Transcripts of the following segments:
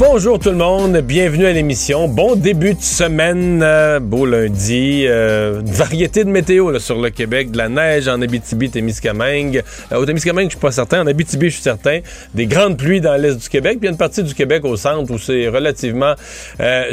Bonjour tout le monde, bienvenue à l'émission. Bon début de semaine, euh, beau lundi. Euh, une variété de météo sur le Québec, de la neige en Abitibi, Témiscamingue. Euh, au Témiscamingue, je suis pas certain. En Abitibi, je suis certain. Des grandes pluies dans l'est du Québec, puis une partie du Québec au centre où c'est relativement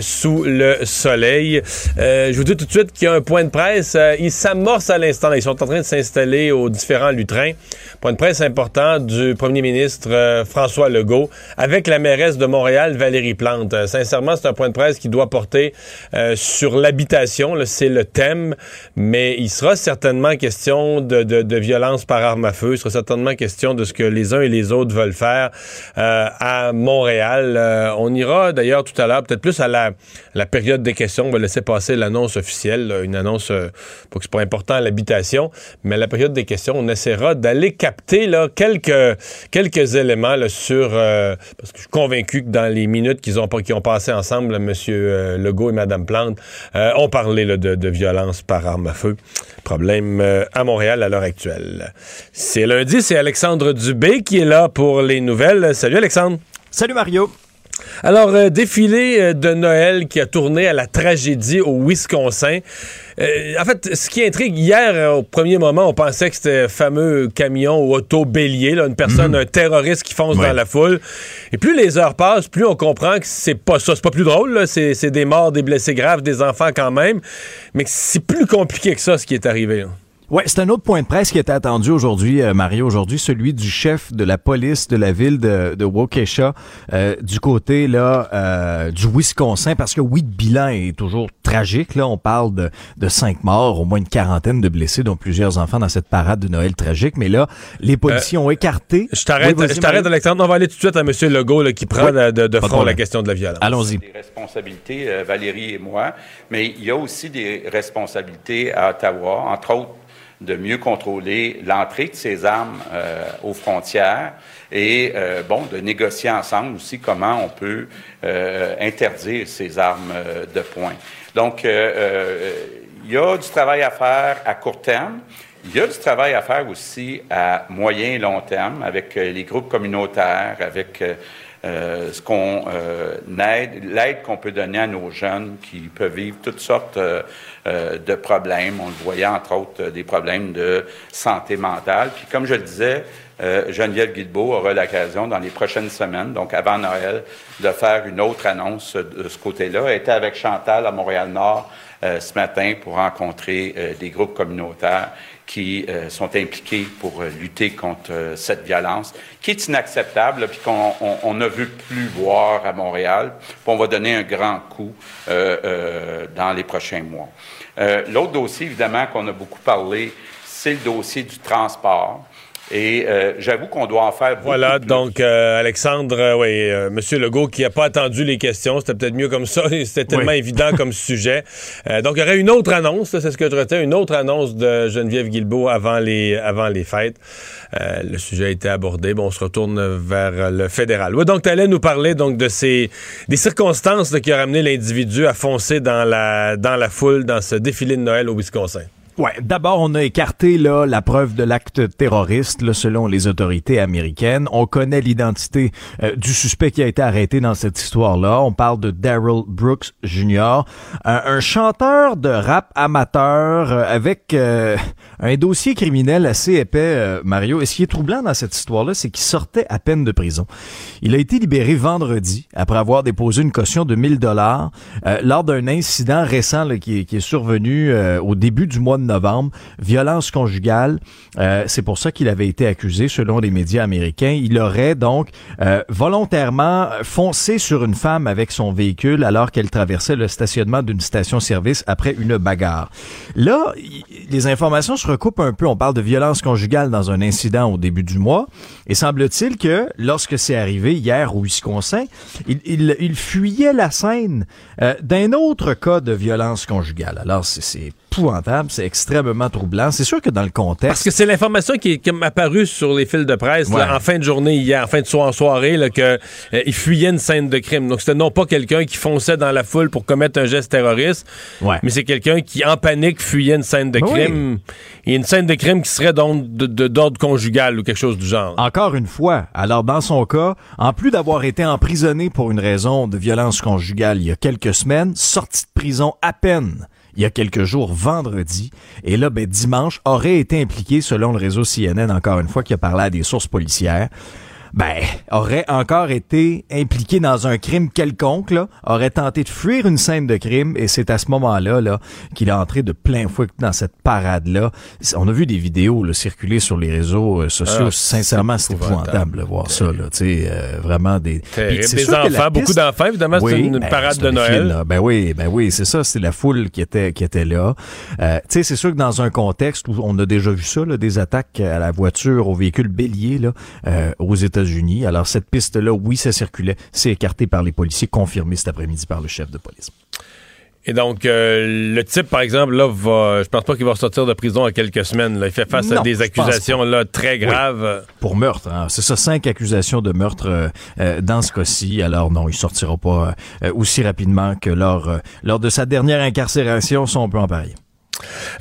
sous le soleil. Je vous dis tout de suite qu'il y a un point de presse. Euh, il s'amorce à l'instant. Ils sont en train de s'installer aux différents lutrins. Point de presse important du premier ministre François Legault avec la mairesse de Montréal, Valérie Plante. Euh, sincèrement, c'est un point de presse qui doit porter euh, sur l'habitation. C'est le thème, mais il sera certainement question de, violence par arme à feu. Il sera certainement question de ce que les uns et les autres veulent faire euh, à Montréal. On ira d'ailleurs tout à l'heure, peut-être plus à la, période des questions. On va laisser passer l'annonce officielle, une annonce, pas que c'est pas important à l'habitation, mais à la période des questions, on essaiera d'aller capter quelques, éléments sur... parce que je suis convaincu que dans les minutes qu'ils ont, qu'ils ont passé ensemble, M. Legault et Mme Plante euh, ont parlé là, de, de violence par arme à feu. Problème euh, à Montréal à l'heure actuelle. C'est lundi, c'est Alexandre Dubé qui est là pour les nouvelles. Salut Alexandre. Salut Mario. Alors, euh, défilé euh, de Noël qui a tourné à la tragédie au Wisconsin. Euh, en fait, ce qui intrigue, hier, euh, au premier moment, on pensait que c'était fameux camion ou auto bélier, là, une personne, un terroriste qui fonce Ouais. dans la foule. Et plus les heures passent, plus on comprend que c'est pas ça. C'est pas plus drôle. C'est, des morts, des blessés graves, des enfants quand même. Mais c'est plus compliqué que ça, ce qui est arrivé. là. Ouais, c'est un autre point de presse qui était attendu aujourd'hui, euh, Mario, aujourd'hui, celui du chef de la police de la ville de, de Waukesha, euh, du côté là euh, du Wisconsin, parce que oui, le bilan est toujours tragique. Là, on parle de, de cinq morts, au moins une quarantaine de blessés, dont plusieurs enfants dans cette parade de Noël tragique. Mais là, les policiers ont écarté. Je t'arrête, Oui, je t'arrête Mario. Alexandre. On va aller tout de suite à M. Legault là, qui prend Oui. de, de- front la question de la violence. Allons-y. des responsabilités, euh, Valérie et moi, mais il y a aussi des responsabilités à Ottawa, entre autres de mieux contrôler l'entrée de ces armes euh, aux frontières et, euh, bon, de négocier ensemble aussi comment on peut euh, interdire ces armes euh, de poing. Donc, euh, euh, il y a du travail à faire à court terme. Il y a du travail à faire aussi à moyen et long terme avec les groupes communautaires, avec euh, ce qu'on euh, aide, l'aide qu'on peut donner à nos jeunes qui peuvent vivre toutes sortes euh, de problèmes. On le voyait entre autres des problèmes de santé mentale. Puis comme je le disais, Geneviève Guilbeault aura l'occasion dans les prochaines semaines, donc avant Noël, de faire une autre annonce de ce côté-là. Elle était avec Chantal à Montréal-Nord ce matin pour rencontrer des groupes communautaires qui euh, sont impliqués pour euh, lutter contre euh, cette violence, qui est inacceptable, puis qu'on on, on ne veut plus voir à Montréal. Puis on va donner un grand coup euh, euh, dans les prochains mois. L'autre dossier, évidemment, qu'on a beaucoup parlé, c'est le dossier du transport. Et euh, j'avoue qu'on doit en faire beaucoup Voilà, plus. donc euh, Alexandre, euh, oui, euh, Monsieur Legault qui n'a pas attendu les questions, c'était peut-être mieux comme ça, c'était tellement Oui. évident comme sujet. Euh, donc il y aurait une autre annonce, là, c'est ce que je retiens, une autre annonce de Geneviève Guilbeault avant les avant les fêtes. Euh, le sujet a été abordé, bon, on se retourne vers le fédéral. Oui, donc tu allais nous parler donc de ces des circonstances là, qui ont ramené l'individu à foncer dans la dans la foule dans ce défilé de Noël au Wisconsin. Ouais, d'abord on a écarté là la preuve de l'acte terroriste là, selon les autorités américaines. On connaît l'identité euh, du suspect qui a été arrêté dans cette histoire-là. On parle de Daryl Brooks Jr., un, chanteur de rap amateur euh, avec euh, un dossier criminel assez épais, Mario. Et ce qui est troublant dans cette histoire-là, c'est qu'il sortait à peine de prison. Il a été libéré vendredi après avoir déposé une caution de 1000 dollars lors d'un incident récent là, qui, est, qui est survenu au début du mois de novembre, violence conjugale. Euh, c'est pour ça qu'il avait été accusé, selon les médias américains. Il aurait donc euh, volontairement foncé sur une femme avec son véhicule alors qu'elle traversait le stationnement d'une station-service après une bagarre. Là, les informations se recoupent un peu. On parle de violence conjugale dans un incident au début du mois. Et semble-t-il que lorsque c'est arrivé hier au Wisconsin, il, il, il fuyait la scène euh, d'un autre cas de violence conjugale. Alors, c'est épouvantable, c'est extrêmement troublant. C'est sûr que dans le contexte... Parce que c'est l'information qui est comme apparue sur les fils de presse là, en fin de journée hier, en fin de soir, en soirée, là, que euh, il fuyait une scène de crime. Donc c'était non pas quelqu'un qui fonçait dans la foule pour commettre un geste terroriste, Ouais. mais c'est quelqu'un qui en panique fuyait une scène de Ben oui. crime. Et une scène de crime qui serait donc d'ordre conjugal ou quelque chose du genre. Encore une fois, alors dans son cas, en plus d'avoir été emprisonné pour une raison de violence conjugale il y a quelques semaines, sorti de prison à peine il y a quelques jours, vendredi, et là, ben, dimanche, aurait été impliqué, selon le réseau CNN, encore une fois, qui a parlé à des sources policières, ben, aurait encore été impliqué dans un crime quelconque, là, aurait tenté de fuir une scène de crime, et c'est à ce moment-là, là, qu'il est entré de plein fouet dans cette parade-là. On a vu des vidéos, là, circuler sur les réseaux euh, sociaux. Ah, Sincèrement, c'est épouvantable, de voir ça, là, tu sais, euh, vraiment des... Puis Des enfants, beaucoup d'enfants, évidemment, c'est une ben, parade de Noël. là. Ben oui, ben oui, c'est ça, c'est la foule qui était qui était là. Euh, tu sais, c'est sûr que dans un contexte où on a déjà vu ça, là, des attaques à la voiture, au véhicule bélier là, euh, aux États-Unis. Alors cette piste-là, oui, ça circulait, c'est écarté par les policiers, confirmé cet après-midi par le chef de police. Et donc, euh, le type, par exemple, là, va, je pense pas qu'il va sortir de prison en quelques semaines. là. Il fait face à des accusations là, très graves. Pour meurtre, hein. c'est ça, cinq accusations de meurtre euh, euh, dans ce cas-ci. Alors non, il sortira pas euh, aussi rapidement que lors lors de sa dernière incarcération, si on peut en parier.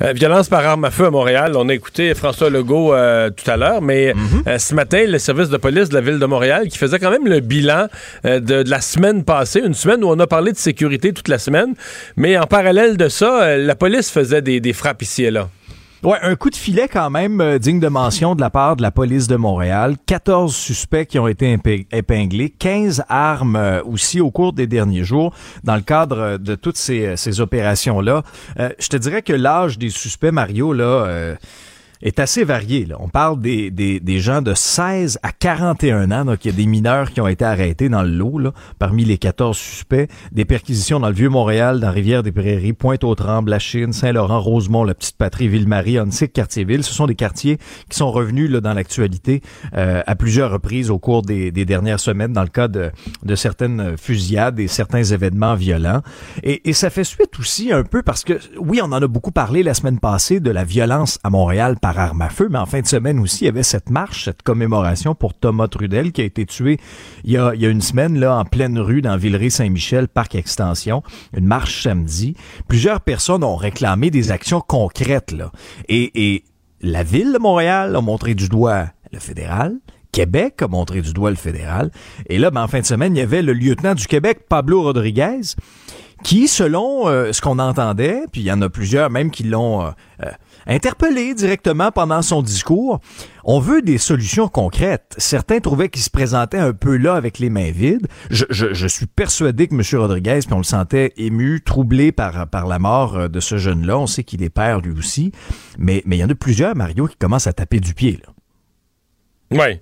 Euh, violence par arme à feu à Montréal. On a écouté François Legault euh, tout à l'heure, mais euh, ce matin, le service de police de la ville de Montréal qui faisait quand même le bilan de, de la semaine passée, une semaine où on a parlé de sécurité toute la semaine, mais en parallèle de ça, la police faisait des, des frappes ici et là. Ouais, un coup de filet quand même euh, digne de mention de la part de la police de Montréal. 14 suspects qui ont été éping- épinglés, 15 armes euh, aussi au cours des derniers jours dans le cadre euh, de toutes ces, opérations-là. Je te dirais que l'âge des suspects, Mario, là... est assez varié. Là. On parle des, des, des gens de 16 à 41 ans. Donc, il y a des mineurs qui ont été arrêtés dans le lot, là, parmi les 14 suspects. Des perquisitions dans le Vieux-Montréal, dans Rivière-des-Prairies, Pointe-aux-Trembles, La Chine, Saint-Laurent, Rosemont, la Petite-Patrie, Ville-Marie, Onsic, Cartierville. Ce sont des quartiers qui sont revenus là, dans l'actualité euh, à plusieurs reprises au cours des, des dernières semaines dans le cas de, de certaines fusillades et certains événements violents. Et, et ça fait suite aussi un peu parce que, oui, on en a beaucoup parlé la semaine passée de la violence à Montréal par arme à feu, mais en fin de semaine aussi, il y avait cette marche, cette commémoration pour Thomas Trudel qui a été tué il y a, une semaine là en pleine rue dans Villeray-Saint-Michel, parc extension, une marche samedi. Plusieurs personnes ont réclamé des actions concrètes là. Et, et la ville de Montréal a montré du doigt le fédéral, Québec a montré du doigt le fédéral. Et là, ben, en fin de semaine, il y avait le lieutenant du Québec, Pablo Rodriguez, qui, selon euh, ce qu'on entendait, puis il y en a plusieurs même qui l'ont euh, euh, interpellé directement pendant son discours, on veut des solutions concrètes. Certains trouvaient qu'il se présentait un peu là avec les mains vides. Je, suis persuadé que M. Rodriguez, puis on le sentait ému, troublé par, par la mort euh, de ce jeune-là. On sait qu'il est père lui aussi. Mais il y en a plusieurs, Mario, qui commencent à taper du pied. Oui.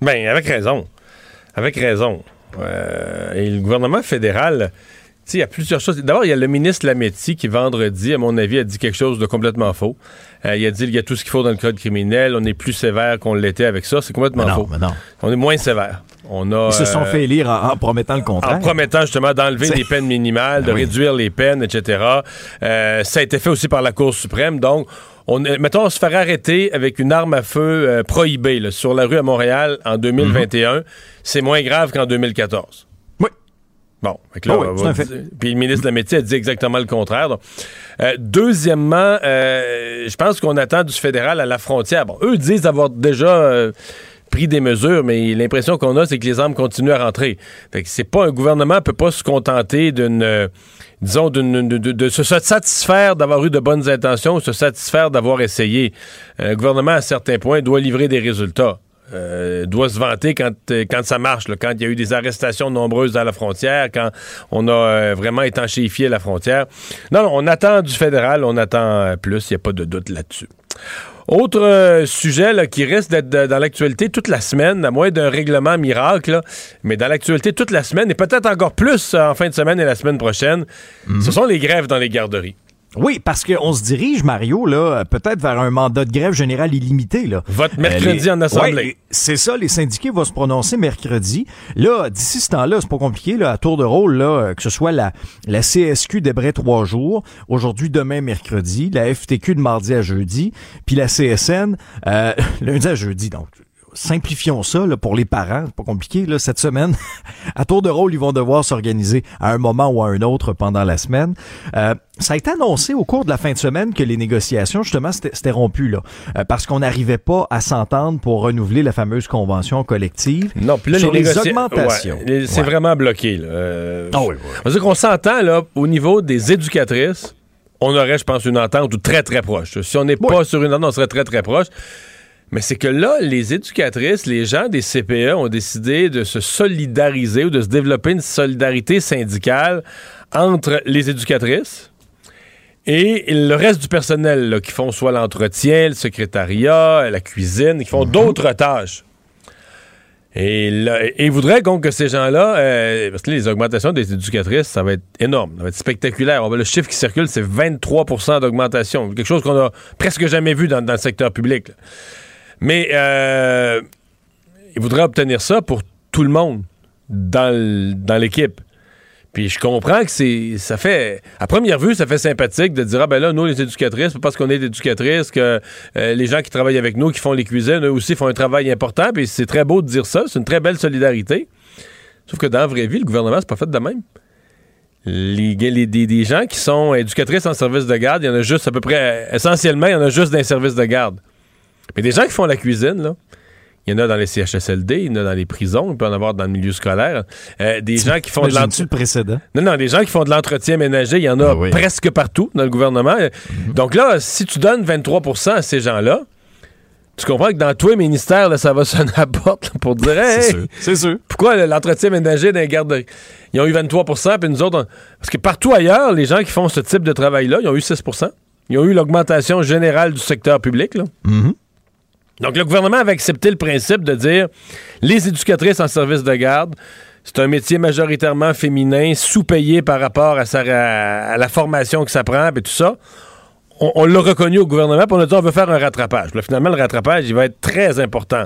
Ben, avec raison. Avec raison. Euh, et le gouvernement fédéral, il y a plusieurs choses. D'abord, il y a le ministre Lametti qui, vendredi, à mon avis, a dit quelque chose de complètement faux. Euh, il a dit qu'il y a tout ce qu'il faut dans le code criminel. On est plus sévère qu'on l'était avec ça. C'est complètement Mais non, faux. mais non. On est moins sévère. On a, Ils se sont euh, fait élire en, en promettant le contraire. en promettant justement d'enlever les peines minimales, de Ah oui. réduire les peines, etc. Euh, ça a été fait aussi par la Cour suprême. Donc, on, mettons, on se faire arrêter avec une arme à feu euh, prohibée là, sur la rue à Montréal en 2021, c'est moins grave qu'en 2014. Bon, là, Ah oui, dire- puis le ministre de la Métier a dit exactement le contraire. donc. Euh, deuxièmement, euh, je pense qu'on attend du fédéral à la frontière. Bon, eux disent avoir déjà euh, pris des mesures, mais l'impression qu'on a, c'est que les armes continuent à rentrer. Fait que c'est pas un gouvernement peut pas se contenter d'une disons, d'une- de, de- de se satisfaire d'avoir eu de bonnes intentions, se satisfaire d'avoir essayé. Un gouvernement, à certains points, doit livrer des résultats. Euh, doit se vanter quand, euh, quand ça marche, là, quand il y a eu des arrestations nombreuses à la frontière, quand on a euh, vraiment étanchéifié la frontière. Non, non, on attend du fédéral, on attend plus, il n'y a pas de doute là-dessus. Autre euh, sujet là, qui risque d'être dans l'actualité toute la semaine, à moins d'un règlement miracle, là, mais dans l'actualité toute la semaine, et peut-être encore plus en fin de semaine et la semaine prochaine, ce sont les grèves dans les garderies. Oui, parce qu'on se dirige, Mario, là, peut-être vers un mandat de grève générale illimité. Là. Vote Euh, mercredi les- en Assemblée. Ouais, c'est ça, les syndiqués vont se prononcer mercredi. Là, d'ici ce temps-là, c'est pas compliqué, là, à tour de rôle, là, euh, que ce soit la, la CSQ d'Hébré trois jours, aujourd'hui, demain, mercredi, la FTQ de mardi à jeudi, puis la CSN euh, lundi à jeudi. Donc, simplifions ça là, pour les parents, c'est pas compliqué là, cette semaine. à tour de rôle, ils vont devoir s'organiser à un moment ou à un autre pendant la semaine. Euh, ça a été annoncé au cours de la fin de semaine que les négociations, justement, c'était rompu là, euh, parce qu'on n'arrivait pas à s'entendre pour renouveler la fameuse convention collective. Non, puis là, Sur les, augmentations. Ouais, c'est Ouais. vraiment bloqué. Là. Euh, Ah oui, oui. On veut dire qu'on s'entend, là, au niveau des éducatrices, on aurait, je pense, une entente ou très, très proche. Si on n'est pas sur une entente, on serait très, très proche. Mais c'est que là, les éducatrices, les gens des CPE ont décidé de se solidariser ou de se développer une solidarité syndicale entre les éducatrices et le reste du personnel là, qui font soit l'entretien, le secrétariat, la cuisine, qui font d'autres tâches. Et, ils voudraient donc que ces gens-là, euh, parce que les augmentations des éducatrices, ça va être énorme, ça va être spectaculaire. On le chiffre qui circule, c'est 23% d'augmentation, quelque chose qu'on a presque jamais vu dans, dans le secteur public. là. Mais euh, ils voudraient obtenir ça pour tout le monde dans l'équipe. Puis je comprends que c'est ça fait à première vue ça fait sympathique de dire ah ben là nous les éducatrices parce qu'on est éducatrices que euh, les gens qui travaillent avec nous qui font les cuisines eux aussi font un travail important puis c'est très beau de dire ça c'est une très belle solidarité. Sauf que dans la vraie vie le gouvernement c'est pas fait de même. Les, les- des, des gens qui sont éducatrices en service de garde il y en a juste à peu près essentiellement il y en a juste dans les services de garde mais des gens qui font la cuisine là il y en a dans les CHSLD, il y en a dans les prisons, il peut en avoir dans le milieu scolaire. Euh, des gens qui font de l'entretien. le précédent? Non, non, des gens qui font de l'entretien ménager, il y en a Ah oui. presque partout dans le gouvernement. Donc là, si tu donnes 23% à ces gens-là, tu comprends que dans tous les ministères, là, ça va sonner à la porte là, pour dire Hey, C'est sûr. C'est sûr. pourquoi le- l'entretien ménager les garderies? Ils ont eu 23% puis nous autres, on- parce que partout ailleurs, les gens qui font ce type de travail-là, ils ont eu 6% Ils ont eu l'augmentation générale du secteur public. Là. Mhm. Donc, le gouvernement avait accepté le principe de dire les éducatrices en service de garde, c'est un métier majoritairement féminin, sous-payé par rapport à, la formation que ça prend, et tout ça. On, l'a reconnu au gouvernement, puis on a dit on veut faire un rattrapage. Finalement, le rattrapage, il va être très important.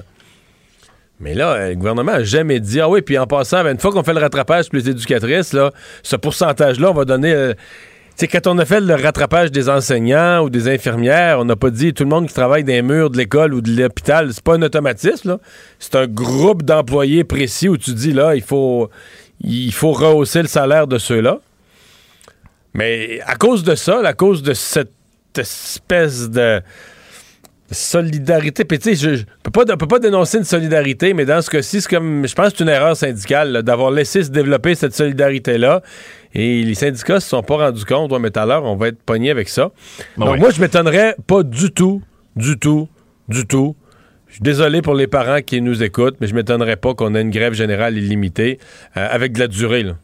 Mais là, le gouvernement n'a jamais dit Ah oui, puis en passant, ben, une fois qu'on fait le rattrapage pour les éducatrices, ce pourcentage-là, on va donner. euh, sais, quand on a fait le rattrapage des enseignants ou des infirmières, on n'a pas dit tout le monde qui travaille dans les murs de l'école ou de l'hôpital, c'est pas un automatisme. C'est un groupe d'employés précis où tu dis, là, il faut, il faut rehausser le salaire de ceux-là. Mais à cause de ça, à cause de cette espèce de solidarité. Puis tu sais, je, peux pas, peut pas dénoncer une solidarité, mais dans ce cas-ci, c'est comme, je pense que c'est une erreur syndicale d'avoir laissé se développer cette solidarité-là. Et les syndicats se sont pas rendus compte. Ouais, mais tout à l'heure, on va être pogné avec ça. Donc ouais. moi, je m'étonnerais pas du tout, du tout, du tout. Je suis désolé pour les parents qui nous écoutent, mais je m'étonnerais pas qu'on ait une grève générale illimitée euh, avec de la durée. Là.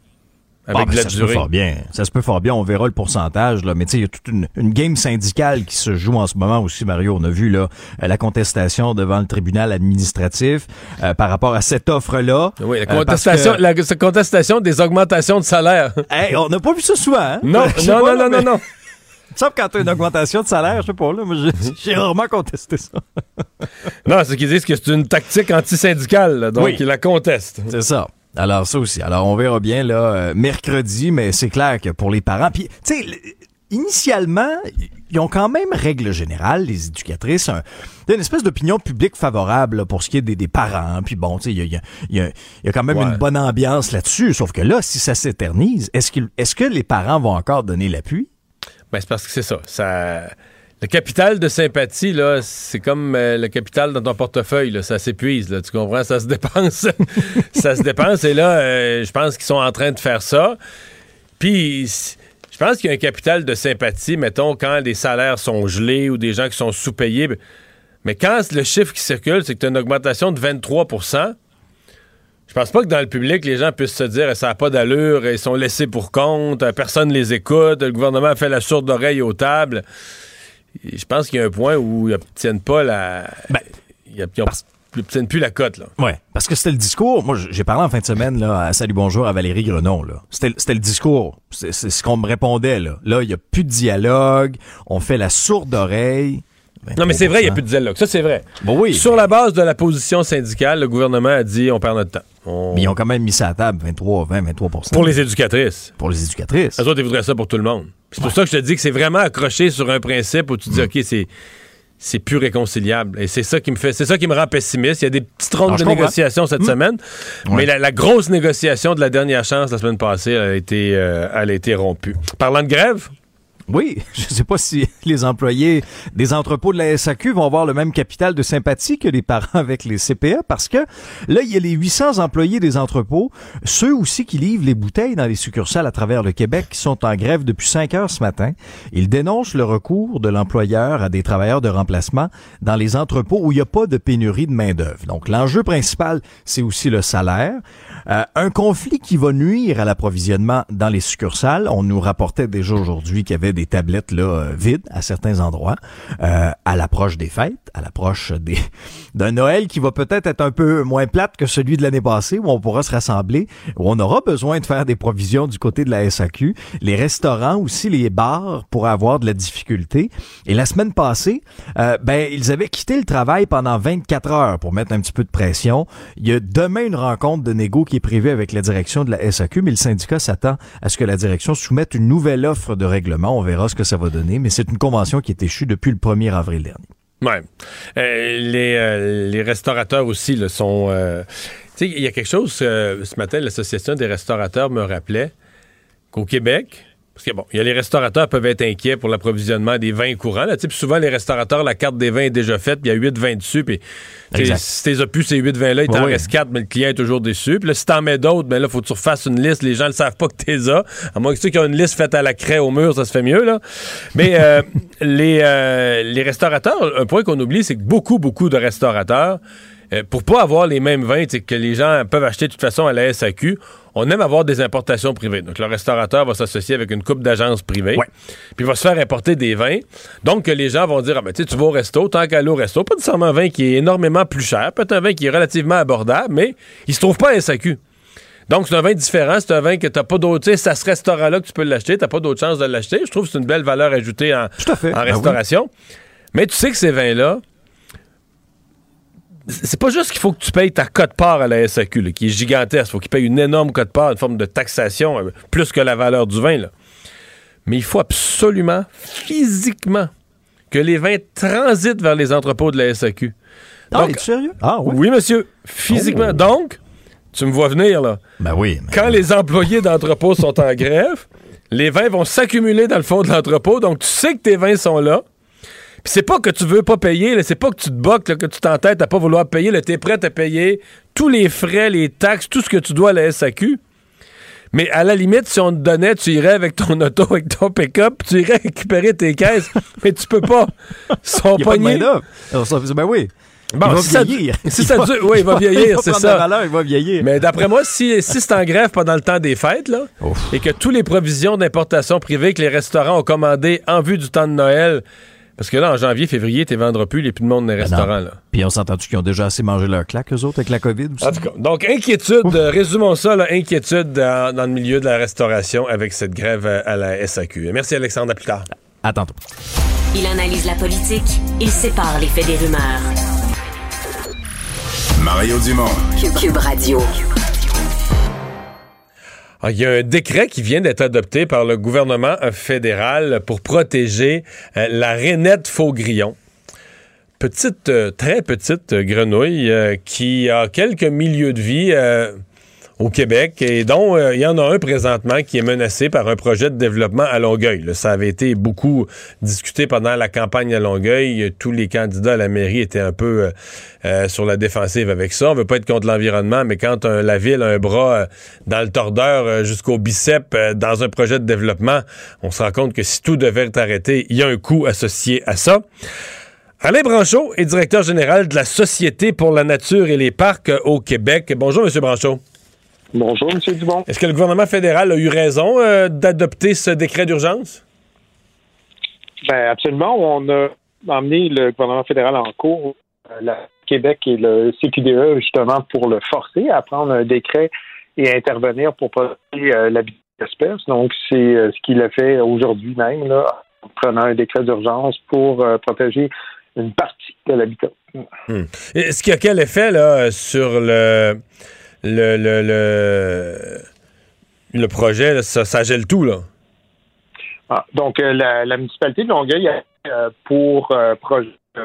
Avec Ah, ben, la ça se peut fort bien. Ça se peut fort bien. On verra le pourcentage, là. Mais tu sais, il y a toute une, une game syndicale qui se joue en ce moment aussi, Mario. On a vu, là, euh, la contestation devant le tribunal administratif euh, par rapport à cette offre-là. Oui, la Euh, contestation, que- la contestation des augmentations de salaire. Hey, on n'a pas vu ça souvent, hein? Non, non, pas, non, là, non, mais- non, non. Sauf quand t'as une augmentation de salaire, je sais pas, là. Moi, j'ai- rarement contesté ça. Non, c'est qu'ils disent que c'est une tactique antisyndicale, donc Oui. ils la contestent. C'est ça. Alors, ça aussi. Alors, on verra bien, là, euh, mercredi, mais c'est clair que pour les parents. Puis, tu sais, initialement, ils ont quand même, règle générale, les éducatrices, un- une espèce d'opinion publique favorable là, pour ce qui est des, des parents. Puis bon, tu sais, il y a, y a- il y a- il y a quand même Ouais. une bonne ambiance là-dessus. Sauf que là, si ça s'éternise, est-ce que les parents vont encore donner l'appui? Ben, c'est parce que c'est ça. ça. Le capital de sympathie, là, c'est comme euh, le capital dans ton portefeuille, ça s'épuise, là, tu comprends? Ça se dépense. ça se dépense. Et là, euh, je pense qu'ils sont en train de faire ça. Puis, je pense qu'il y a un capital de sympathie, mettons, quand des salaires sont gelés ou des gens qui sont sous-payés. Mais quand le chiffre qui circule, c'est que tu as une augmentation de 23% je pense pas que dans le public, les gens puissent se dire ça n'a pas d'allure, ils sont laissés pour compte, personne ne les écoute, le gouvernement fait la sourde oreille aux tables. Je pense qu'il y a un point où ils n'obtiennent pas la. Ben, ils n'obtiennent plus la cote. Là. Ouais, parce que c'était le discours. Moi, j'ai parlé en fin de semaine là, à Salut Bonjour à Valérie Grenon. Là. C'était, le discours. C'est, ce qu'on me répondait. Là, là il n'y a plus de dialogue. On fait la sourde oreille. Non, mais c'est vrai, il n'y a plus de dialogue. Ça, c'est vrai. Bon, oui. Sur la base de la position syndicale, le gouvernement a dit on perd notre temps. Mais ils ont quand même mis ça à table, 23, 20, 23% Pour les éducatrices. Pour les éducatrices. Eux autres, ils voudraient ça pour tout le monde. C'est pour ça que je te dis que c'est vraiment accroché sur un principe où tu dis, mm. OK, c'est c'est plus réconciliable. Et c'est ça qui me fait, c'est ça qui me rend pessimiste. Il y a des petites rondes de négociations cette mm. semaine, mais la, grosse négociation de la dernière chance la semaine passée, elle a été, euh, elle a été rompue. Parlant de grève, oui, je ne sais pas si les employés des entrepôts de la SAQ vont avoir le même capital de sympathie que les parents avec les CPA parce que là, il y a les 800 employés des entrepôts, ceux aussi qui livrent les bouteilles dans les succursales à travers le Québec qui sont en grève depuis 5 heures ce matin. Ils dénoncent le recours de l'employeur à des travailleurs de remplacement dans les entrepôts où il n'y a pas de pénurie de main-d'œuvre. Donc, l'enjeu principal, c'est aussi le salaire. Euh, un conflit qui va nuire à l'approvisionnement dans les succursales. On nous rapportait déjà aujourd'hui qu'il y avait des tablettes là euh, vides à certains endroits euh, à l'approche des fêtes, à l'approche des d'un Noël qui va peut-être être un peu moins plate que celui de l'année passée où on pourra se rassembler, où on aura besoin de faire des provisions du côté de la SAQ. Les restaurants aussi, les bars pourraient avoir de la difficulté. Et la semaine passée, ben ils avaient quitté le travail pendant 24 heures pour mettre un petit peu de pression. Il y a demain une rencontre de négo qui est prévu avec la direction de la SAQ, mais le syndicat s'attend à ce que la direction soumette une nouvelle offre de règlement. On verra ce que ça va donner, mais c'est une convention qui est échue depuis le 1er avril dernier. Euh, les, euh, les, restaurateurs aussi le sont. Euh, tu sais, il y a quelque chose. ce matin, l'Association des restaurateurs me rappelait qu'au Québec, parce que bon, il y a les restaurateurs peuvent être inquiets pour l'approvisionnement des vins courants. Là. souvent, les restaurateurs, la carte des vins est déjà faite, puis il y a 8 vins dessus. Puis si t'es plus ces 8 vins-là, il t'en reste 4, mais le client est toujours déçu. Puis là, si t'en mets d'autres, ben là, faut que tu refasses une liste. Les gens ne savent pas que t'es as. À moins que ceux qui ont une liste faite à la craie au mur, ça se fait mieux. là. Mais euh, les, euh, les restaurateurs, un point qu'on oublie, c'est que beaucoup, beaucoup de restaurateurs euh, pour pas avoir les mêmes vins que les gens peuvent acheter de toute façon à la SAQ, on aime avoir des importations privées. Donc, le restaurateur va s'associer avec une coupe d'agences privées. Puis, il va se faire importer des vins. Donc, les gens vont dire, ah, ben, tu vas au resto, tant qu'à aller au resto, pas nécessairement un vin qui est énormément plus cher, peut-être un vin qui est relativement abordable, mais il se trouve pas à SAQ. Donc, c'est un vin différent. C'est un vin que tu n'as pas d'autre. Tu sais, à ce restaurant-là que tu peux l'acheter. Tu n'as pas d'autre chance de l'acheter. Je trouve que c'est une belle valeur ajoutée en, ben restauration. Mais tu sais que ces vins-là, c'est pas juste qu'il faut que tu payes ta cote-part à la SAQ, qui est gigantesque. Il faut qu'il paye une énorme cote-part, une forme de taxation, euh, plus que la valeur du vin. Là. Mais il faut absolument, physiquement, que les vins transitent vers les entrepôts de la SAQ. Ah, es sérieux? Ah, oui. Oui, monsieur. Physiquement. Oh. Donc, tu me vois venir, là. Ben oui. Quand les employés d'entrepôt sont en grève, les vins vont s'accumuler dans le fond de l'entrepôt. Donc, tu sais que tes vins sont là c'est pas que tu veux pas payer, c'est pas que tu te boques, que tu t'entêtes à pas vouloir payer. Tu es prêt à payer tous les frais, les taxes, tout ce que tu dois à la SAQ. Mais à la limite, si on te donnait, tu irais avec ton auto, avec ton pick-up, tu irais récupérer tes caisses, mais tu peux pas. Ils sont pognés. Ben oui. Bon, il va vieillir. Si ça dure, oui, il va vieillir, c'est ça. Valeur, il va vieillir. Mais d'après moi, si, si c'est en grève pendant le temps des fêtes, là, et que tous les provisions d'importation privée que les restaurants ont commandées en vue du temps de Noël parce que là, en janvier, février, tu vendras plus, il n'y a plus de monde dans les ben restaurants. Là. Puis on s'entend-tu qu'ils ont déjà assez mangé leur claque, eux autres, avec la COVID aussi? En tout cas, donc inquiétude, euh, résumons ça, là, inquiétude dans, le milieu de la restauration avec cette grève à la SAQ. Merci Alexandre, à plus tard. À tantôt. Il analyse la politique, il sépare les faits des rumeurs. Mario Dumont. Cube Radio. Ah, il y a un décret qui vient d'être adopté par le gouvernement fédéral pour protéger euh, la rainette faux-grillon. Petite, euh, très petite grenouille euh, qui a quelques milieux de vie au Québec et dont euh, il y en a un présentement qui est menacé par un projet de développement à Longueuil. ça avait été beaucoup discuté pendant la campagne à Longueuil. Tous les candidats à la mairie étaient un peu euh, euh, sur la défensive avec ça. On veut pas être contre l'environnement, mais quand la ville a un bras dans le tordeur jusqu'au bicep dans un projet de développement, on se rend compte que si tout devait être arrêté, il y a un coût associé à ça. Alain Branchot est directeur général de la Société pour la nature et les parcs au Québec. Bonjour, M. Branchot. Bonjour, M. Dubon. Est-ce que le gouvernement fédéral a eu raison euh, d'adopter ce décret d'urgence? Ben, absolument. On a emmené le gouvernement fédéral en cours, euh, la Québec et le CQDE, justement, pour le forcer à prendre un décret et à intervenir pour protéger euh, l'habitat d'espèces. Donc, c'est ce qu'il a fait aujourd'hui même, là, en prenant un décret d'urgence pour protéger une partie de l'habitat. Hmm. Est-ce qu'il y a quel effet là, sur le le, le, le, projet, ça, gèle tout, là. Ah, donc, euh, la, municipalité de Longueuil, euh, pour euh,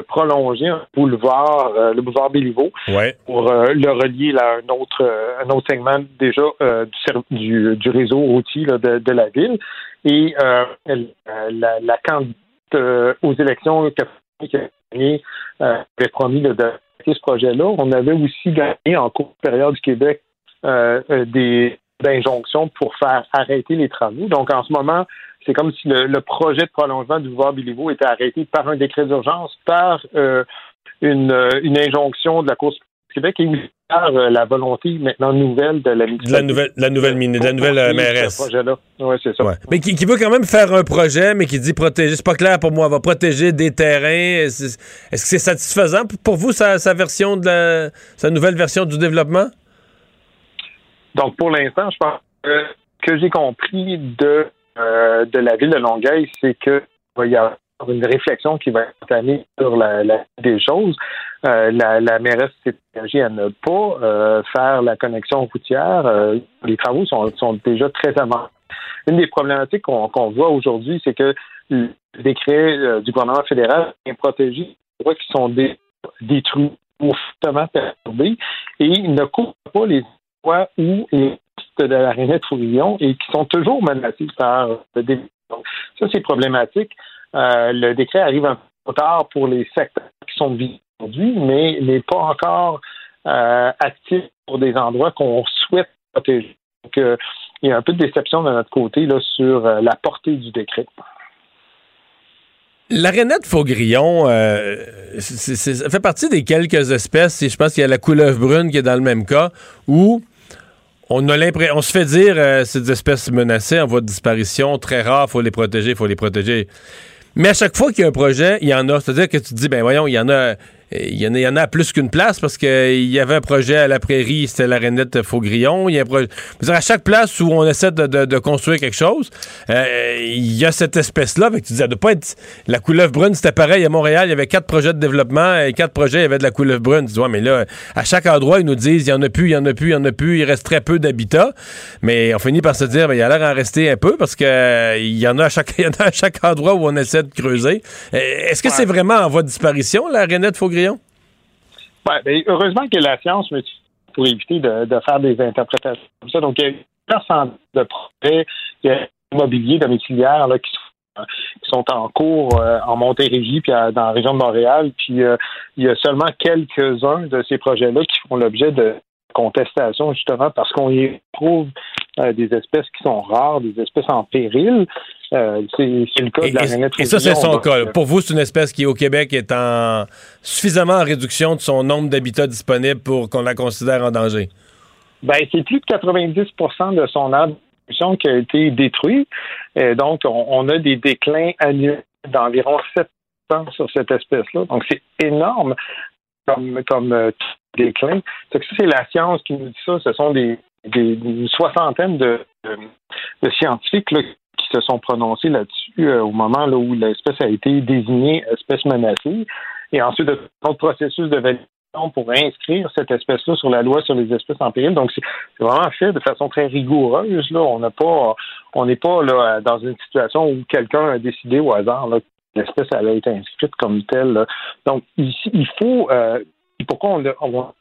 prolonger un boulevard, le boulevard Béliveau, pour le relier à un autre, un autre segment déjà du, du, réseau routier de, la ville. Et la, la candidate aux élections qui avait promis de ce projet-là. On avait aussi gagné en cours période du Québec euh, euh, des injonctions pour faire arrêter les travaux. Donc, en ce moment, c'est comme si le, projet de prolongement du boulevard Béliveau était arrêté par un décret d'urgence, par euh, une, une, injonction de la Cour Québec et par la volonté maintenant nouvelle de la de la nouvelle la nouvelle de la nouvelle mairesse. Oui, c'est ça. Mais qui, veut quand même faire un projet, mais qui dit protéger. C'est pas clair pour moi. Va protéger des terrains. Est-ce que c'est satisfaisant pour vous sa, version de la, sa nouvelle version du développement? Donc pour l'instant, je pense que que j'ai compris de euh, de la ville de Longueuil, c'est que il y a une réflexion qui va être entamée sur la, la des choses. Euh, la, la mairesse s'est engagée à ne pas euh, faire la connexion routière. Euh, les travaux sont, sont déjà très avancés. Une des problématiques qu'on voit aujourd'hui, c'est que le décret du gouvernement fédéral vient protéger les droits qui sont détruits ou fortement perturbés et il ne couvre pas les droits ou les de la Renette Fourillon et qui sont toujours menacés par le développement. Ça, c'est problématique. le décret arrive un peu tard pour les secteurs qui sont visés mais n'est pas encore euh, actif pour des endroits qu'on souhaite protéger. Donc, euh, il y a un peu de déception de notre côté là, sur euh, la portée du décret. La rainette faugrillon, fait partie des quelques espèces, et je pense qu'il y a la couleuvre brune qui est dans le même cas, où on a l'impression, on se fait dire ces espèces menacées en voie de disparition, très rares, faut les protéger, faut les protéger. Mais à chaque fois qu'il y a un projet, il y en a. C'est-à-dire que tu te dis, ben voyons, il y en a il y, en a, il y en a plus qu'une place parce qu'il y avait un projet à la prairie, c'était la Renette Faugrillon. Il y a à chaque place où on essaie de, construire quelque chose, euh, il y a cette espèce-là. Tu disais, de pas être. La couleuvre brune, c'était pareil à Montréal. Il y avait quatre projets de développement et quatre projets, il y avait de la couleuvre brune. Tu dis, mais là, à chaque endroit, ils nous disent, il y en a plus, il y en a plus, il y en a plus, il reste très peu d'habitats. Mais on finit par se dire, ben, il y a l'air d'en rester un peu parce que il y en a à chaque, y en a à chaque endroit où on essaie de creuser. Euh, est-ce que c'est vraiment en voie de disparition, la Faugrillon? Ben, heureusement que la science, pour éviter de, faire des interprétations comme ça. Donc, il y a une de projets immobiliers domiciliaires là, qui, sont, en cours euh, en Montérégie puis dans la région de Montréal. Puis euh, il y a seulement quelques-uns de ces projets-là qui font l'objet de contestation, justement, parce qu'on y trouve euh, des espèces qui sont rares, des espèces en péril. Euh, c'est le cas de la rainette Et ça, c'est son cas. Pour vous, c'est une espèce qui, au Québec, est en suffisamment en réduction de son nombre d'habitats disponibles pour qu'on la considère en danger? Ben, c'est plus de 90% de son habitat qui a été détruit. Et donc, on, a des déclins annuels d'environ 7% sur cette espèce-là. Donc, c'est énorme comme, comme euh, déclin. C'est que c'est la science qui nous dit ça. Ce sont des, une soixantaine de, scientifiques qui se sont prononcés là-dessus euh, au moment où l'espèce a été désignée espèce menacée. Et ensuite, un processus de validation pour inscrire cette espèce-là sur la loi sur les espèces en péril. Donc, c'est vraiment fait de façon très rigoureuse. Là. On pas, on n'est pas là dans une situation où quelqu'un a décidé au hasard là, que l'espèce allait être inscrite comme telle. Donc, ici, il faut. Euh, pourquoi on,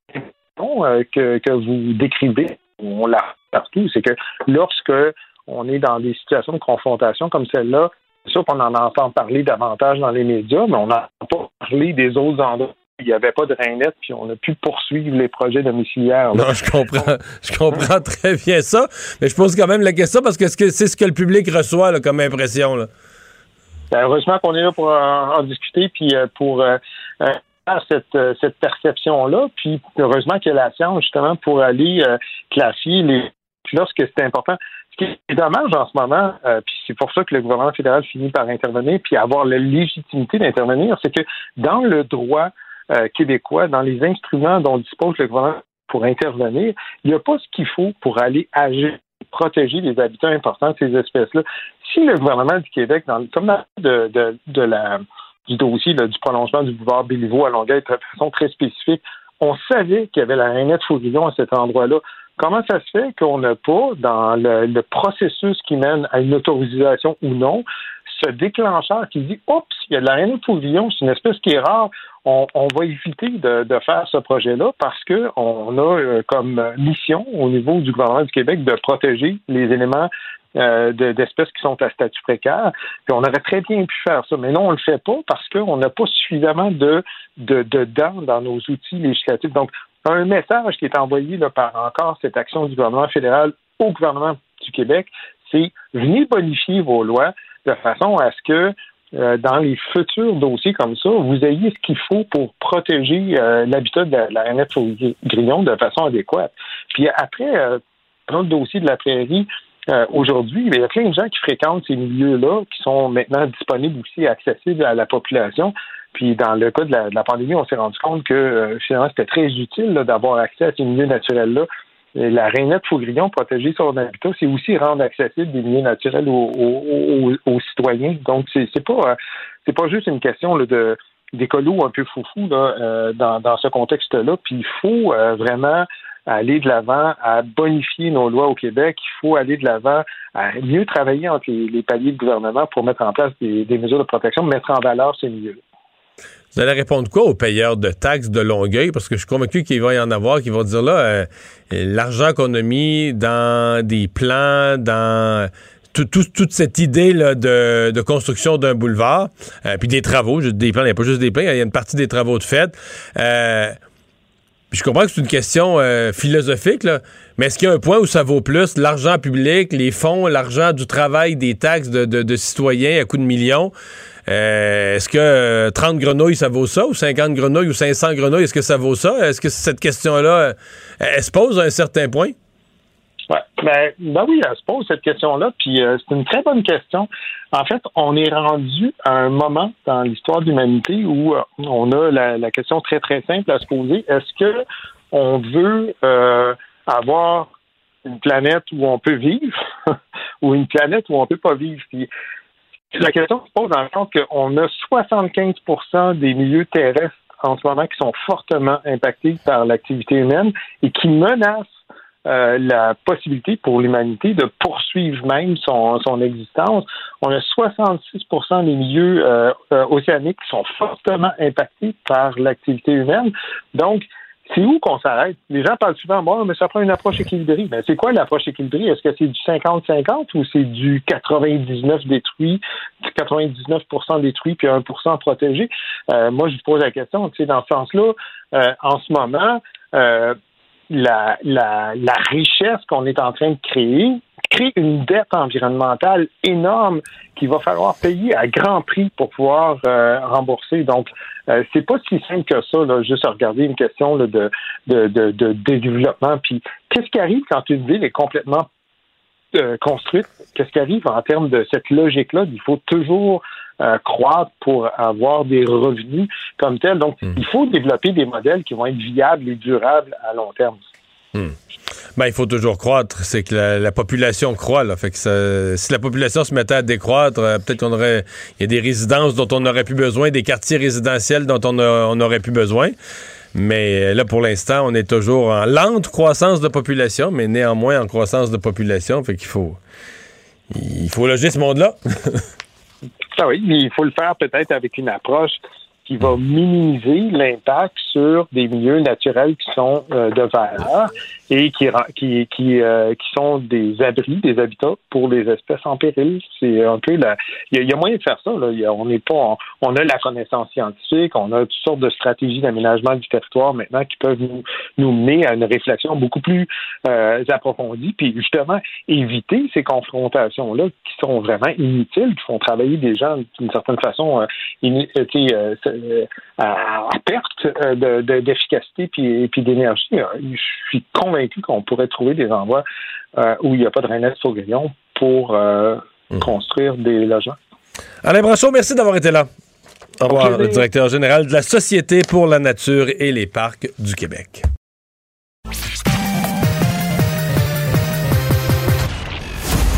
on, euh, que, que vous décrivez on l'a partout, c'est que lorsque on est dans des situations de confrontation comme celle-là, c'est sûr qu'on en entend parler davantage dans les médias, mais on n'a pas parlé des autres endroits il n'y avait pas de rainette, puis on a pu poursuivre les projets domiciliaires. Non, je comprends. Je comprends très bien ça. Mais je pose quand même la question parce que c'est ce que le public reçoit comme impression. Là. Ben, heureusement qu'on est là pour en, discuter, puis euh, pour euh, cette, cette perception-là. Puis heureusement qu'il y a la science justement pour aller classifier les puis là, ce que c'est important, ce qui est dommage en ce moment, euh, puis c'est pour ça que le gouvernement fédéral finit par intervenir, puis avoir la légitimité d'intervenir, c'est que dans le droit euh, québécois, dans les instruments dont dispose le gouvernement pour intervenir, il n'y a pas ce qu'il faut pour aller agir protéger les habitants importants de ces espèces-là. Si le gouvernement du Québec, comme dans de, de, de la, du dossier du prolongement du boulevard Béliveau à Longueuil de façon très spécifique, on savait qu'il y avait la rainette Fourillon à cet endroit-là. Comment ça se fait qu'on n'a pas, dans le, processus qui mène à une autorisation ou non, ce déclencheur qui dit Oups, il y a de la reine de c'est une espèce qui est rare, on, va éviter de, faire ce projet-là parce qu'on a euh, comme mission au niveau du gouvernement du Québec de protéger les éléments euh, d'espèces qui sont à statut précaire. Puis on aurait très bien pu faire ça, mais non, on ne le fait pas parce qu'on n'a pas suffisamment de, de, de dents dans nos outils législatifs. Donc, un message qui est envoyé là, par encore cette action du gouvernement fédéral au gouvernement du Québec, c'est venez bonifier vos lois de façon à ce que euh, dans les futurs dossiers comme ça, vous ayez ce qu'il faut pour protéger euh, l'habitat de la, la grillon de façon adéquate. Puis après, euh, dans le dossier de la prairie, aujourd'hui, il y a plein de gens qui fréquentent ces milieux-là, qui sont maintenant disponibles aussi, accessibles à la population. Puis dans le cas de la, pandémie, on s'est rendu compte que euh, finalement c'était très utile d'avoir accès à ces milieux naturels-là. La rainette faugrillon, protéger son habitat, c'est aussi rendre accessible des milieux naturels aux, citoyens. Donc c'est pas euh, c'est pas juste une question de d'écolo un peu foufou là, euh, dans, dans ce contexte-là. Puis il faut vraiment aller de l'avant à bonifier nos lois au Québec. Il faut aller de l'avant à mieux travailler entre les, paliers de gouvernement pour mettre en place des, des mesures de protection, mettre en valeur ces milieux. Vous allez répondre quoi aux payeurs de taxes de Longueuil? Parce que je suis convaincu qu'il va y en avoir qui vont dire là, euh, l'argent qu'on a mis dans des plans, dans toute cette idée là, de, construction d'un boulevard, euh, puis des travaux, des plans, il n'y a pas juste des plans, il y a une partie des travaux de fait. Euh, je comprends que c'est une question philosophique, là, mais est-ce qu'il y a un point où ça vaut plus l'argent public, les fonds, l'argent du travail, des taxes de, de citoyens à coups de millions? Euh, est-ce que 30 euh, grenouilles, ça vaut ça, ou 50 grenouilles, ou 500 grenouilles, est-ce que ça vaut ça? Est-ce que cette question-là, euh, elle se pose à un certain point? Ben, ben, oui, elle se pose cette question-là, puis c'est une très bonne question. En fait, on est rendu à un moment dans l'histoire de l'humanité où on a la, question très très simple à se poser. Est-ce que on veut avoir une planète où on peut vivre ou une planète où on peut pas vivre? Puis la question se pose dans le sens qu'on a 75% des milieux terrestres en ce moment qui sont fortement impactés par l'activité humaine et qui menacent euh, la possibilité pour l'humanité de poursuivre même son, son existence. On a 66% des milieux euh, euh, océaniques qui sont fortement impactés par l'activité humaine. Donc, c'est où qu'on s'arrête? Les gens parlent souvent, bon, mais ça prend une approche équilibrée. Mais c'est quoi l'approche équilibrée? Est-ce que c'est du 50-50 ou c'est du 99 détruit, 99% détruit puis 1% protégé? Euh, moi, je vous pose la question, tu sais, dans ce sens-là, euh, en ce moment, euh, la, la, la richesse qu'on est en train de créer, crée une dette environnementale énorme qu'il va falloir payer à grand prix pour pouvoir euh, rembourser. Donc, euh, c'est pas si simple que ça, là, juste à regarder une question de, de, de, de, développement. Puis, qu'est-ce qui arrive quand une ville est complètement euh, construite? Qu'est-ce qui arrive en termes de cette logique-là? Il faut toujours croître pour avoir des revenus comme tel. Donc, hmm. il faut développer des modèles qui vont être viables et durables à long terme. Hmm. Ben, il faut toujours croître. C'est que la, population croît. Là. Fait que si la population se mettait à décroître, euh, peut-être qu'on aurait. Il y a des résidences dont on n'aurait plus besoin, des quartiers résidentiels dont on, on aurait plus besoin. Mais euh, là, pour l'instant, on est toujours en lente croissance de population, mais néanmoins en croissance de population. Fait qu'il faut. Il faut loger ce monde-là. ah oui, mais il faut le faire peut-être avec une approche qui va minimiser l'impact sur des milieux naturels qui sont euh, de valeur et qui, qui, euh, qui sont des abris, des habitats pour les espèces en péril. C'est un peu. Il y, a, moyen de faire ça. Là. on n'est pas. On, a la connaissance scientifique, on a toutes sortes de stratégies d'aménagement du territoire maintenant qui peuvent nous, nous mener à une réflexion beaucoup plus euh, approfondie, puis justement éviter ces confrontations-là qui sont vraiment inutiles, qui font travailler des gens d'une certaine façon, à, perte d'efficacité puis, puis d'énergie. Je suis convaincu qu'on pourrait trouver des endroits où il n'y a pas de René sur grillon pour hmm. construire des logements. Alain Brachot, merci d'avoir été là. Au revoir, le directeur général de la Société pour la nature et les parcs du Québec.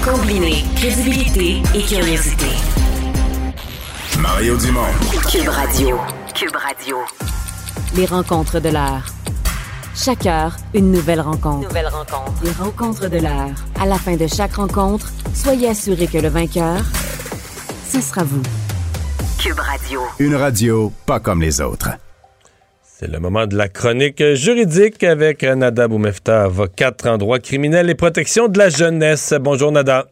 Combiner crédibilité et curiosité. Mario Dumont. Cube Radio. Cube Radio. Les rencontres de l'art. Chaque heure, une nouvelle rencontre. Nouvelle rencontre. Les rencontres de l'art. À la fin de chaque rencontre, soyez assurés que le vainqueur, ce sera vous. Cube Radio. Une radio pas comme les autres. C'est le moment de la chronique juridique avec Nada Boumefta, avocate en droit criminel et protection de la jeunesse. Bonjour Nada.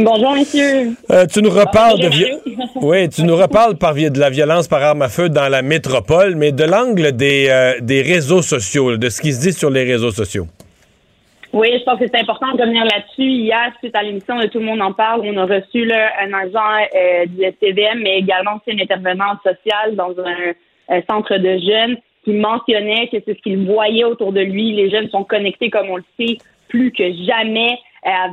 Bonjour messieurs. Euh, tu nous reparles de oui, tu nous reparles par de la violence par arme à feu dans la métropole, mais de l'angle des, euh, des réseaux sociaux, de ce qui se dit sur les réseaux sociaux. Oui, je pense que c'est important de revenir là-dessus. Hier, suite à l'émission de Tout le monde en parle, on a reçu là, un agent euh, du STVM, mais également aussi une intervenante sociale dans un, centre de jeunes qui mentionnait que c'est ce qu'il voyait autour de lui. Les jeunes sont connectés, comme on le sait, plus que jamais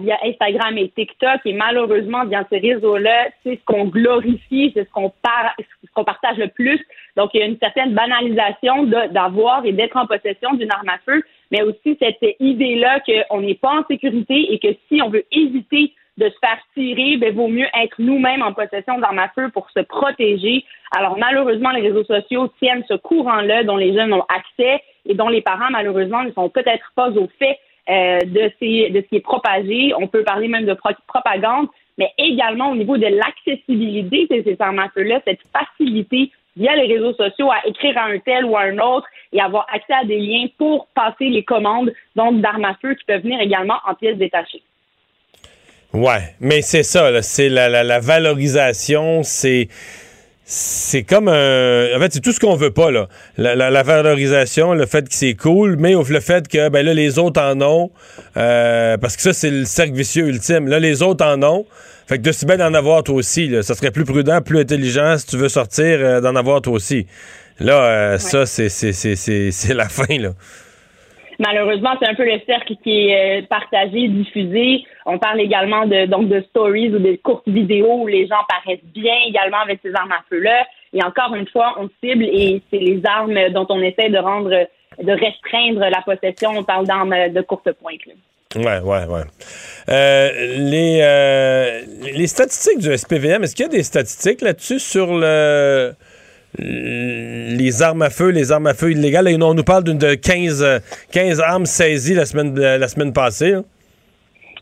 via Instagram et TikTok. Et malheureusement, via ces réseaux-là, c'est ce qu'on glorifie, c'est ce qu'on ce qu'on partage le plus. Donc, il y a une certaine banalisation d'avoir et d'être en possession d'une arme à feu mais aussi cette idée-là qu'on n'est pas en sécurité et que si on veut éviter de se faire tirer, ben vaut mieux être nous-mêmes en possession d'armes à feu pour se protéger. Alors malheureusement, les réseaux sociaux tiennent ce courant-là dont les jeunes ont accès et dont les parents malheureusement ne sont peut-être pas au fait euh, de, ces, de ce qui est propagé. On peut parler même de propagande, mais également au niveau de l'accessibilité de ces armes à feu-là, cette facilité via les réseaux sociaux à écrire à un tel ou à un autre et avoir accès à des liens pour passer les commandes donc d'armes à feu qui peuvent venir également en pièces détachées. Ouais, mais c'est ça, c'est la, la, valorisation, c'est c'est comme un. En fait, c'est tout ce qu'on veut pas, là. La, valorisation, le fait que c'est cool, mais le fait que ben là, les autres en ont. Euh, parce que ça, c'est le cercle vicieux ultime. Là, les autres en ont. Fait que de si bien d'en avoir toi aussi. Là. Ça serait plus prudent, plus intelligent si tu veux sortir, euh, d'en avoir toi aussi. Là, euh, ça, c'est la fin, là. Malheureusement, c'est un peu le cercle qui est euh, partagé, diffusé. On parle également de donc de stories ou de courtes vidéos où les gens paraissent bien également avec ces armes à feu-là. Et encore une fois, on cible et c'est les armes dont on essaie de rendre, de restreindre la possession. On parle d'armes de courte pointe. Ouais, ouais, ouais. Euh, les, euh, les statistiques du SPVM, est-ce qu'il y a des statistiques là-dessus sur le les armes à feu, les armes à feu illégales? on nous parle d'une de 15, 15 armes saisies la semaine, la semaine passée.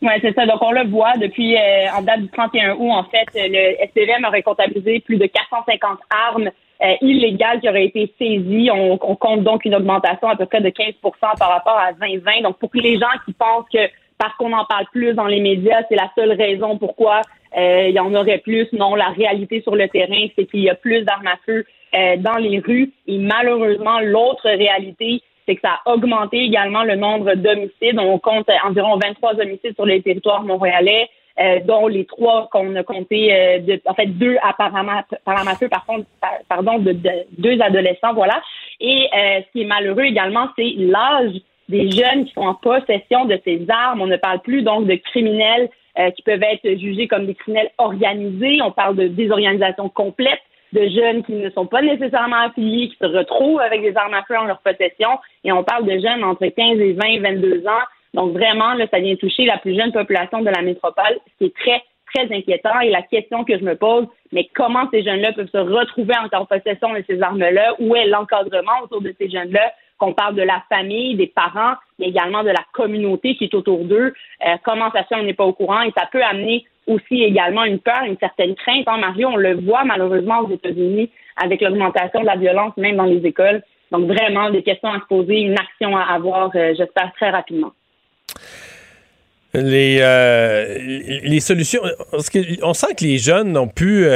Oui, c'est ça. Donc, on le voit depuis, euh, en date du 31 août, en fait, le SPVM aurait comptabilisé plus de 450 armes euh, illégales qui auraient été saisies. On, compte donc une augmentation à peu près de 15% par rapport à 2020. Donc, pour les gens qui pensent que parce qu'on en parle plus dans les médias, c'est la seule raison pourquoi euh, il y en aurait plus. Non, la réalité sur le terrain, c'est qu'il y a plus d'armes à feu euh, dans les rues. Et malheureusement, l'autre réalité, c'est que ça a augmenté également le nombre d'homicides. On compte environ 23 homicides sur les territoires montréalais. Euh, dont les trois qu'on a compté, euh, en fait deux apparemment par feu, par contre, pardon, de, deux adolescents, voilà. Et ce qui est malheureux également, c'est l'âge des jeunes qui sont en possession de ces armes. On ne parle plus donc de criminels qui peuvent être jugés comme des criminels organisés. On parle de désorganisation complète de jeunes qui ne sont pas nécessairement affiliés, qui se retrouvent avec des armes à feu en leur possession. Et on parle de jeunes entre 15 et 20, 22 ans. Donc vraiment, là, ça vient toucher la plus jeune population de la métropole, ce qui est très, très inquiétant. Et la question que je me pose, mais comment ces jeunes-là peuvent se retrouver en possession de ces armes-là? Où est l'encadrement autour de ces jeunes-là? qu'on parle de la famille, des parents, mais également de la communauté qui est autour d'eux. Euh, comment ça se fait, on n'est pas au courant et ça peut amener aussi également une peur, une certaine crainte. En hein, Mario, on le voit malheureusement aux États-Unis avec l'augmentation de la violence même dans les écoles. Donc vraiment des questions à se poser, une action à avoir, euh, j'espère très rapidement. Les, euh, les solutions, on sent que les jeunes n'ont plus,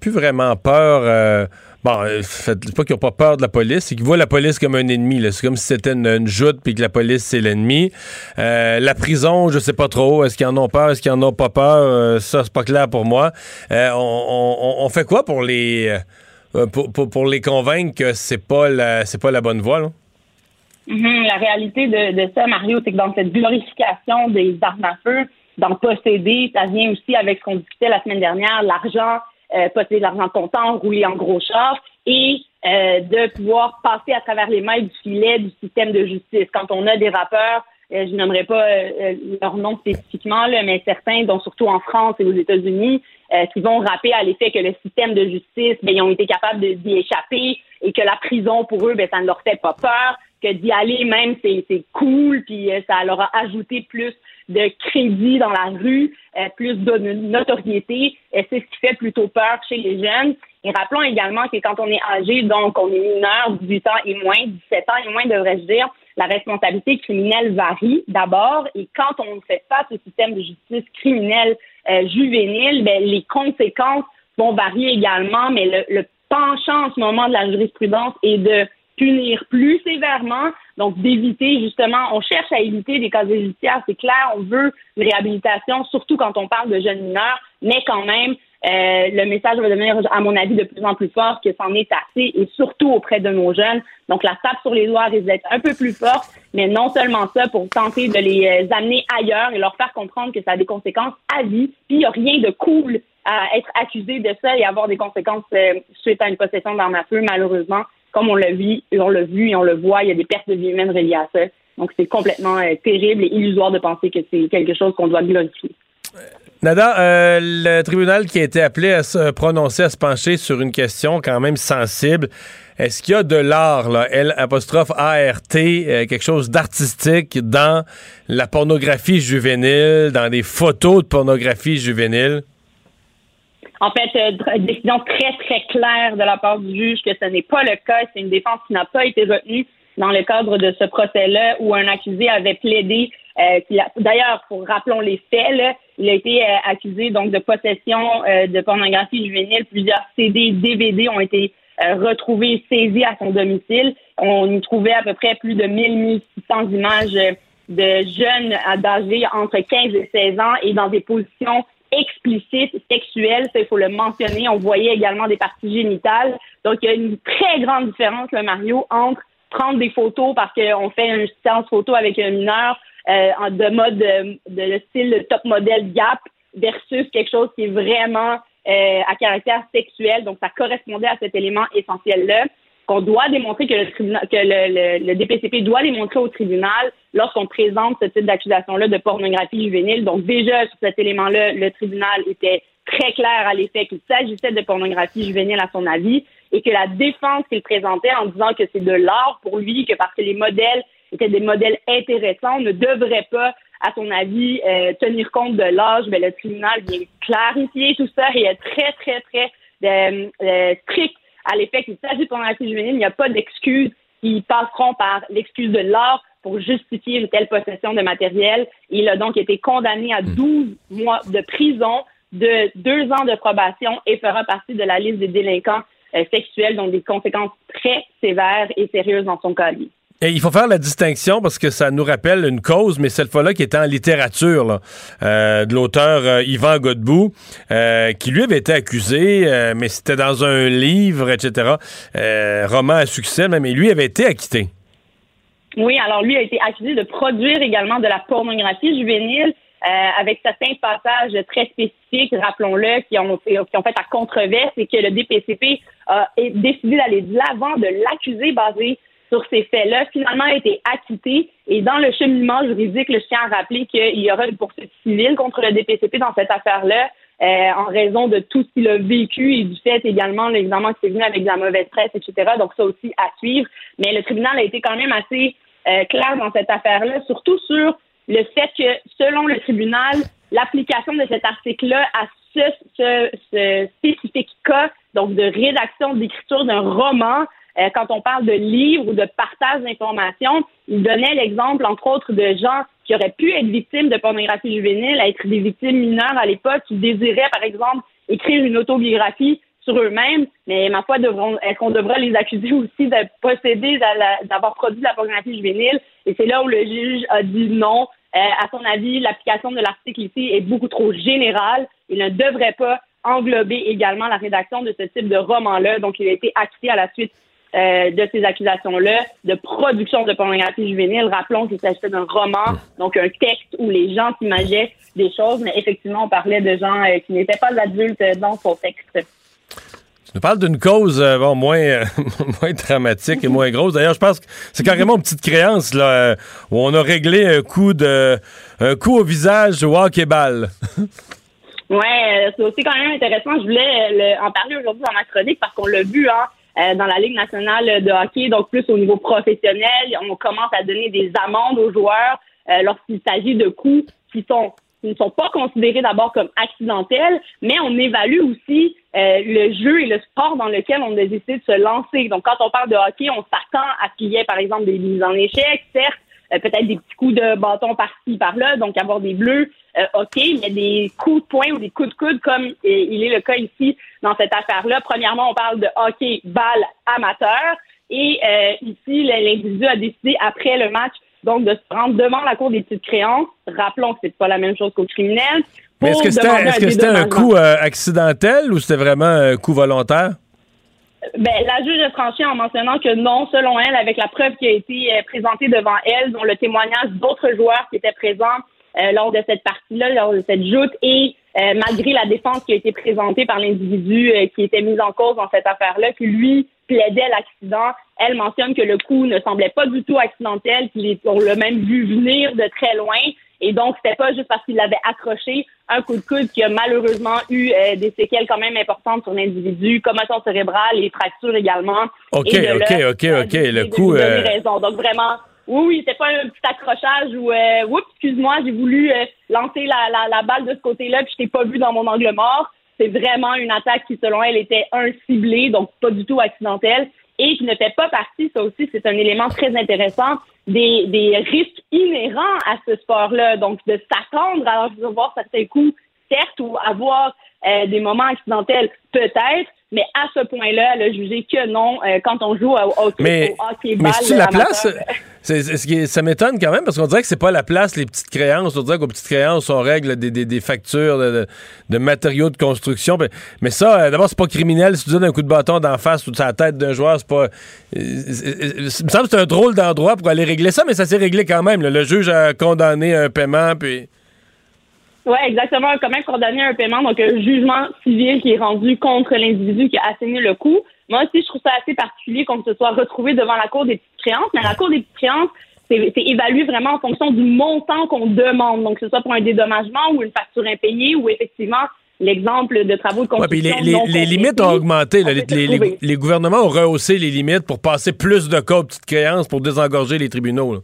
plus vraiment peur bon, euh, c'est pas qu'ils n'ont pas peur de la police, c'est qu'ils voient la police comme un ennemi. C'est comme si c'était une, joute puis que la police, c'est l'ennemi. Euh, la prison, je sais pas trop. Est-ce qu'ils en ont peur? Est-ce qu'ils en ont pas peur? Euh, ça, c'est pas clair pour moi. On, on, fait quoi pour les pour, pour, les convaincre que c'est pas pas la bonne voie. Là? Mm-hmm. La réalité de, de ça, Mario, c'est que dans cette glorification des armes à feu, d'en posséder, ça vient aussi avec ce qu'on discutait la semaine dernière, l'argent, euh, posséder de l'argent comptant, rouler en gros char et euh, de pouvoir passer à travers les mailles du filet du système de justice. Quand on a des rappeurs, euh, je n'aimerais pas euh, leur nom spécifiquement, là, mais certains, dont surtout en France et aux États-Unis, qui vont rapper à l'effet que le système de justice, ben, ils ont été capables d'y échapper et que la prison, pour eux, ben, ça ne leur fait pas peur que d'y aller même, c'est cool, puis euh, ça leur a ajouté plus de crédit dans la rue, euh, plus de notoriété. C'est ce qui fait plutôt peur chez les jeunes. Et rappelons également que quand on est âgé, donc on est mineur, 18 ans et moins, 17 ans et moins, devrais-je dire, la responsabilité criminelle varie d'abord. Et quand on fait face au système de justice criminelle euh, juvénile, ben, les conséquences vont varier également, mais le, le penchant en ce moment de la jurisprudence est de punir plus sévèrement, donc d'éviter justement, on cherche à éviter des cas judiciaires, c'est clair, on veut une réhabilitation, surtout quand on parle de jeunes mineurs, mais quand même, euh, le message va devenir, à mon avis, de plus en plus fort que c'en est assez, et surtout auprès de nos jeunes. Donc, la tape sur les doigts risque d'être un peu plus forte, mais non seulement ça, pour tenter de les euh, amener ailleurs et leur faire comprendre que ça a des conséquences à vie, puis il n'y a rien de cool à être accusé de ça et avoir des conséquences euh, suite à une possession d'armes à feu, malheureusement comme on l'a vu, on l'a vu et on le voit, il y a des pertes de vie humaines reliées à ça. Donc, c'est complètement euh, terrible et illusoire de penser que c'est quelque chose qu'on doit glorifier. Nada, euh, le tribunal qui a été appelé à se prononcer, à se pencher sur une question quand même sensible, est-ce qu'il y a de l'art, là, L ART, euh, quelque chose d'artistique dans la pornographie juvénile, dans des photos de pornographie juvénile? En fait, euh, décision très, très claire de la part du juge que ce n'est pas le cas. C'est une défense qui n'a pas été retenue dans le cadre de ce procès-là où un accusé avait plaidé. Euh, D'ailleurs, pour rappelons les faits, là, il a été euh, accusé donc de possession euh, de pornographie juvénile. Plusieurs CD, DVD ont été retrouvés, saisis à son domicile. On y trouvait à peu près plus de 1000-1600 images de jeunes âgés entre 15 et 16 ans et dans des positions explicite, sexuelle, ça, il faut le mentionner. On voyait également des parties génitales. Donc, il y a une très grande différence, le Mario, entre prendre des photos parce qu'on fait une séance photo avec un mineur euh, de mode de, de, style top modèle Gap versus quelque chose qui est vraiment euh, à caractère sexuel. Donc, ça correspondait à cet élément essentiel-là qu'on doit démontrer que le tribunal, que le, le, DPCP doit démontrer au tribunal lorsqu'on présente ce type d'accusation-là de pornographie juvénile. Donc déjà, sur cet élément-là, le tribunal était très clair à l'effet qu'il s'agissait de pornographie juvénile à son avis et que la défense qu'il présentait en disant que c'est de l'art pour lui, que parce que les modèles étaient des modèles intéressants, ne devrait pas, à son avis, euh, tenir compte de l'âge. Mais le tribunal vient clarifier tout ça et est très, très, très euh, euh, strict à l'effet qu'il s'agit de pornographie juvénile, il n'y a pas d'excuses qui passeront par l'excuse de l'art pour justifier une telle possession de matériel. Il a donc été condamné à 12 hmm. mois de prison, de deux ans de probation et fera partie de la liste des délinquants euh, sexuels, dont des conséquences très sévères et sérieuses dans son cas. Il faut faire la distinction parce que ça nous rappelle une cause, mais cette fois-là qui était en littérature, euh, de l'auteur euh, Yvan Godbout, euh, qui lui avait été accusé, mais c'était dans un livre, etc., roman à succès, mais lui avait été acquitté. Oui, alors lui a été accusé de produire également de la pornographie juvénile. avec certains passages très spécifiques, rappelons-le, qui ont, qui ont fait la controverse et que le DPCP a décidé d'aller de l'avant de l'accuser basé sur ces faits-là, finalement a été acquitté. Et dans le cheminement juridique, je tiens à rappeler qu'il y aura une poursuite civile contre le DPCP dans cette affaire-là. Euh, en raison de tout ce qu'il a vécu et du fait également, évidemment, que c'est venu avec de la mauvaise presse, etc. Donc, ça aussi à suivre. Mais le tribunal a été quand même assez euh, clair dans cette affaire-là, surtout sur le fait que, selon le tribunal, l'application de cet article-là à ce, ce, ce, spécifique cas, donc de rédaction, d'écriture d'un roman, euh, quand on parle de livres ou de partage d'informations, il donnait l'exemple, entre autres, de gens qui auraient pu être victimes de pornographie juvénile, être des victimes mineures à l'époque, qui désiraient, par exemple, écrire une autobiographie sur eux-mêmes, mais ma foi, est-ce qu'on devrait les accuser aussi de posséder, d'avoir produit de la pornographie juvénile? Et c'est là où le juge a dit non. Euh, à son avis, l'application de l'article ici est beaucoup trop générale. Il ne devrait pas englobé également la rédaction de ce type de roman-là. Donc, il a été acquitté à la suite euh, de ces accusations-là de production de pornographie juvénile. Rappelons qu'il s'agissait d'un roman, donc un texte où les gens s'imaginaient des choses, mais effectivement, on parlait de gens euh, qui n'étaient pas adultes dans son texte. Tu nous parles d'une cause euh, bon, moins, moins dramatique et moins grosse. D'ailleurs, je pense que c'est carrément une petite créance là, où on a réglé un coup de un coup au visage au hockey-ball. ouais, c'est aussi quand même intéressant. Je voulais en parler aujourd'hui dans ma chronique parce qu'on l'a vu, hein, euh, dans la Ligue nationale de hockey, donc plus au niveau professionnel. On commence à donner des amendes aux joueurs euh, lorsqu'il s'agit de coups qui sont qui ne sont pas considérés d'abord comme accidentels, mais on évalue aussi euh, le jeu et le sport dans lequel on a décidé de se lancer. Donc, quand on parle de hockey, on s'attend à qu'il y ait, par exemple, des mises en échec, certes, peut-être des petits coups de bâton par-ci, par-là, donc avoir des bleus, euh, OK, mais des coups de poing ou des coups de coude, comme il est le cas ici dans cette affaire-là. Premièrement, on parle de hockey balle amateur. Et euh, ici, l'individu a décidé, après le match, donc de se rendre devant la cour des petites créances. Rappelons que c'est pas la même chose qu'au criminel. Mais est-ce que c'était un coup euh, accidentel ou c'était vraiment un coup volontaire? Ben, la juge a tranché en mentionnant que non, selon elle, avec la preuve qui a été présentée devant elle, dont le témoignage d'autres joueurs qui étaient présents euh, lors de cette partie-là, lors de cette joute, et euh, malgré la défense qui a été présentée par l'individu euh, qui était mis en cause dans cette affaire-là, que lui plaidait l'accident, elle mentionne que le coup ne semblait pas du tout accidentel, qu'il l'a même vu venir de très loin, et donc c'était pas juste parce qu'il l'avait accroché un coup de coude qui a malheureusement eu des séquelles quand même importantes sur l'individu, commotion cérébrale et fracture également. Ok, ok, ok, ok, le coup. Raison. Donc vraiment oui, oui, c'était pas un petit accrochage où, euh, oups, excuse-moi, j'ai voulu euh, lancer la, la, la, balle de ce côté-là, puis je t'ai pas vu dans mon angle mort. C'est vraiment une attaque qui, selon elle, était un ciblé, donc pas du tout accidentelle, et qui ne fait pas partie, ça aussi, c'est un élément très intéressant, des, des risques inhérents à ce sport-là. Donc, de s'attendre à recevoir certains coups, certes, ou avoir euh, des moments accidentels, peut-être, mais à ce point-là, elle a jugé que non euh, quand on joue au, hockey, mais, hockey Mais c'est la place? ça m'étonne quand même parce qu'on dirait que c'est pas la place, les petites créances. On dirait qu'aux petites créances, on règle des, des, des factures de, de, matériaux de construction. Mais ça, euh, d'abord, c'est pas criminel. Si tu donnes un coup de bâton d'en face ou de la tête d'un joueur, c'est pas. Euh, il me semble que c'est un drôle d'endroit pour aller régler ça, mais ça s'est réglé quand même. Le juge a condamné un paiement, puis. Oui, exactement. Condamné à un paiement, donc un jugement civil qui est rendu contre l'individu qui a assigné le coup. Moi aussi, je trouve ça assez particulier qu'on se soit retrouvé devant la Cour des petites créances, mais la Cour des petites créances, c'est évalué vraiment en fonction du montant qu'on demande. Donc, que ce soit pour un dédommagement ou une facture impayée ou effectivement l'exemple de travaux de construction. Ouais, les, les, limites ont augmenté. les, les, gouvernements ont rehaussé les limites pour passer plus de cas aux petites créances pour désengorger les tribunaux. Là.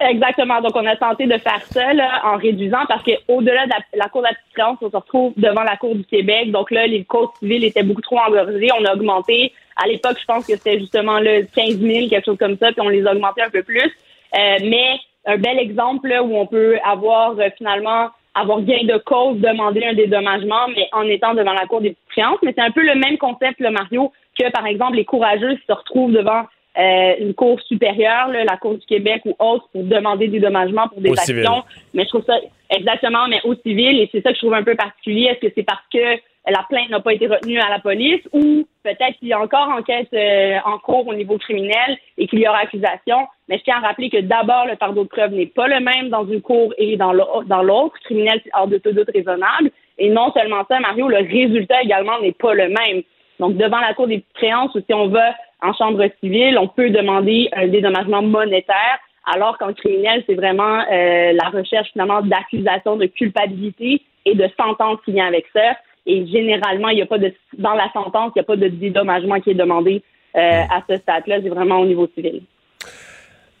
Exactement. Donc, on a tenté de faire ça en réduisant parce qu'au-delà de la, Cour de la on se retrouve devant la Cour du Québec. Donc là, les cours civils étaient beaucoup trop engorgés. On a augmenté. À l'époque, je pense que c'était justement le 15 000, quelque chose comme ça, puis on les a un peu plus. Euh, mais un bel exemple où on peut avoir euh, finalement avoir gain de cause, demander un dédommagement, mais en étant devant la Cour des créances. Mais c'est un peu le même concept, le Mario, que par exemple les courageux se retrouvent devant euh, une cour supérieure, la Cour du Québec ou autre, pour demander des dommagements pour des actions. Mais je trouve ça exactement, mais au civil, et c'est ça que je trouve un peu particulier. Est-ce que c'est parce que la plainte n'a pas été retenue à la police ou peut-être qu'il y a encore enquête euh, en cours au niveau criminel et qu'il y aura accusation? Mais je tiens à rappeler que d'abord, le fardeau de preuve n'est pas le même dans une cour et dans l'autre. Criminel, c'est hors de tout doute raisonnable. Et non seulement ça, Mario, le résultat également n'est pas le même. Donc, devant la Cour des créances, ou si on va en chambre civile, on peut demander un dédommagement monétaire, alors qu'en criminel, c'est vraiment euh, la recherche finalement d'accusation de culpabilité et de sentence qui vient avec ça. Et généralement, il n'y a pas de dans la sentence, il n'y a pas de dédommagement qui est demandé euh, à ce stade-là. C'est vraiment au niveau civil.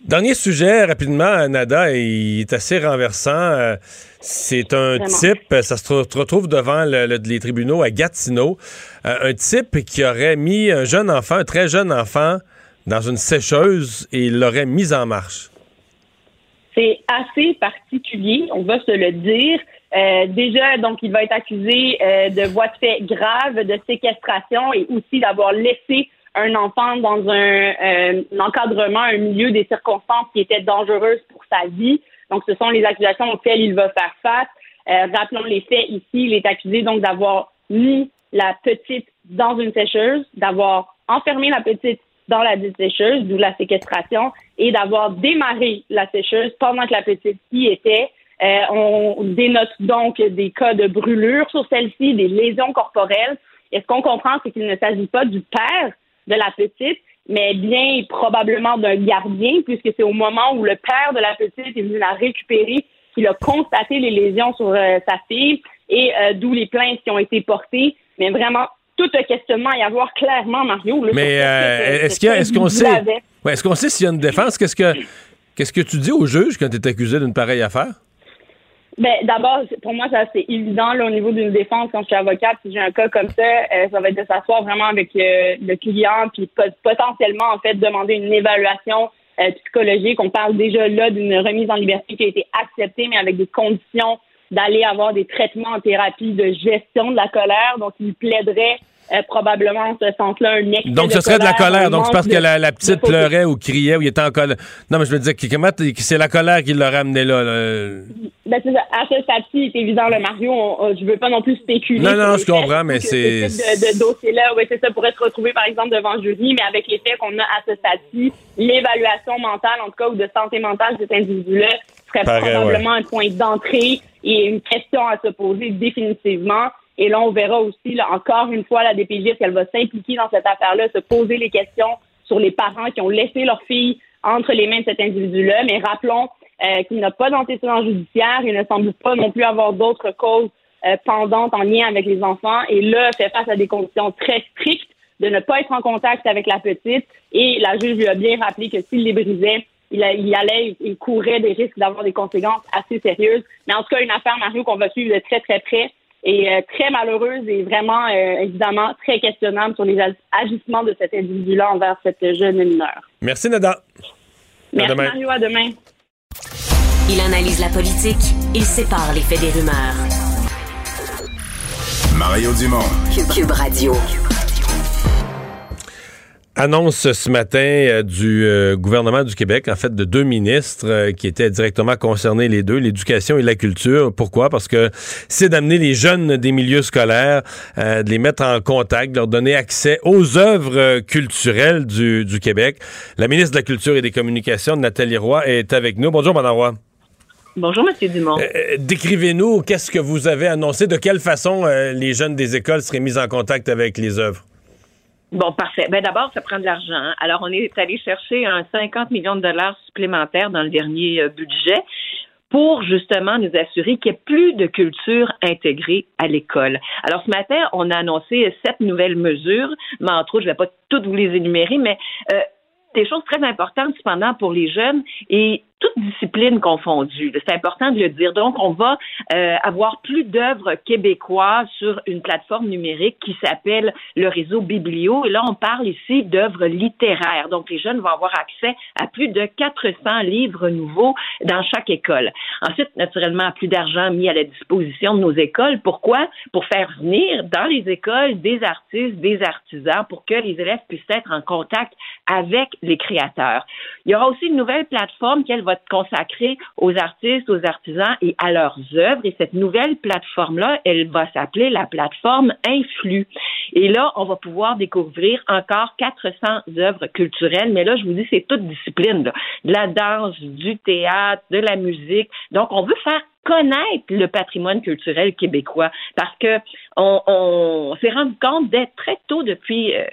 Dernier sujet, rapidement, Nada, il est assez renversant. Euh, c'est un type, ça se retrouve devant les tribunaux à Gatineau, euh, un type qui aurait mis un jeune enfant, un très jeune enfant, dans une sécheuse et il l'aurait mis en marche. C'est assez particulier, on va se le dire. Euh, déjà, donc, il va être accusé de voies de fait graves, de séquestration et aussi d'avoir laissé un enfant dans un, euh, encadrement, un milieu des circonstances qui étaient dangereuses pour sa vie. Donc, ce sont les accusations auxquelles il va faire face. Euh, rappelons les faits ici. Il est accusé donc d'avoir mis la petite dans une sécheuse, d'avoir enfermé la petite dans la sécheuse, d'où la séquestration, et d'avoir démarré la sécheuse pendant que la petite y était. Euh, on dénote donc des cas de brûlure sur celle-ci, des lésions corporelles. Et ce qu'on comprend, c'est qu'il ne s'agit pas du père de la petite, mais bien probablement d'un gardien, puisque c'est au moment où le père de la petite est venu la récupérer qu'il a constaté les lésions sur euh, sa fille et euh, d'où les plaintes qui ont été portées. Mais vraiment, tout un questionnement à y avoir clairement, Mario. mais euh, est-ce qu'on sait, est-ce qu'on sait s'il y a une défense? Qu'est-ce que qu'est-ce que tu dis au juge quand tu es accusé d'une pareille affaire? Ben, d'abord, pour moi, c'est assez évident là, au niveau d'une défense. Quand je suis avocate, si j'ai un cas comme ça, euh, ça va être de s'asseoir vraiment avec le client, puis potentiellement en fait demander une évaluation euh, psychologique. On parle déjà là d'une remise en liberté qui a été acceptée, mais avec des conditions d'aller avoir des traitements en thérapie de gestion de la colère. Donc, il plaiderait euh, probablement en ce sens-là un excès Donc, ce serait de la colère. Donc, c'est parce que la, petite pleurait ou criait ou il était en colère. Non, mais je me disais, comment c'est la colère qui l'a ramené là? Ben, c'est ça. À ce stade-ci, c'est évident, le Mario, je veux pas non plus spéculer. Non, non, je comprends, mais c'est. De, de dossier-là, oui, c'est ça, pourrait se retrouver, par exemple, devant jury, mais avec les faits qu'on a à ce stade-ci, l'évaluation mentale, en tout cas, ou de santé mentale de cet individu-là, serait probablement un point d'entrée et une question à se poser définitivement. Et là, on verra aussi, là, encore une fois, la DPJ, si elle va s'impliquer dans cette affaire-là, se poser les questions sur les parents qui ont laissé leur fille entre les mains de cet individu-là. Mais rappelons euh, qu'il n'a pas d'antécédent judiciaire, il ne semble pas non plus avoir d'autres causes euh, pendantes en lien avec les enfants. Et là, fait face à des conditions très strictes de ne pas être en contact avec la petite. Et la juge lui a bien rappelé que s'il les brisait, il, il, allait, il courait des risques d'avoir des conséquences assez sérieuses. Mais en tout cas, une affaire, Mario, qu'on va suivre de très, très près et euh, très malheureuse et vraiment, euh, évidemment, très questionnable sur les agissements de cet individu-là envers cette jeune mineure. Merci, Nada. Merci, Mario. À demain. Il analyse la politique, il sépare les faits des rumeurs. Mario Dumont. Cube Radio. Annonce ce matin euh, du euh, gouvernement du Québec, en fait, de deux ministres euh, qui étaient directement concernés les deux, l'éducation et la culture. Pourquoi? Parce que c'est d'amener les jeunes des milieux scolaires, de les mettre en contact, de leur donner accès aux œuvres culturelles du, du Québec. La ministre de la Culture et des Communications, Nathalie Roy, est avec nous. Bonjour, Mme Roy. Bonjour, M. Dumont. Décrivez-nous, qu'est-ce que vous avez annoncé? De quelle façon les jeunes des écoles seraient mis en contact avec les œuvres? Bon, parfait. Ben d'abord, ça prend de l'argent. Hein. Alors, on est allé chercher un 50 millions de dollars supplémentaires dans le dernier euh, budget pour justement nous assurer qu'il n'y ait plus de culture intégrée à l'école. Alors ce matin, on a annoncé sept nouvelles mesures, mais entre autres, je ne vais pas toutes vous les énumérer, mais euh, des choses très importantes cependant pour les jeunes et toutes disciplines confondues. C'est important de le dire. Donc, on va euh, avoir plus d'œuvres québécoises sur une plateforme numérique qui s'appelle le réseau Biblio. Et là, on parle ici d'œuvres littéraires. Donc, les jeunes vont avoir accès à plus de 400 livres nouveaux dans chaque école. Ensuite, naturellement, plus d'argent mis à la disposition de nos écoles. Pourquoi? Pour faire venir dans les écoles des artistes, des artisans, pour que les élèves puissent être en contact avec les créateurs. Il y aura aussi une nouvelle plateforme qu'elle va consacrée aux artistes, aux artisans et à leurs œuvres. Et cette nouvelle plateforme-là, elle va s'appeler la plateforme Influx. Et là, on va pouvoir découvrir encore 400 œuvres culturelles. Mais là, je vous dis, c'est toute discipline. De la danse, du théâtre, de la musique. Donc, on veut faire connaître le patrimoine culturel québécois parce que on, s'est rendu compte dès très tôt depuis euh,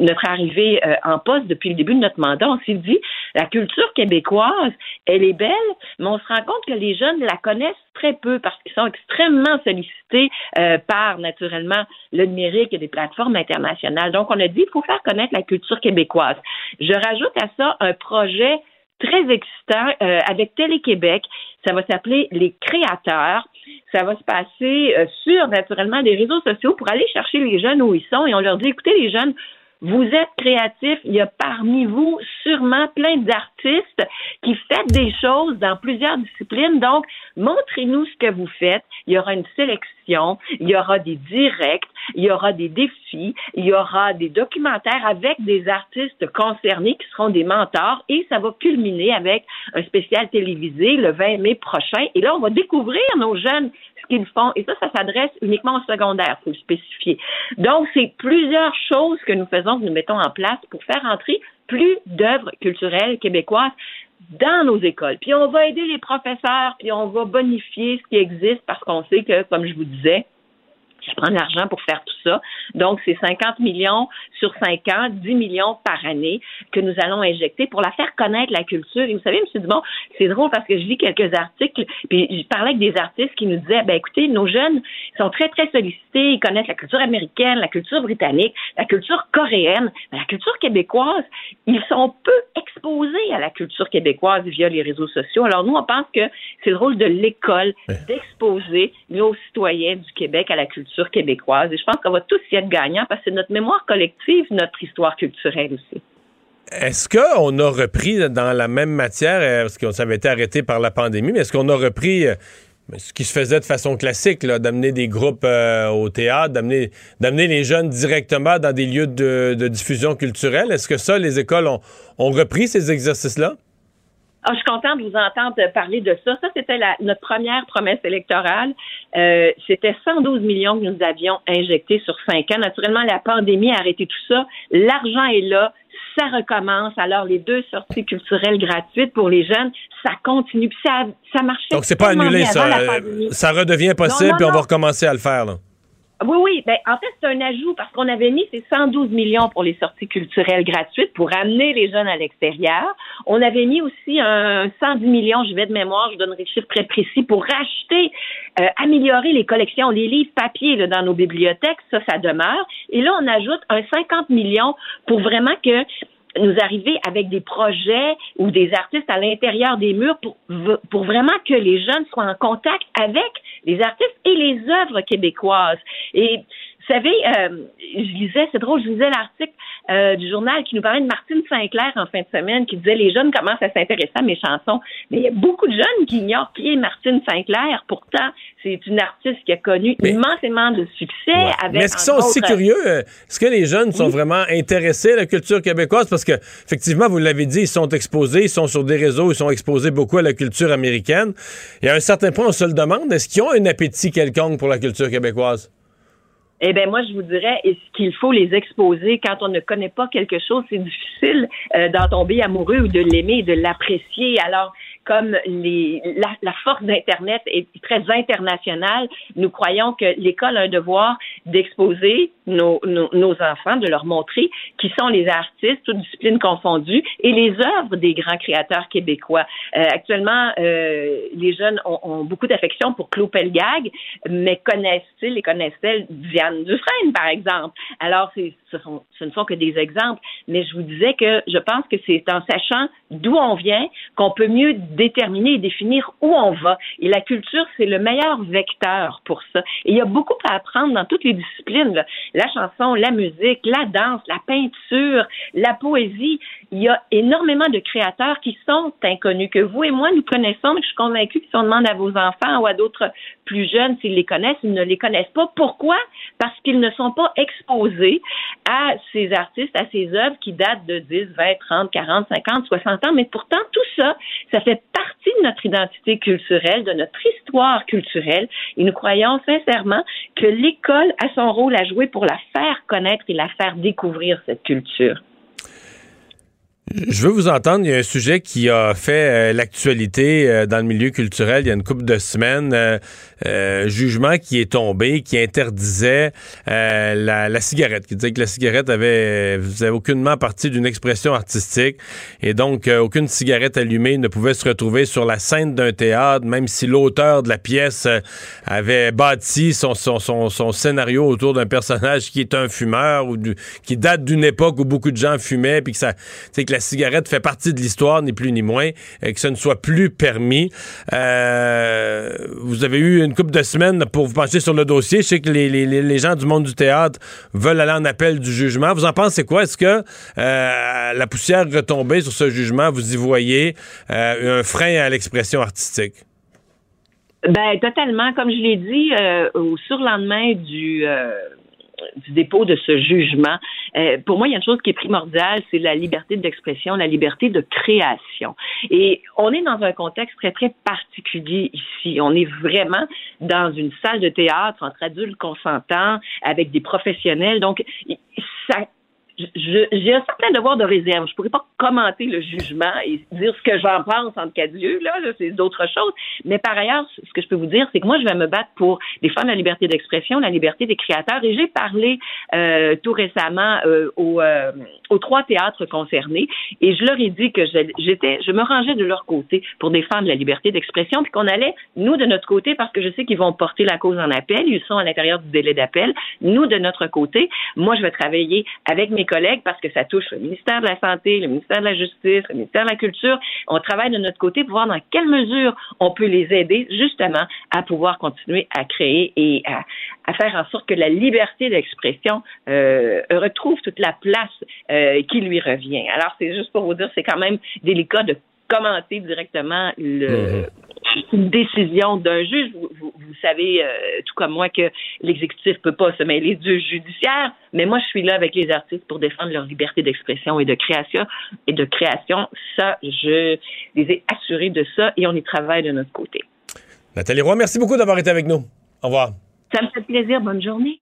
notre arrivée euh, en poste, depuis le début de notre mandat, on s'est dit la culture québécoise, elle est belle, mais on se rend compte que les jeunes la connaissent très peu parce qu'ils sont extrêmement sollicités euh, par naturellement le numérique et des plateformes internationales. Donc on a dit il faut faire connaître la culture québécoise. Je rajoute à ça un projet très excitant euh, avec Télé-Québec. Ça va s'appeler Les Créateurs. Ça va se passer euh, sur, naturellement, des réseaux sociaux pour aller chercher les jeunes où ils sont et on leur dit, écoutez, les jeunes, vous êtes créatifs. Il y a parmi vous sûrement plein d'artistes artistes qui faites des choses dans plusieurs disciplines. Donc, montrez-nous ce que vous faites. Il y aura une sélection, il y aura des directs, il y aura des défis, il y aura des documentaires avec des artistes concernés qui seront des mentors et ça va culminer avec un spécial télévisé le 20 mai prochain. Et là, on va découvrir nos jeunes ce qu'ils font. Et ça, ça s'adresse uniquement au secondaire, faut le spécifier. Donc, c'est plusieurs choses que nous faisons, que nous mettons en place pour faire entrer plus d'œuvres culturelles québécoises dans nos écoles. Puis on va aider les professeurs, puis on va bonifier ce qui existe parce qu'on sait que, comme je vous disais, ça prend de l'argent pour faire tout ça. Donc, c'est 50 millions sur 5 ans, 10 millions par année que nous allons injecter pour la faire connaître la culture. Et vous savez, M. Dumont, c'est drôle parce que je lis quelques articles, puis je parlais avec des artistes qui nous disaient, ben écoutez, nos jeunes sont très, très sollicités, ils connaissent la culture américaine, la culture britannique, la culture coréenne, mais la culture québécoise, ils sont peu exposés à la culture québécoise via les réseaux sociaux. Alors, nous, on pense que c'est le rôle de l'école d'exposer nos citoyens du Québec à la culture québécoise. Et je pense qu'on va tous y être gagnants parce que c'est notre mémoire collective, notre histoire culturelle aussi. Est-ce qu'on a repris dans la même matière, euh, parce qu'on s'avait été arrêté par la pandémie, mais est-ce qu'on a repris euh, ce qui se faisait de façon classique, d'amener des groupes euh, au théâtre, d'amener, d'amener les jeunes directement dans des lieux de, diffusion culturelle? Est-ce que ça, les écoles ont repris ces exercices-là? Ah, je suis contente de vous entendre parler de ça. Ça, c'était notre première promesse électorale. Euh, c'était 112 millions que nous avions injectés sur cinq ans. Naturellement, la pandémie a arrêté tout ça. L'argent est là. Ça recommence. Alors, les deux sorties culturelles gratuites pour les jeunes, ça continue. Puis ça, ça marchait. Donc, c'est pas annulé, ça. Ça redevient possible, puis on va recommencer à le faire, là. Oui, oui. Ben, en fait, c'est un ajout parce qu'on avait mis ces 112 millions pour les sorties culturelles gratuites pour amener les jeunes à l'extérieur. On avait mis aussi un 110 millions, je vais de mémoire, je donnerai le chiffre très précis, pour racheter, euh, améliorer les collections, les livres papier là, dans nos bibliothèques. Ça, ça demeure. Et là, on ajoute un 50 millions pour vraiment que nous arriver avec des projets ou des artistes à l'intérieur des murs pour, pour vraiment que les jeunes soient en contact avec les artistes et les œuvres québécoises. Vous savez, euh, je lisais, c'est drôle, je lisais l'article euh, du journal qui nous parlait de Martine Sinclair en fin de semaine, qui disait les jeunes commencent à s'intéresser à mes chansons. Mais il y a beaucoup de jeunes qui ignorent qui est Martine Sinclair. Pourtant, c'est une artiste qui a connu immensément de succès. Avec, Mais est-ce qu'ils sont aussi curieux? Est-ce que les jeunes sont vraiment intéressés à la culture québécoise? Parce que, effectivement, vous l'avez dit, ils sont exposés, ils sont sur des réseaux, ils sont exposés beaucoup à la culture américaine. Et à un certain point, on se le demande, est-ce qu'ils ont un appétit quelconque pour la culture québécoise? Eh bien, moi, je vous dirais, qu'il faut les exposer quand on ne connaît pas quelque chose? C'est difficile euh, d'en tomber amoureux ou de l'aimer de l'apprécier. Alors, comme les, la, force d'Internet est très internationale, nous croyons que l'école a un devoir d'exposer nos, nos, enfants, de leur montrer qui sont les artistes, toutes disciplines confondues, et les œuvres des grands créateurs québécois. Euh, actuellement, euh, les jeunes ont, ont beaucoup d'affection pour Claude Pelgag, mais connaissent-ils et connaissent-elles Diane Dufresne, par exemple? Alors, ce, sont, ce ne sont que des exemples, mais je vous disais que je pense que c'est en sachant d'où on vient qu'on peut mieux déterminer et définir où on va. Et la culture, c'est le meilleur vecteur pour ça. Et il y a beaucoup à apprendre dans toutes les disciplines. La chanson, la musique, la danse, la peinture, la poésie. Il y a énormément de créateurs qui sont inconnus, que vous et moi, nous connaissons, mais je suis convaincue que si on demande à vos enfants ou à d'autres plus jeunes s'ils les connaissent, ils ne les connaissent pas. Pourquoi? Parce qu'ils ne sont pas exposés à ces artistes, à ces œuvres qui datent de 10, 20, 30, 40, 50, 60 ans. Mais pourtant, tout ça, ça fait partie de notre identité culturelle, de notre histoire culturelle. Et nous croyons sincèrement que l'école a son rôle à jouer pour la faire connaître et la faire découvrir, cette culture. Je veux vous entendre. Il y a un sujet qui a fait euh, l'actualité euh, dans le milieu culturel il y a une couple de semaines. Euh, jugement qui est tombé, qui interdisait la, cigarette, qui disait que la cigarette avait, faisait aucunement partie d'une expression artistique et donc aucune cigarette allumée ne pouvait se retrouver sur la scène d'un théâtre, même si l'auteur de la pièce avait bâti son, scénario autour d'un personnage qui est un fumeur ou qui date d'une époque où beaucoup de gens fumaient, puis que ça, que la cigarette fait partie de l'histoire, ni plus ni moins, et que ce ne soit plus permis. vous avez eu une couple de semaines pour vous pencher sur le dossier. Je sais que les, gens du monde du théâtre veulent aller en appel du jugement. Vous en pensez quoi? Est-ce que la poussière retombée sur ce jugement, vous y voyez un frein à l'expression artistique? Ben totalement. Comme je l'ai dit euh, au surlendemain du euh, du dépôt de ce jugement. Euh, pour moi, il y a une chose qui est primordiale, c'est la liberté d'expression, la liberté de création. Et on est dans un contexte très, très particulier ici. On est vraiment dans une salle de théâtre entre adultes consentants, avec des professionnels. Donc, ça j'ai un certain devoir de réserve. Je pourrais pas commenter le jugement et dire ce que j'en pense en cas de lieu, là, c'est d'autres choses. Mais par ailleurs, ce que je peux vous dire, c'est que moi, je vais me battre pour défendre la liberté d'expression, la liberté des créateurs. Et j'ai parlé euh, tout récemment euh, aux, euh, aux, trois théâtres concernés et je leur ai dit que j'étais, je me rangeais de leur côté pour défendre la liberté d'expression, puis qu'on allait, nous, de notre côté, parce que je sais qu'ils vont porter la cause en appel, ils sont à l'intérieur du délai d'appel, nous, de notre côté, moi, je vais travailler avec mes collègues parce que ça touche le ministère de la Santé, le ministère de la Justice, le ministère de la Culture. On travaille de notre côté pour voir dans quelle mesure on peut les aider justement à pouvoir continuer à créer et à, faire en sorte que la liberté d'expression euh, retrouve toute la place euh, qui lui revient. Alors, c'est juste pour vous dire, c'est quand même délicat de commenter directement le, mhm une décision d'un juge. Vous, savez, euh, tout comme moi, que l'exécutif peut pas se mêler du judiciaire, mais moi, je suis là avec les artistes pour défendre leur liberté d'expression et de création. Et de création, ça, je les ai assurés de ça et on y travaille de notre côté. Nathalie Roy, merci beaucoup d'avoir été avec nous. Au revoir. Ça me fait plaisir. Bonne journée.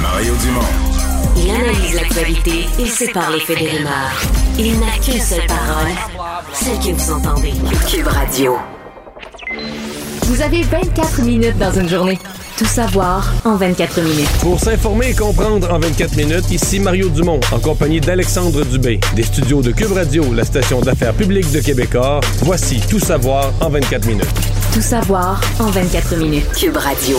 Mario Dumont. Il analyse l'actualité et sépare les faits des rumeurs. Il n'a qu'une seule parole, celle que vous entendez. Cube Radio. Vous avez 24 minutes dans une journée. Tout savoir en 24 minutes. Pour s'informer et comprendre en 24 minutes, ici Mario Dumont, en compagnie d'Alexandre Dubé, des studios de Cube Radio, la station d'affaires publique de Québecor. Voici Tout savoir en 24 minutes. Tout savoir en 24 minutes. Cube Radio.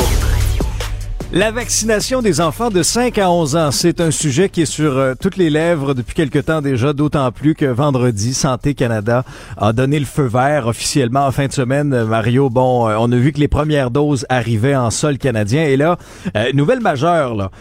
La vaccination des enfants de 5 à 11 ans, c'est un sujet qui est sur euh, toutes les lèvres depuis quelque temps déjà, d'autant plus que vendredi, Santé Canada a donné le feu vert officiellement en fin de semaine. Euh, Mario, bon, euh, on a vu que les premières doses arrivaient en sol canadien. Et là, nouvelle majeure, là,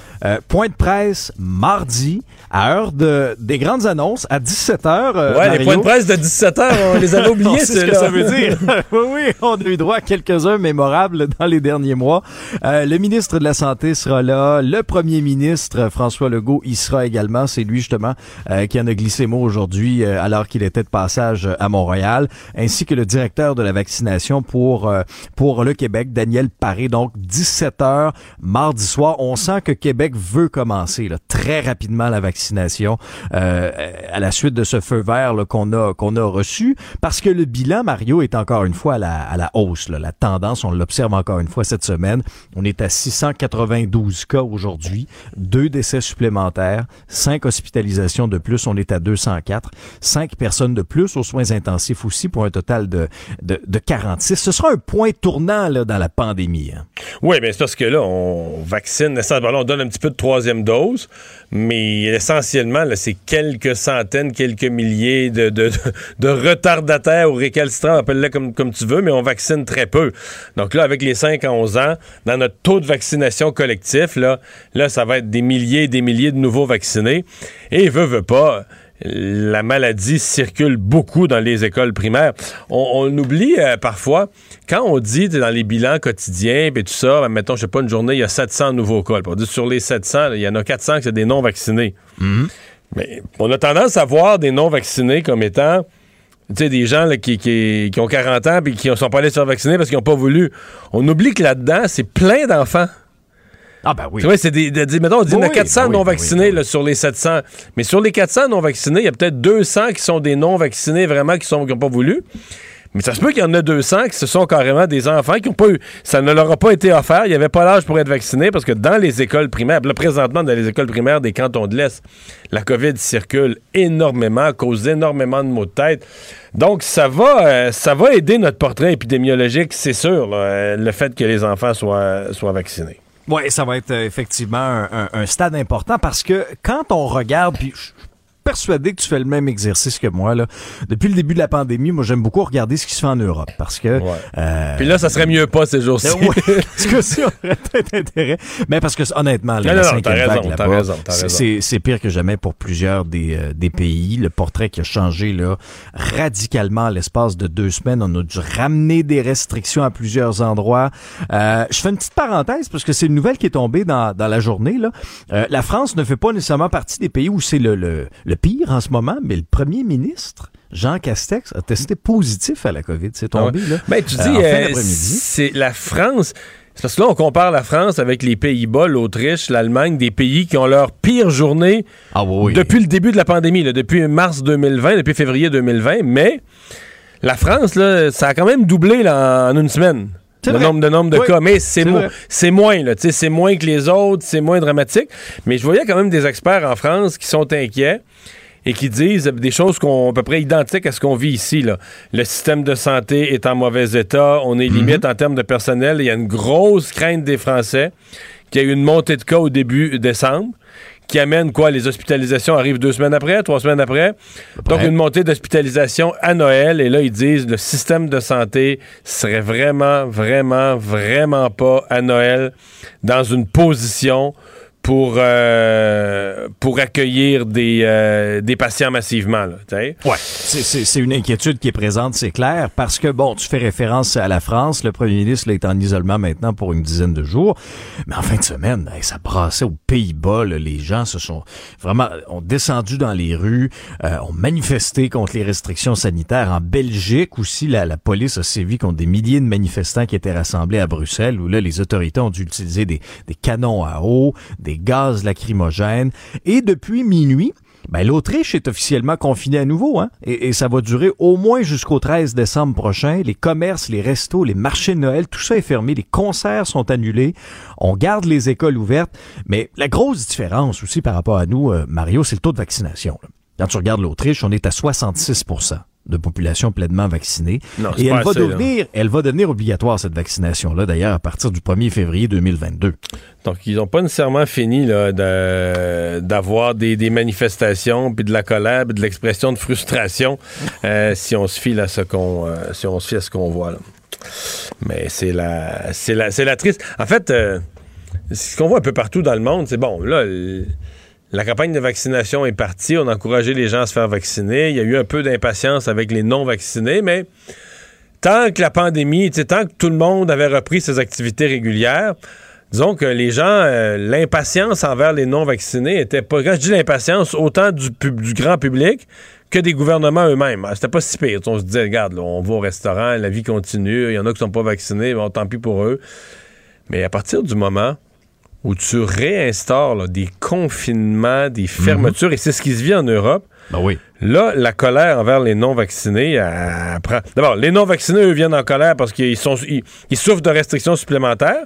point de presse mardi, à heure de, des grandes annonces, à 17 h Ouais, les points de presse de 17 h on les avait oubliés, c'est ce que ça veut dire. oui, oui, on a eu droit à quelques-uns mémorables dans les derniers mois. le ministre de la Santé sera là. Le premier ministre, François Legault, y sera également. C'est lui, justement, euh, qui en a glissé mot aujourd'hui euh, alors qu'il était de passage à Montréal, ainsi que le directeur de la vaccination pour, euh, pour le Québec, Daniel Paré. Donc, 17 heures mardi soir. On sent que Québec veut commencer là, très rapidement la vaccination à la suite de ce feu vert qu'on a, qu'on a reçu, parce que le bilan, Mario, est encore une fois à la, à la hausse. Là. La tendance, on l'observe encore une fois cette semaine. On est à 680 92 cas aujourd'hui, deux décès supplémentaires, cinq hospitalisations de plus, on est à 204, cinq personnes de plus aux soins intensifs aussi pour un total de 46. Ce sera un point tournant là, dans la pandémie. Hein. Oui, mais c'est parce que là, on vaccine, on donne un petit peu de troisième dose, mais essentiellement, c'est quelques centaines, quelques milliers de, de, retardataires ou récalcitrants, appelle-les comme, comme tu veux, mais on vaccine très peu. Donc là, avec les 5 à 11 ans, dans notre taux de vaccination, collectif, là, là, ça va être des milliers et des milliers de nouveaux vaccinés. Et veut, veut pas, la maladie circule beaucoup dans les écoles primaires. On, oublie euh, parfois, quand on dit dans les bilans quotidiens, et tout ça, ben, mettons, je sais pas, une journée, il y a 700 nouveaux cas. On dit sur les 700, il y en a 400 qui sont des non-vaccinés. Mm-hmm. Mais on a tendance à voir des non-vaccinés comme étant des gens qui, qui, qui, ont 40 ans et qui ne sont pas allés se faire vacciner parce qu'ils n'ont pas voulu. On oublie que là-dedans, c'est plein d'enfants. Ah ben oui. c'est des, mettons, on dit qu'il y a 400 non vaccinés là, sur les 700. Mais sur les 400 non vaccinés, il y a peut-être 200 qui sont des non vaccinés vraiment qui n'ont pas voulu. Mais ça se peut qu'il y en a 200 qui ce sont carrément des enfants qui n'ont pas eu. Ça ne leur a pas été offert. Il n'y avait pas l'âge pour être vacciné parce que dans les écoles primaires, là, présentement, dans les écoles primaires des cantons de l'Est, la COVID circule énormément, cause énormément de maux de tête. Donc, ça va, euh, ça va aider notre portrait épidémiologique, c'est sûr, euh, le fait que les enfants soient, soient vaccinés. Oui, ça va être euh, effectivement un, un, stade important parce que quand on regarde, puis persuadé que tu fais le même exercice que moi. Là. Depuis le début de la pandémie, moi, j'aime beaucoup regarder ce qui se fait en Europe parce que... Euh, Puis là, ça serait mieux pas ces jours-ci. Ouais, parce que ça aurait peut-être intérêt. Mais parce que, honnêtement, la cinquième vague là-bas, c'est pire que jamais pour plusieurs des, euh, des pays. Le portrait qui a changé là radicalement à l'espace de deux semaines. On a dû ramener des restrictions à plusieurs endroits. Euh, je fais une petite parenthèse parce que c'est une nouvelle qui est tombée dans, dans la journée. Là. Euh, la France ne fait pas nécessairement partie des pays où c'est le, le, le pire en ce moment, mais le premier ministre, Jean Castex, a testé positif à la COVID. C'est tombé, là. Ben, tu dis, euh, c'est la France. Parce que là, on compare la France avec les Pays-Bas, l'Autriche, l'Allemagne, des pays qui ont leur pire journée ah depuis le début de la pandémie, depuis mars 2020, depuis février 2020. Mais la France, là, ça a quand même doublé là, en une semaine. Le nombre de nombre de cas, mais c'est moins là, c'est moins que les autres, c'est moins dramatique. Mais je voyais quand même des experts en France qui sont inquiets et qui disent des choses qu'on à peu près identiques à ce qu'on vit ici. Là. Le système de santé est en mauvais état, on est limite mhm. en termes de personnel. Il y a une grosse crainte des Français qu'il y ait une montée de cas au début décembre qui amène quoi? Les hospitalisations arrivent deux semaines après, trois semaines après. Donc, une montée d'hospitalisation à Noël. Et là, ils disent le système de santé serait vraiment, vraiment, vraiment pas à Noël dans une position pour, euh, pour accueillir des, euh, des patients massivement. Là, ouais, c'est une inquiétude qui est présente, c'est clair, parce que, bon, tu fais référence à la France, le premier ministre est en isolement maintenant pour une dizaine de jours, mais en fin de semaine, ça brassait aux Pays-Bas, les gens se sont vraiment, ont descendu dans les rues, euh, ont manifesté contre les restrictions sanitaires. En Belgique aussi, la, la police a sévi contre des milliers de manifestants qui étaient rassemblés à Bruxelles, où là, les autorités ont dû utiliser des, des canons à eau, des gaz lacrymogènes. Et depuis minuit, ben, l'Autriche est officiellement confinée à nouveau, hein? Et, ça va durer au moins jusqu'au 13 décembre prochain. Les commerces, les restos, les marchés de Noël, tout ça est fermé. Les concerts sont annulés. On garde les écoles ouvertes. Mais la grosse différence aussi par rapport à nous, euh, Mario, c'est le taux de vaccination. Quand tu regardes l'Autriche, on est à 66 de population pleinement vaccinée. et elle va, devenir, elle va devenir obligatoire, cette vaccination-là, d'ailleurs, à partir du 1er février 2022. Donc, ils n'ont pas nécessairement fini d'avoir des, des, manifestations, puis de la colère, puis de l'expression de frustration, euh, si on se fie à ce qu'on euh, si on se fie à ce qu'on voit. Là. Mais c'est la, c'est la, c'est la triste. En fait, euh, ce qu'on voit un peu partout dans le monde, c'est bon, là... La campagne de vaccination est partie. On a encouragé les gens à se faire vacciner. Il y a eu un peu d'impatience avec les non-vaccinés, mais tant que la pandémie, tant que tout le monde avait repris ses activités régulières, disons que les gens, euh, l'impatience envers les non-vaccinés était pas. Quand je dis l'impatience, autant du, grand public que des gouvernements eux-mêmes. Ah, c'était pas si pire. On se disait, regarde, on va au restaurant, la vie continue, il y en a qui sont pas vaccinés, tant pis pour eux. Mais à partir du moment où tu réinstaures des confinements, des fermetures, et c'est ce qui se vit en Europe. Ben oui. Là, la colère envers les non-vaccinés D'abord, les non-vaccinés, eux, viennent en colère parce qu'ils sont ils, souffrent de restrictions supplémentaires.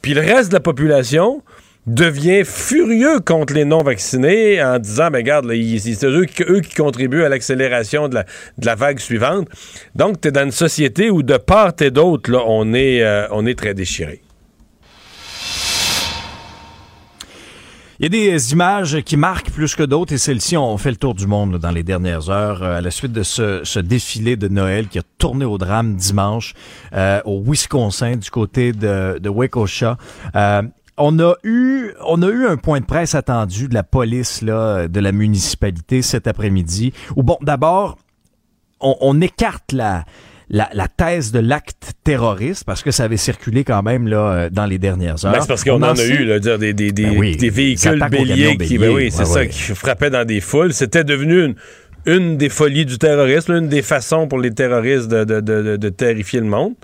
Puis le reste de la population devient furieux contre les non-vaccinés en disant, ben regarde, c'est eux, eux, qui contribuent à l'accélération de la, de la, vague suivante. Donc, tu es dans une société où de part et d'autre, on, est, euh, on est très déchiré. Il y a des images qui marquent plus que d'autres et celles-ci ont fait le tour du monde dans les dernières heures euh, à la suite de ce, défilé de Noël qui a tourné au drame dimanche euh, au Wisconsin du côté de, de Waukesha. Euh, on a eu on a eu un point de presse attendu de la police là de la municipalité cet après-midi. Ou bon d'abord on, on écarte la la, la thèse de l'acte terroriste parce que ça avait circulé quand même là euh, dans les dernières heures. Ben, c'est parce qu'on en a eu là, dire, des, des, des, ben des véhicules béliers qui, ben oui, c'est ça, qui frappaient dans des foules. C'était devenu une, une des folies du terrorisme, une des façons pour les terroristes de, de, de, de terrifier le monde.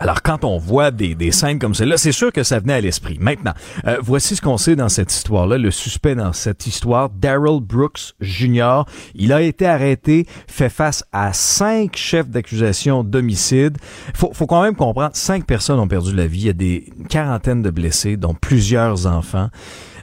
Alors, quand on voit des, des scènes comme celle-là, c'est sûr que ça venait à l'esprit. Maintenant, euh, voici ce qu'on sait dans cette histoire-là. Le suspect dans cette histoire, Daryl Brooks Jr., il a été arrêté, fait face à cinq chefs d'accusation d'homicide. Faut, faut quand même comprendre, cinq personnes ont perdu la vie. Il y a des quarantaines de blessés, dont plusieurs enfants.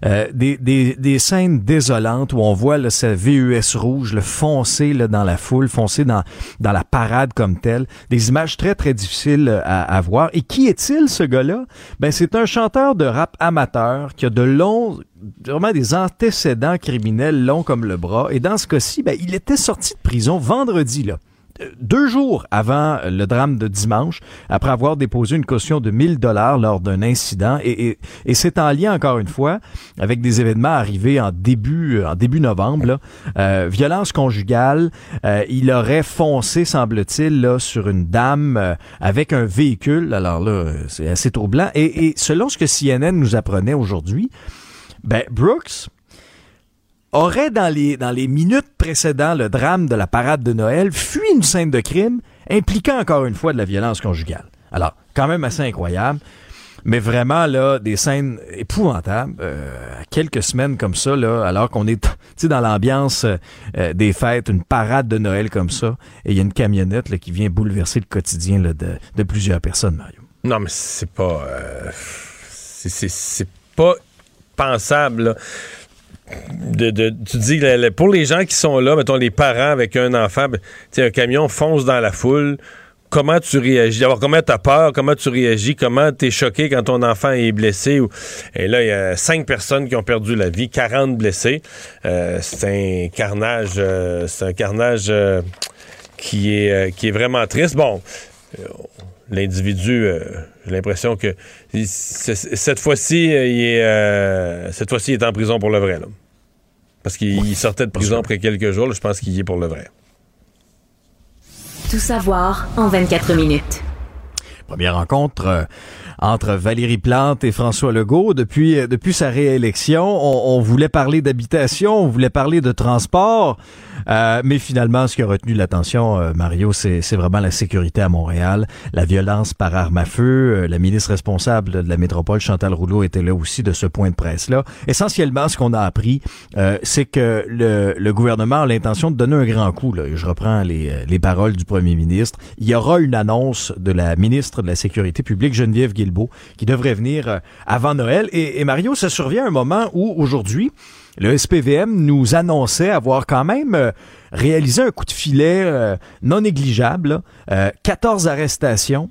Euh, des, des, des, scènes désolantes où on voit là, ce VUS rouge le foncer là, dans la foule, foncer dans, dans la parade comme telle. Des images très, très difficiles à à, voir. Et qui est-il, ce gars-là? Ben, c'est un chanteur de rap amateur qui a de longs, vraiment des antécédents criminels longs comme le bras. Et dans ce cas-ci, ben, il était sorti de prison vendredi, là deux jours avant le drame de dimanche, après avoir déposé une caution de 1000 dollars lors d'un incident, et, c'est en lien encore une fois avec des événements arrivés en début en début novembre. Euh, violence conjugale, euh, il aurait foncé, semble-t-il, sur une dame euh, avec un véhicule. Alors là, c'est assez troublant. Et, et selon ce que CNN nous apprenait aujourd'hui, ben Brooks aurait, dans les, minutes précédant le drame de la parade de Noël, fui une scène de crime impliquant encore une fois de la violence conjugale. Alors, quand même assez incroyable. Mais vraiment, là, des scènes épouvantables, euh, quelques semaines comme ça, là, alors qu'on est dans l'ambiance euh, des fêtes, une parade de Noël comme ça, et il y a une camionnette là, qui vient bouleverser le quotidien là, de, de, plusieurs personnes, Mario. Non, mais c'est pas... Euh, c'est pas pensable, là de, tu dis pour les gens qui sont là, mettons les parents avec un enfant, ben, un camion fonce dans la foule. Comment tu réagis? Comment tu as peur? Comment tu réagis? Comment tu es choqué quand ton enfant est blessé? Et là, il y a cinq personnes qui ont perdu la vie, 40 blessés. Euh, c'est un carnage, euh, c'est un carnage euh, qui, est, qui est vraiment triste. Bon, l'individu, j'ai l'impression que cette fois-ci, il est, cette fois-ci, il est en prison pour le vrai. Là. Parce qu'il sortait de prison après quelques jours. je pense qu'il y est pour le vrai. Tout savoir en 24 minutes. Première rencontre euh, entre Valérie Plante et François Legault. Depuis, euh, depuis sa réélection, on, voulait parler d'habitation, on voulait parler de transport, euh, mais finalement, ce qui a retenu l'attention, euh, Mario, c'est vraiment la sécurité à Montréal, la violence par arme à feu. la ministre responsable de la métropole, Chantal Rouleau, était là aussi de ce point de presse-là. Essentiellement, ce qu'on a appris, c'est que le, le, gouvernement a l'intention de donner un grand coup. Là. Je reprends les, les paroles du premier ministre. Il y aura une annonce de la ministre de la Sécurité publique, Geneviève Qui devrait venir euh, avant Noël. Et, Mario, ça survient à un moment où aujourd'hui, le SPVM nous annonçait avoir quand même euh, réalisé un coup de filet euh, non négligeable, 14 arrestations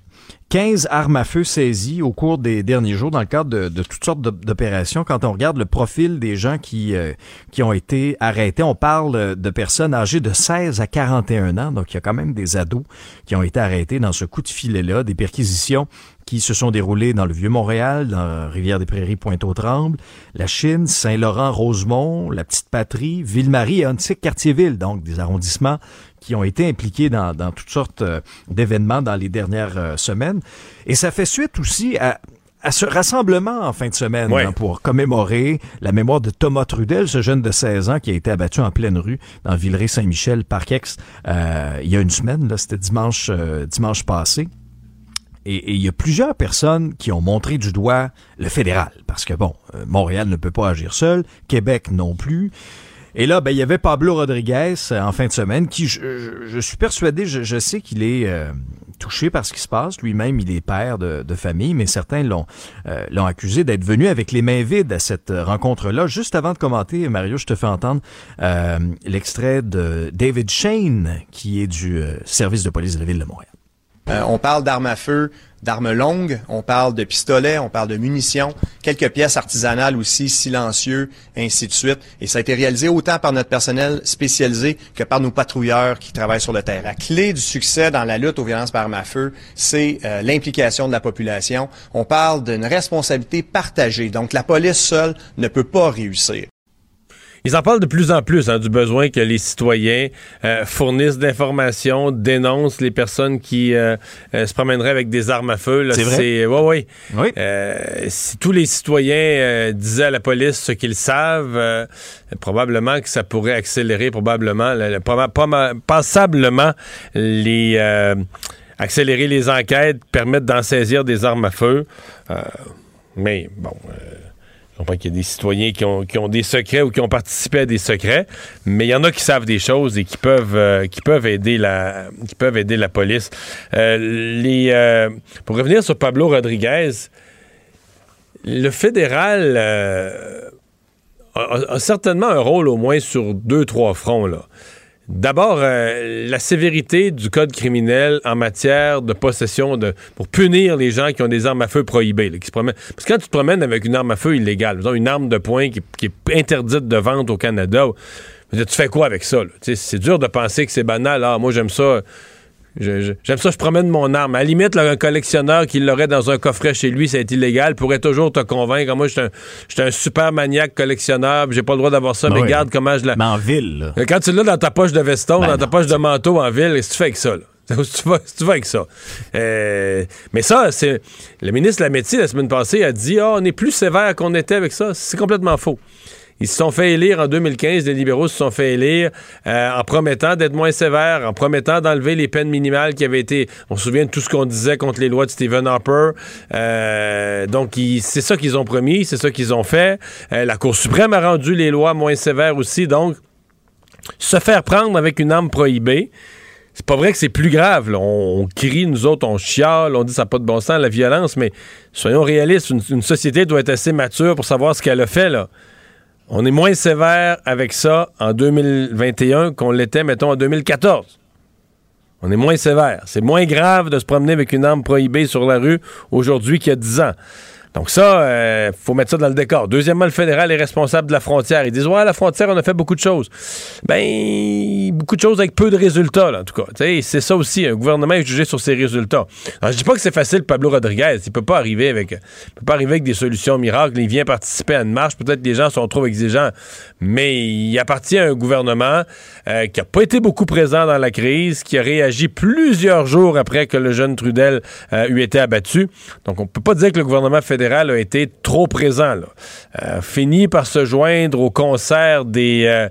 15 armes à feu saisies au cours des derniers jours dans le cadre de, toutes sortes d'opérations. Quand on regarde le profil des gens qui, euh, qui ont été arrêtés, on parle de personnes âgées de 16 à 41 ans. Donc, il y a quand même des ados qui ont été arrêtés dans ce coup de filet-là, des perquisitions qui se sont déroulées dans le Vieux-Montréal, dans Rivière-des-Prairies, Pointe-aux-Trembles, la Chine, Saint-Laurent, Rosemont, la Petite-Patrie, Ville-Marie et Antique-Cartierville. Donc, des arrondissements qui ont été impliqués dans, toutes sortes euh, d'événements dans les dernières euh, semaines. Et ça fait suite aussi à, ce rassemblement en fin de semaine hein, pour commémorer la mémoire de Thomas Trudel, ce jeune de 16 ans qui a été abattu en pleine rue dans Villeray-Saint-Michel, Parc-Ex, euh, il y a une semaine, c'était dimanche, dimanche passé. Et, il y a plusieurs personnes qui ont montré du doigt le fédéral, parce que bon, Montréal ne peut pas agir seul, Québec non plus. Et là, ben, il y avait Pablo Rodriguez euh, en fin de semaine, qui, je, suis persuadé, je, sais qu'il est euh, touché par ce qui se passe. Lui-même, il est père de, famille, mais certains euh, l'ont accusé d'être venu avec les mains vides à cette rencontre-là. Juste avant de commenter, Mario, je te fais entendre l'extrait de David Shane, qui est du service de police de la ville de Montréal. on parle d'armes à feu, d'armes longues, on parle de pistolets, on parle de munitions, quelques pièces artisanales aussi, silencieux, ainsi de suite. Et ça a été réalisé autant par notre personnel spécialisé que par nos patrouilleurs qui travaillent sur le terrain. La clé du succès dans la lutte aux violences par armes à feu, c'est euh, l'implication de la population. On parle d'une responsabilité partagée. Donc la police seule ne peut pas réussir. Ils en parlent de plus en plus hein, du besoin que les citoyens euh, fournissent d'informations, dénoncent les personnes qui euh, euh, se promèneraient avec des armes à feu. C'est vrai? Ouais, oui. si tous les citoyens disaient à la police ce qu'ils savent, probablement que ça pourrait accélérer probablement, passablement les accélérer les enquêtes, permettre d'en saisir des armes à feu. mais bon comprends qu'il y a des citoyens qui ont, des secrets ou qui ont participé à des secrets, mais il y en a qui savent des choses et qui peuvent, euh, qui peuvent, aider, la, qui peuvent aider la police. Euh, euh, pour revenir sur Pablo Rodriguez, le fédéral a, certainement un rôle au moins sur deux, trois fronts. Là. D'abord, euh, la sévérité du code criminel en matière de possession de pour punir les gens qui ont des armes à feu prohibées, qui se promènent. Parce que quand tu te promènes avec une arme à feu illégale, disons une arme de poing qui, qui est interdite de vente au Canada, tu fais quoi avec ça? C'est dur de penser que c'est banal. Ah, moi j'aime ça J'aime ça, je promène mon arme. À la limite, un collectionneur qui l'aurait dans un coffret chez lui, c'est illégal, pourrait toujours te convaincre. Moi, je suis un, super maniaque collectionneur, j'ai pas le droit d'avoir ça, ben mais regarde comment je la. Mais en ville, là. Quand tu l'as dans ta poche de veston, ben dans ta poche de manteau en ville, que tu fais avec ça, là? Tu vas, tu vas avec ça? Euh, mais ça, c'est. Le ministre Lametti, la semaine passée, a dit oh, on est plus sévère qu'on était avec ça. C'est complètement faux. Ils se sont fait élire en 2015, les libéraux se sont fait élire euh, en promettant d'être moins sévères, en promettant d'enlever les peines minimales qui avaient été. On se souvient de tout ce qu'on disait contre les lois de Stephen Harper. Euh, donc, c'est ça qu'ils ont promis, c'est ça qu'ils ont fait. Euh, la Cour suprême a rendu les lois moins sévères aussi. Donc, se faire prendre avec une arme prohibée, c'est pas vrai que c'est plus grave. On, crie, nous autres, on chiale, on dit ça n'a pas de bon sens, la violence, mais soyons réalistes, une, une, société doit être assez mature pour savoir ce qu'elle a fait, là. On est moins sévère avec ça en 2021 qu'on l'était, mettons, en 2014. On est moins sévère. C'est moins grave de se promener avec une arme prohibée sur la rue aujourd'hui qu'il y a 10 ans. Donc ça, euh, faut mettre ça dans le décor. Deuxièmement, le fédéral est responsable de la frontière. Ils disent ouais, la frontière, on a fait beaucoup de choses. Ben, beaucoup de choses avec peu de résultats, en tout cas. C'est ça aussi. Un gouvernement est jugé sur ses résultats. Alors, je dis pas que c'est facile, Pablo Rodriguez. Il peut pas arriver avec, peut pas arriver avec des solutions miracles. Il vient participer à une marche. Peut-être que les gens sont trop exigeants, mais il appartient à un gouvernement euh, qui a pas été beaucoup présent dans la crise, qui a réagi plusieurs jours après que le jeune Trudel euh, eut été abattu. Donc, on peut pas dire que le gouvernement fédéral a été trop présent. Là. Euh, fini par se joindre au concert des, euh,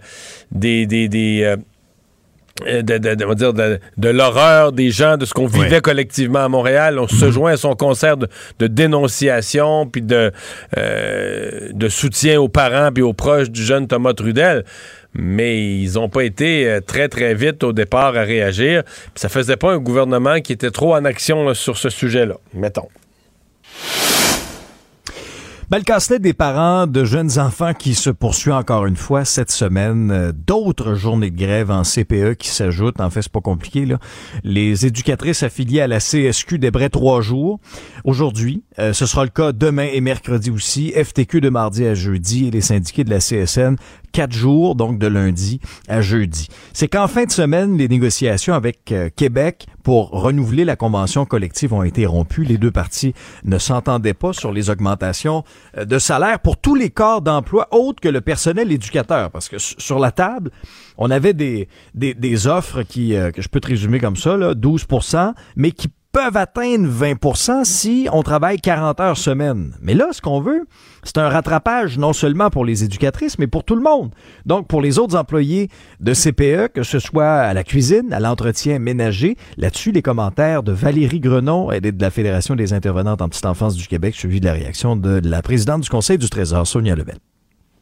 des, des, euh, de, l'horreur des gens, de ce qu'on vivait collectivement à Montréal. On se mhm. joint à son concert de, dénonciation puis de, de soutien aux parents puis aux proches du jeune Thomas Trudel. Mais ils n'ont pas été très, très vite au départ à réagir. Ça faisait pas un gouvernement qui était trop en action sur ce sujet-là, mettons. Ben, le casse des parents de jeunes enfants qui se poursuit encore une fois cette semaine. Euh, d'autres journées de grève en CPE qui s'ajoutent. En fait, c'est pas compliqué. Là. Les éducatrices affiliées à la CSQ débraient trois jours. Aujourd'hui, euh, ce sera le cas demain et mercredi aussi. FTQ de mardi à jeudi et les syndiqués de la CSN quatre jours, donc de lundi à jeudi. C'est qu'en fin de semaine, les négociations avec euh, Québec pour renouveler la convention collective ont été rompues. Les deux parties ne s'entendaient pas sur les augmentations euh, de salaire pour tous les corps d'emploi autres que le personnel éducateur. Parce que sur la table, on avait des, des, offres qui, euh, que je peux te résumer comme ça, là, 12% mais qui peuvent atteindre 20% si on travaille 40 heures semaine. Mais là, ce qu'on veut, c'est un rattrapage non seulement pour les éducatrices, mais pour tout le monde. Donc, pour les autres employés de CPE, que ce soit à la cuisine, à l'entretien ménager, là-dessus, les commentaires de Valérie Grenon et de la Fédération des intervenantes en petite enfance du Québec, suivi de la réaction de la présidente du Conseil du Trésor, Sonia Lebel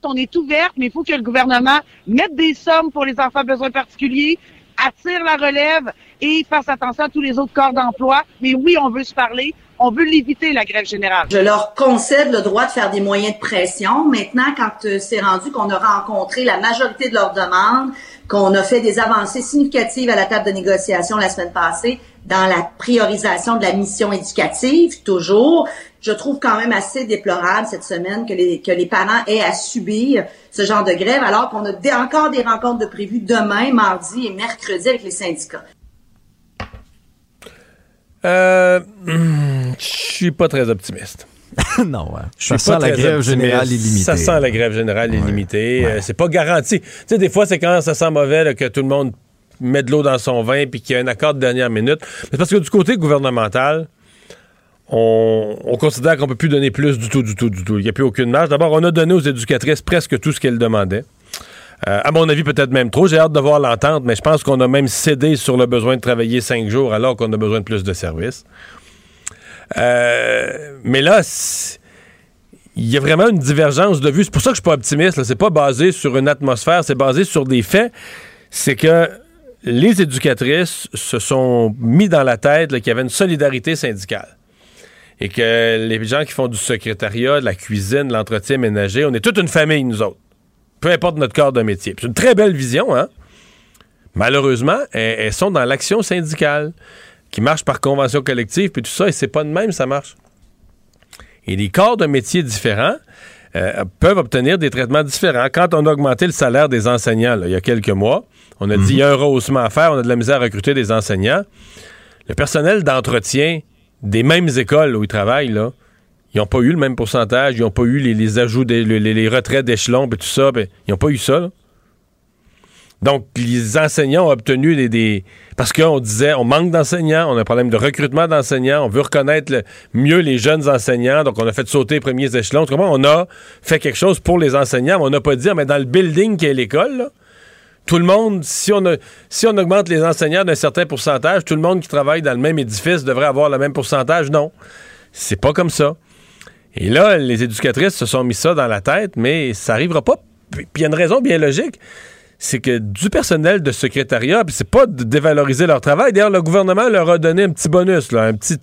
on est ouverte, mais il faut que le gouvernement mette des sommes pour les enfants à besoins particuliers, attire la relève et fasse attention à tous les autres corps d'emploi. Mais oui, on veut se parler. On veut l'éviter, la grève générale. Je leur concède le droit de faire des moyens de pression. Maintenant, quand euh, c'est rendu qu'on a rencontré la majorité de leurs demandes, qu'on a fait des avancées significatives à la table de négociation la semaine passée dans la priorisation de la mission éducative, toujours, je trouve quand même assez déplorable cette semaine que les, que les parents aient à subir ce genre de grève alors qu'on a encore des rencontres de prévues demain, mardi et mercredi avec les syndicats. Euh, je suis pas très optimiste. non, ouais. ça sent la grève générale illimitée. Ça sent la grève générale illimitée. Euh, c'est pas garanti. Tu sais, des fois, c'est quand ça sent mauvais que tout le monde met de l'eau dans son vin puis qu'il y a un accord de dernière minute. Mais parce que du côté gouvernemental, on, considère qu'on peut plus donner plus du tout, du tout, du tout. Il n'y a plus aucune marge. D'abord, on a donné aux éducatrices presque tout ce qu'elles demandaient. Euh, à mon avis, peut-être même trop. J'ai hâte de voir l'entente, mais je pense qu'on a même cédé sur le besoin de travailler cinq jours alors qu'on a besoin de plus de services. Euh, mais là, il y a vraiment une divergence de vue. C'est pour ça que je suis pas optimiste. C'est pas basé sur une atmosphère, c'est basé sur des faits. C'est que les éducatrices se sont mis dans la tête qu'il y avait une solidarité syndicale et que les gens qui font du secrétariat, de la cuisine, de l'entretien ménager, on est toute une famille, nous autres. Peu importe notre corps de métier. C'est une très belle vision, hein? Malheureusement, elles, sont dans l'action syndicale, qui marche par convention collective, puis tout ça, et c'est pas de même, ça marche. Et les corps de métiers différents euh, peuvent obtenir des traitements différents. Quand on a augmenté le salaire des enseignants, il y a quelques mois, on a dit, il y a un rehaussement à faire, on a de la misère à recruter des enseignants. Le personnel d'entretien des mêmes écoles où ils travaillent, là, ils n'ont pas eu le même pourcentage, ils n'ont pas eu les, ajouts, des, les, retraits d'échelon et tout ça. Ils n'ont pas eu ça. Donc, les enseignants ont obtenu des. parce qu'on disait, on manque d'enseignants, on a un problème de recrutement d'enseignants, on veut reconnaître mieux les jeunes enseignants, donc on a fait sauter les premiers échelons. Comment on a fait quelque chose pour les enseignants, mais on n'a pas dit, ah, mais dans le building qui est l'école, tout le monde, si on, si on augmente les enseignants d'un certain pourcentage, tout le monde qui travaille dans le même édifice devrait avoir le même pourcentage. Non. C'est pas comme ça. Et là, les éducatrices se sont mis ça dans la tête, mais ça n'arrivera pas. Puis il y a une raison bien logique. C'est que du personnel de secrétariat, puis c'est pas de dévaloriser leur travail. D'ailleurs, le gouvernement leur a donné un petit bonus, un petit.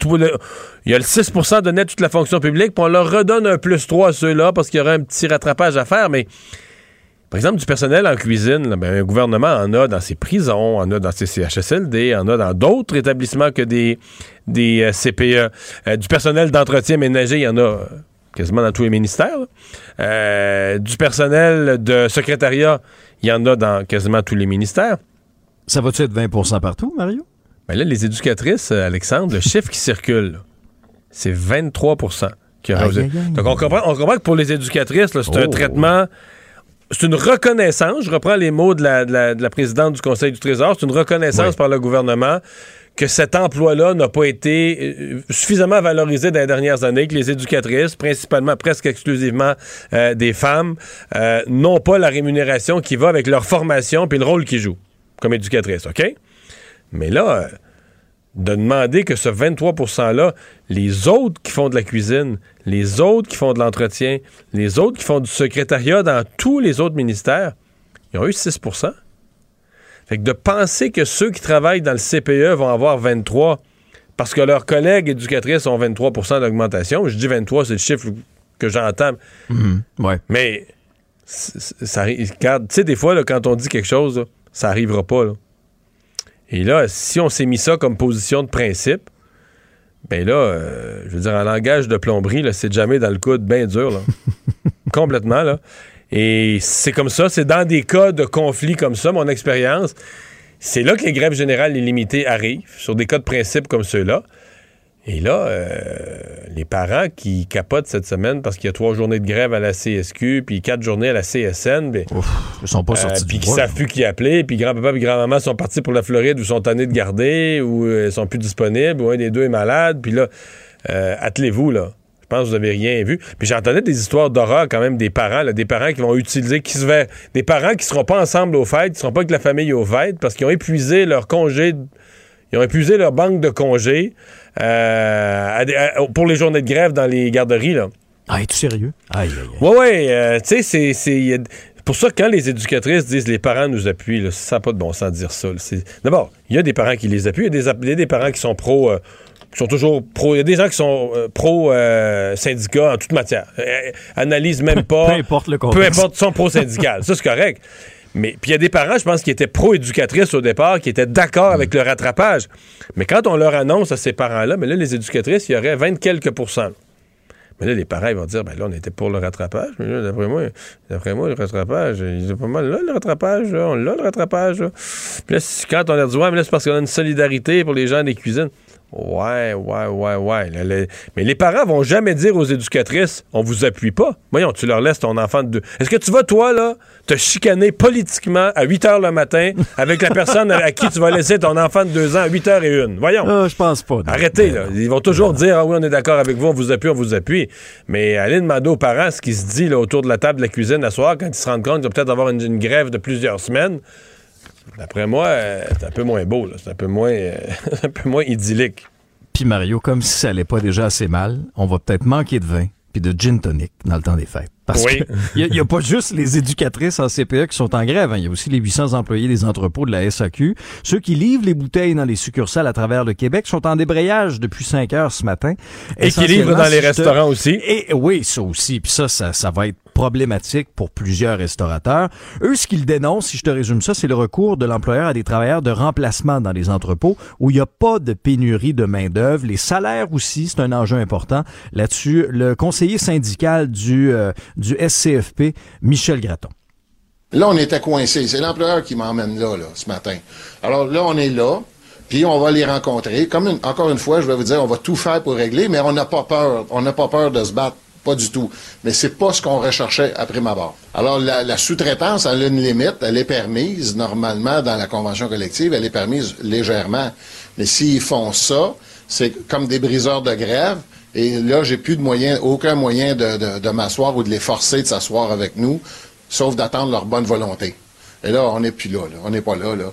Il y a le 6 de net toute la fonction publique, puis on leur redonne un plus 3 à ceux-là parce qu'il y aura un petit rattrapage à faire, mais par exemple, du personnel en cuisine, ben, un gouvernement en a dans ses prisons, en a dans ses CHSLD, en a dans d'autres établissements que des, des euh, CPE. Euh, du personnel d'entretien ménager, il y en a euh, quasiment dans tous les ministères. du personnel de secrétariat, il y en a dans quasiment tous les ministères. Ça va-tu être 20% partout, Mario? Ben là, les éducatrices, Alexandre, le chiffre qui circule, c'est 23 qui Donc, on comprend, on comprend que pour les éducatrices, c'est un oh. traitement c'est une reconnaissance, je reprends les mots de la, présidente du Conseil du Trésor, c'est une reconnaissance par le gouvernement que cet emploi-là n'a pas été euh, suffisamment valorisé dans les dernières années, que les éducatrices, principalement, presque exclusivement euh, des femmes, euh, n'ont pas la rémunération qui va avec leur formation et le rôle qu'ils jouent comme éducatrices, OK? Mais là, de demander que ce 23 %-là, les autres qui font de la cuisine, les autres qui font de l'entretien, les autres qui font du secrétariat dans tous les autres ministères, ils ont eu 6% Fait que de penser que ceux qui travaillent dans le CPE vont avoir 23% parce que leurs collègues éducatrices ont 23% d'augmentation, je dis 23, c'est le chiffre que j'entends. Mhm. ouais. Mais ça, tu sais, des fois, quand on dit quelque chose, ça arrivera pas. Et là, si on s'est mis ça comme position de principe, ben là, euh, je veux dire, en langage de plomberie, c'est jamais dans le coude bien dur, là. Complètement, là. Et c'est comme ça, c'est dans des cas de conflit comme ça, mon expérience, c'est là que les grèves générales illimitées arrivent, sur des cas de principe comme ceux-là. Et là, euh, les parents qui capotent cette semaine parce qu'il y a trois journées de grève à la CSQ, puis quatre journées à la CSN, ben, ils sont pas sortis. Euh, puis qui savent plus qui appeler, puis grand-papa et grand-maman sont partis pour la Floride ou sont tannés de garder, ou euh, sont plus disponibles, ou un des deux est malade, puis là, attelez-vous, là. Je pense que vous avez rien vu. Puis j'entendais des histoires d'horreur quand même des parents, là, des parents qui vont utiliser, qui se verrent, des parents qui seront pas ensemble aux fêtes, qui seront pas avec la famille aux fêtes, parce qu'ils ont épuisé leur congé, ils ont épuisé leur banque de congés. Euh, pour les journées de grève dans les garderies. Là. Ah, es-tu sérieux? Aïe, aïe, Oui, oui. Euh, tu sais, c'est. Pour ça, quand les éducatrices disent les parents nous appuient, là, ça n'a pas de bon sens de dire ça. D'abord, il y a des parents qui les appuient, il y a des, parents qui sont pro. Euh, qui sont toujours pro. Il y a des gens qui sont pro syndicat en toute matière. analysent même pas. peu importe le contexte. Peu importe, sont pro syndical. ça, c'est correct. Mais puis il y a des parents, je pense, qui étaient pro-éducatrices au départ, qui étaient d'accord avec le rattrapage. Mais quand on leur annonce à ces parents-là, mais là, les éducatrices, il y aurait 20 quelques pourcents. Mais là, les parents ils vont dire, ben là, on était pour le rattrapage. Mais là, d'après moi, d'après moi, le rattrapage, il est pas mal là, le rattrapage, là, on l'a, le rattrapage. Puis là, quand on leur dit, ouais, mais là, c'est parce qu'on a une solidarité pour les gens des cuisines. Ouais, ouais, ouais, ouais. Mais les parents vont jamais dire aux éducatrices, on vous appuie pas. Voyons, tu leur laisses ton enfant de deux. Est-ce que tu vas, toi, là, te chicaner politiquement à 8 heures le matin avec la personne à qui tu vas laisser ton enfant de deux ans à 8 heures et une? Voyons. Ah, je pense pas. Arrêtez, là. Ils vont toujours dire, ah oui, on est d'accord avec vous, on vous appuie, on vous appuie. Mais allez demander aux parents ce qui se dit là, autour de la table de la cuisine la soir quand ils se rendent compte qu'ils vont peut-être avoir une grève de plusieurs semaines. D'après moi, euh, c'est un peu moins beau, c'est un peu moins, euh, un peu moins idyllique. Puis Mario, comme si ça allait pas déjà assez mal, on va peut-être manquer de vin puis de gin tonic dans le temps des fêtes. Parce oui. qu'il n'y a, pas juste les éducatrices en CPE qui sont en grève. Hein. Il y a aussi les 800 employés des entrepôts de la SAQ. Ceux qui livrent les bouteilles dans les succursales à travers le Québec sont en débrayage depuis 5 heures ce matin. Et qui livrent dans les restaurants aussi. Et oui, ça aussi. Puis ça, ça, va être problématique pour plusieurs restaurateurs. Eux, ce qu'ils dénoncent, si je te résume ça, c'est le recours de l'employeur à des travailleurs de remplacement dans les entrepôts où il n'y a pas de pénurie de main-d'œuvre. Les salaires aussi, c'est un enjeu important. Là-dessus, le conseiller syndical du, euh, du SCFP, Michel Graton. Là, on était coincé. C'est l'employeur qui m'emmène là, là, ce matin. Alors là, on est là. Puis on va les rencontrer. Encore une fois, je vais vous dire, on va tout faire pour régler, mais on n'a pas peur. On n'a pas peur de se battre. Pas du tout. Mais c'est pas ce qu'on recherchait après ma barre. Alors, la, sous-traitance, elle a une limite. Elle est permise, normalement, dans la convention collective. Elle est permise légèrement. Mais s'ils font ça, c'est comme des briseurs de grève. Et là, j'ai plus de moyen, aucun moyen de, de m'asseoir ou de les forcer de s'asseoir avec nous, sauf d'attendre leur bonne volonté. Et là, on n'est plus là, là. On n'est pas là, là.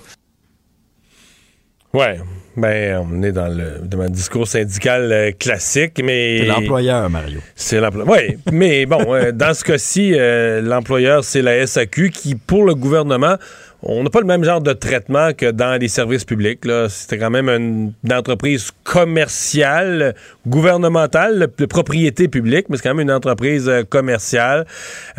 Ouais, ben on est dans le, dans discours syndical euh, classique, mais c'est l'employeur Mario. C'est l'employeur. Oui, mais bon, euh, dans ce cas-ci, euh, l'employeur c'est la SAQ qui, pour le gouvernement, on n'a pas le même genre de traitement que dans les services publics. C'était quand même une, entreprise commerciale, gouvernementale, de propriété publique, mais c'est quand même une entreprise euh, commerciale.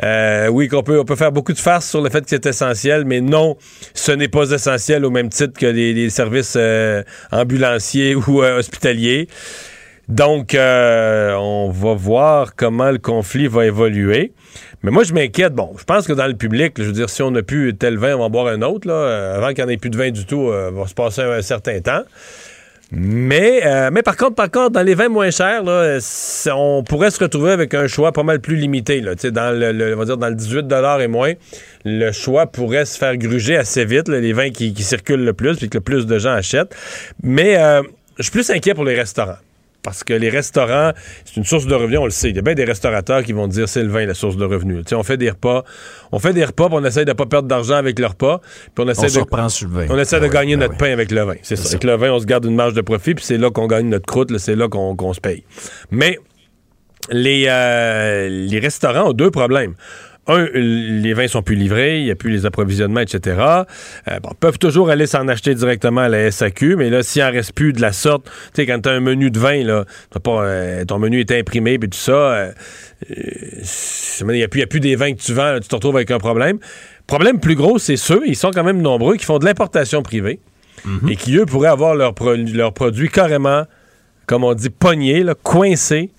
Euh, oui, qu'on peut, on peut faire beaucoup de farces sur le fait que c'est essentiel, mais non, ce n'est pas essentiel au même titre que les, services euh, ambulanciers ou hospitaliers. Donc, on va voir comment le conflit va évoluer. Mais moi, je m'inquiète. Bon, je pense que dans le public, je veux dire, si on n'a plus tel vin, on va en boire un autre. Là. Euh, avant qu'il n'y en ait plus de vin du tout, euh, va se passer un, certain temps. Mais, euh, mais par contre, par contre, dans les vins moins chers, on pourrait se retrouver avec un choix pas mal plus limité. Là. Dans, le, on va dire dans le 18 et moins, le choix pourrait se faire gruger assez vite, les vins qui, qui, circulent le plus, puis que le plus de gens achètent. Mais je suis plus inquiet pour les restaurants. Parce que les restaurants, c'est une source de revenus, on le sait. Il y a bien des restaurateurs qui vont dire c'est le vin la source de revenus. on fait des repas, on fait des repas, puis on essaie de pas perdre d'argent avec le repas, puis on essaie de on essaie de ah gagner ah notre pain avec le vin. C'est ça. Avec le vin, on se garde une marge de profit, puis c'est là qu'on gagne notre croûte, c'est là qu'on se paye. Mais les, euh, les restaurants ont deux problèmes un, les vins sont plus livrés, il n'y a plus les approvisionnements, etc. Euh, bon, peuvent toujours aller s'en acheter directement à la SAQ, mais là, s'il en reste plus de la sorte, tu sais, quand tu as un menu de vin, là, pas, euh, ton menu est imprimé, puis tout ça, euh, il n'y a, plus, a plus des vins que tu vends, tu te retrouves avec un problème. Problème plus gros, c'est ceux, ils sont quand même nombreux, qui font de l'importation privée mhm. et qui, eux, pourraient avoir leurs leur produits carrément, comme on dit, pognés, coincés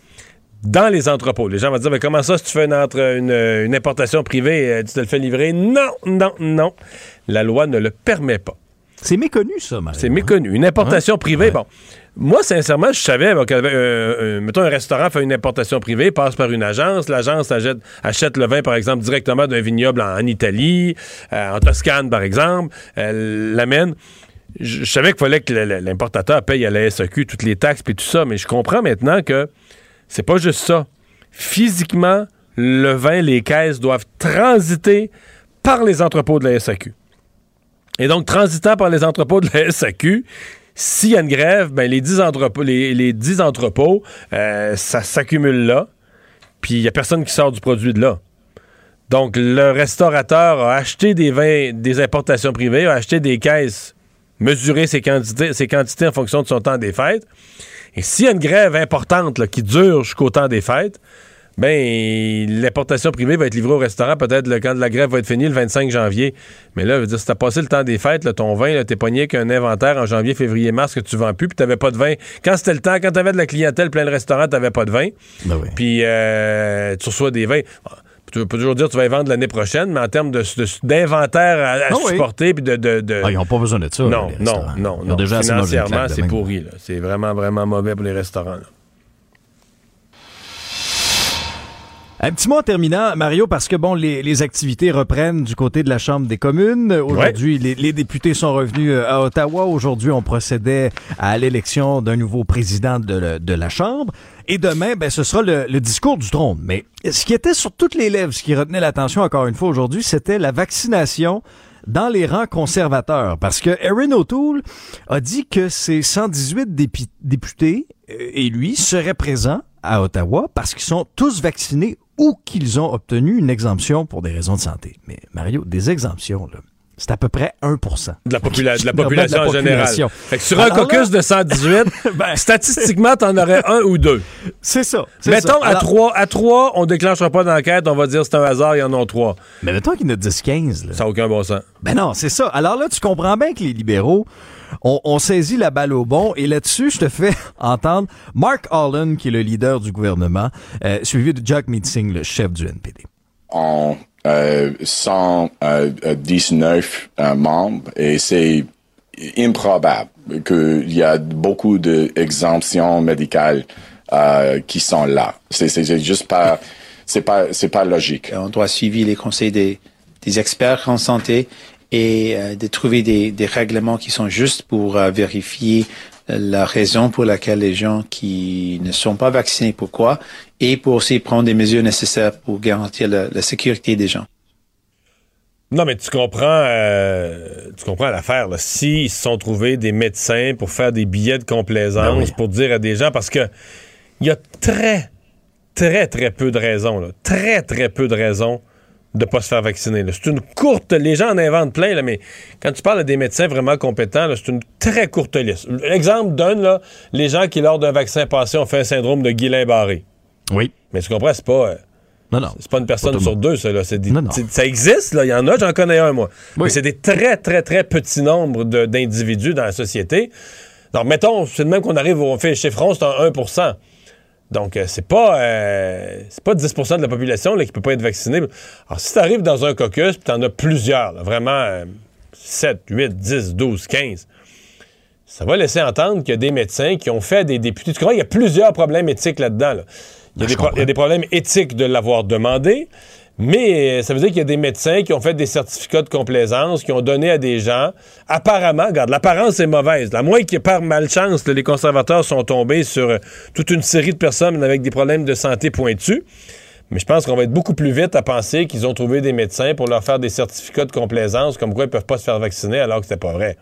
dans les entrepôts. Les gens vont dire, mais comment ça, si tu fais une, une, importation privée, euh, tu te le fais livrer? Non, non, non. La loi ne le permet pas. C'est méconnu, ça. C'est méconnu. Une importation privée, bon. Moi, sincèrement, je savais, bon, mettons, un restaurant fait une importation privée, passe par une agence, l'agence achète, le vin, par exemple, directement d'un vignoble en, Italie, euh, en Toscane, par exemple, l'amène. Je, savais qu'il fallait que l'importateur paye à la SAQ toutes les taxes et tout ça, mais je comprends maintenant que c'est pas juste ça. Physiquement, le vin, les caisses doivent transiter par les entrepôts de la SAQ. Et donc, transitant par les entrepôts de la SAQ, s'il y a une grève, ben, les 10 entrepôts, les, euh, ça s'accumule là, puis il n'y a personne qui sort du produit de là. Donc, le restaurateur a acheté des vins, des importations privées, a acheté des caisses, mesuré ses quantités, ses quantités en fonction de son temps des fêtes. Et s'il y a une grève importante qui dure jusqu'au temps des fêtes, ben l'importation privée va être livrée au restaurant peut-être quand la grève va être finie le 25 janvier. Mais là, je veux dire, si t'as passé le temps des fêtes, ton vin, t'es pogné qu'un inventaire en janvier, février, mars que tu vends plus, puis t'avais pas de vin. Quand c'était le temps, quand t'avais de la clientèle plein de restaurants, t'avais pas de vin. Ben puis euh, tu reçois des vins tu peux toujours dire que tu vas y vendre l'année prochaine, mais en termes d'inventaire à, ah supporter, puis de... de, Ah, ils n'ont pas besoin de ça. Non, non, non, non. Déjà Financièrement, c'est pourri. C'est vraiment, vraiment mauvais pour les restaurants. Un petit mot en terminant, Mario, parce que bon, les, activités reprennent du côté de la Chambre des communes. Aujourd'hui, les, députés sont revenus euh, à Ottawa. Aujourd'hui, on procédait à l'élection d'un nouveau président de, la Chambre. Et demain, ben, ce sera le, discours du trône. Mais ce qui était sur toutes les lèvres, ce qui retenait l'attention encore une fois aujourd'hui, c'était la vaccination dans les rangs conservateurs. Parce que Erin O'Toole a dit que ces 118 députés euh, et lui seraient présents à Ottawa parce qu'ils sont tous vaccinés ou qu'ils ont obtenu une exemption pour des raisons de santé. Mais Mario, des exemptions, là. C'est à peu près 1 de la, popula de la population en général. Fait que sur un caucus de 118, ben, statistiquement, t'en aurais un ou deux. C'est ça. Mettons, à, trois, à trois, on déclenchera pas d'enquête, on va dire c'est un hasard, il y en a trois. Mais mettons qu'il y en a 10-15. Ça n'a aucun bon sens. Ben non, c'est ça. Alors là, tu comprends bien que les libéraux on, saisit la balle au bon et là-dessus, je te fais entendre Mark Allen, qui est le leader du gouvernement, euh, suivi de Jack Meeting, le chef du NPD. En 119 euh, euh, membres et c'est improbable qu'il y a beaucoup d'exemptions médicales qui sont là. C'est juste pas, c'est pas, c'est pas logique. On doit suivre les conseils des, experts en santé et euh, de trouver des, règlements qui sont justes pour euh, vérifier la raison pour laquelle les gens qui ne sont pas vaccinés, pourquoi, et pour aussi prendre des mesures nécessaires pour garantir la, la sécurité des gens. Non, mais tu comprends, euh, tu comprends l'affaire. S'ils se sont trouvés des médecins pour faire des billets de complaisance, ben pour dire à des gens, parce que il y a très, très, très peu de raisons, là, très, très peu de raisons de pas se faire vacciner. C'est une courte... Les gens en inventent plein, là, mais quand tu parles à des médecins vraiment compétents, c'est une très courte liste. Exemple donne, là, les gens qui, lors d'un vaccin passé, ont fait un syndrome de Guillain-Barré. Oui. Mais tu comprends, c'est pas... Euh, non, non. C'est pas une personne sur deux, ça. Là. Ça existe, là. Il y en a, j'en connais un, moi. Mais c'est des très, très, très petits nombres d'individus dans la société. Donc, mettons, c'est de même qu'on arrive, on fait le chiffron, c'est un 1 donc, euh, c'est pas euh, c'est pas 10% de la population là, qui peut pas être vaccinée. Alors, si tu arrives dans un caucus, puis tu en as plusieurs, vraiment 7, 8, 10, 12, 15, ça va laisser entendre qu'il y a des médecins qui ont fait des députés. Tu comprends, il y a plusieurs problèmes éthiques là-dedans. Il, y a ah, des problèmes éthiques de l'avoir demandé. Mais ça veut dire qu'il y a des médecins qui ont fait des certificats de complaisance, qui ont donné à des gens. Apparemment, regarde, l'apparence est mauvaise. La moins qui par malchance, les conservateurs sont tombés sur euh, toute une série de personnes avec des problèmes de santé pointus. Mais je pense qu'on va être beaucoup plus vite à penser qu'ils ont trouvé des médecins pour leur faire des certificats de complaisance, comme quoi ils peuvent pas se faire vacciner alors que c'est pas vrai.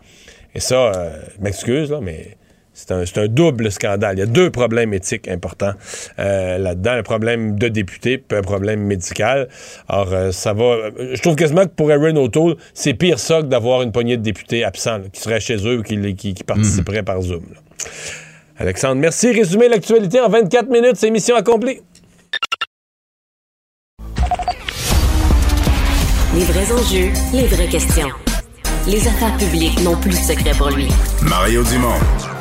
Et ça, euh, m'excuse, là, mais c'est un, double scandale. Il y a deux problèmes éthiques importants euh, là-dedans. Un problème de député, puis un problème médical. Alors, euh, ça va... Je trouve quasiment que pour Aaron O'Toole, c'est pire ça que d'avoir une poignée de députés absents qui seraient chez eux ou qui, qui, participeraient par Zoom. Alexandre, merci. Résumé l'actualité en 24 minutes. C'est mission accomplie. Les vrais enjeux, les vraies questions. Les affaires publiques n'ont plus de secret pour lui. Mario Dumont.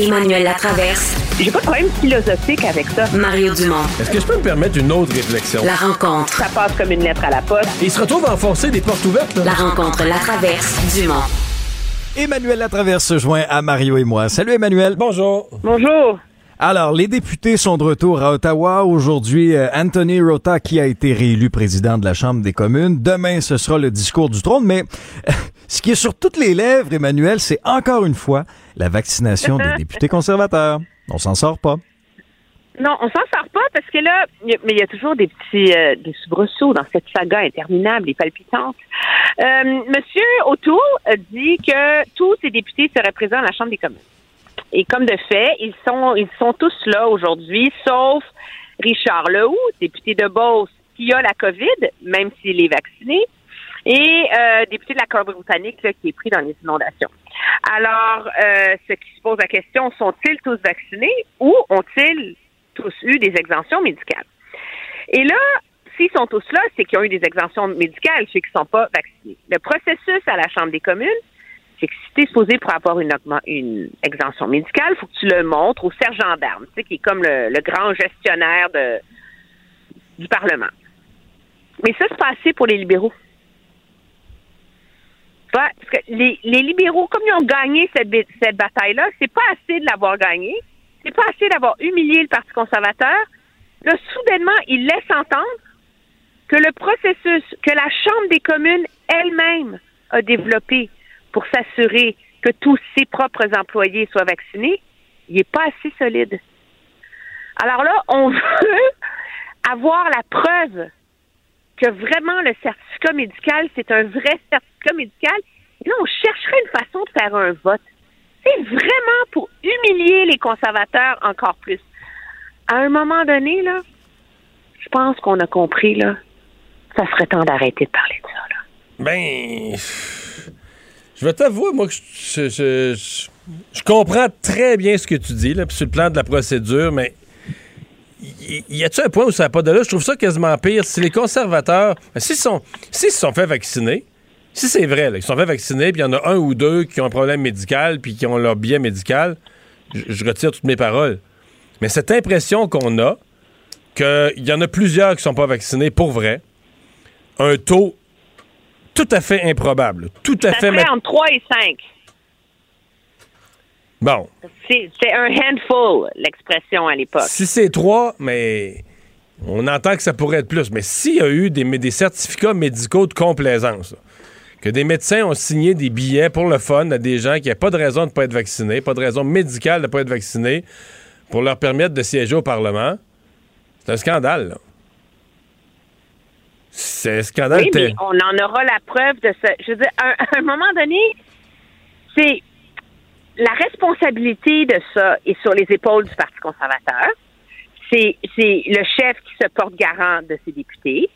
Emmanuel Latraverse. J'ai pas de problème philosophique avec ça. Mario Dumont. Est-ce que je peux me permettre une autre réflexion? La rencontre. Ça passe comme une lettre à la poste. il se retrouve à enfoncer des portes ouvertes. La rencontre Latraverse. Dumont. Emmanuel Latraverse se joint à Mario et moi. Salut Emmanuel. Bonjour. Bonjour. Alors, les députés sont de retour à Ottawa. Aujourd'hui, euh, Anthony Rota, qui a été réélu président de la Chambre des communes. Demain, ce sera le discours du trône. Mais ce qui est sur toutes les lèvres, Emmanuel, c'est encore une fois la vaccination des députés conservateurs. On s'en sort pas. Non, on s'en sort pas parce que là, mais il y a toujours des petits euh, des soubresauts dans cette saga interminable et palpitante. Euh, Monsieur O'Toole dit que tous ces députés seraient présents à la Chambre des communes. Et comme de fait, ils sont, ils sont tous là aujourd'hui, sauf Richard Lehoux, député de Beauce, qui a la COVID, même s'il est vacciné, et euh, député de la Colombie-Britannique qui est pris dans les inondations. Alors, euh, ce qui se pose la question, sont-ils tous vaccinés ou ont-ils tous eu des exemptions médicales? Et là, s'ils sont tous là, c'est qu'ils ont eu des exemptions médicales, ceux qui ne sont pas vaccinés. Le processus à la Chambre des communes, c'est que si tu es supposé pour avoir une, une exemption médicale, faut que tu le montres au sergent d'armes, tu sais, qui est comme le, grand gestionnaire du Parlement. Mais ça, c'est pas assez pour les libéraux. Parce que les, libéraux, comme ils ont gagné cette, cette bataille-là, c'est pas assez de l'avoir gagné. C'est pas assez d'avoir humilié le Parti conservateur. Là, soudainement, ils laissent entendre que le processus que la Chambre des communes elle-même a développé pour s'assurer que tous ses propres employés soient vaccinés, il n'est pas assez solide. Alors là, on veut avoir la preuve que vraiment le certificat médical, c'est un vrai certificat médical. Et là, on chercherait une façon de faire un vote. C'est vraiment pour humilier les conservateurs encore plus. À un moment donné, là, je pense qu'on a compris, là, ça serait temps d'arrêter de parler de ça, là. Ben, je vais t'avouer, moi, que je, je- comprends très bien ce que tu dis, là, sur le plan de la procédure, mais y, y a-tu un point où ça n'a pas de là? Je trouve ça quasiment pire. Si les conservateurs, ben, s'ils sont, s'ils se sont fait vacciner, si c'est vrai, là, qu'ils se sont fait vacciner, puis il y en a un ou deux qui ont un problème médical, puis qui ont leur biais médical, je, retire toutes mes paroles. Mais cette impression qu'on a, qu'il y en a plusieurs qui sont pas vaccinés pour vrai, un taux tout à fait improbable. Tout à Ça fait. serait entre 3 et 5. Bon, C'est un handful, l'expression à l'époque. si c'est trois, mais on entend que ça pourrait être plus. Mais s'il y a eu des, des certificats médicaux de complaisance, que des médecins ont signé des billets pour le fun à des gens qui n'ont pas de raison de ne pas être vaccinés, pas de raison médicale de ne pas être vaccinés, pour leur permettre de siéger au Parlement, c'est un scandale. là. C'est un scandale. Oui, mais ter- on en aura la preuve de ça. Je veux dire, à, un moment donné, c'est la responsabilité de ça est sur les épaules du Parti conservateur. C'est le chef qui se porte garant de ses députés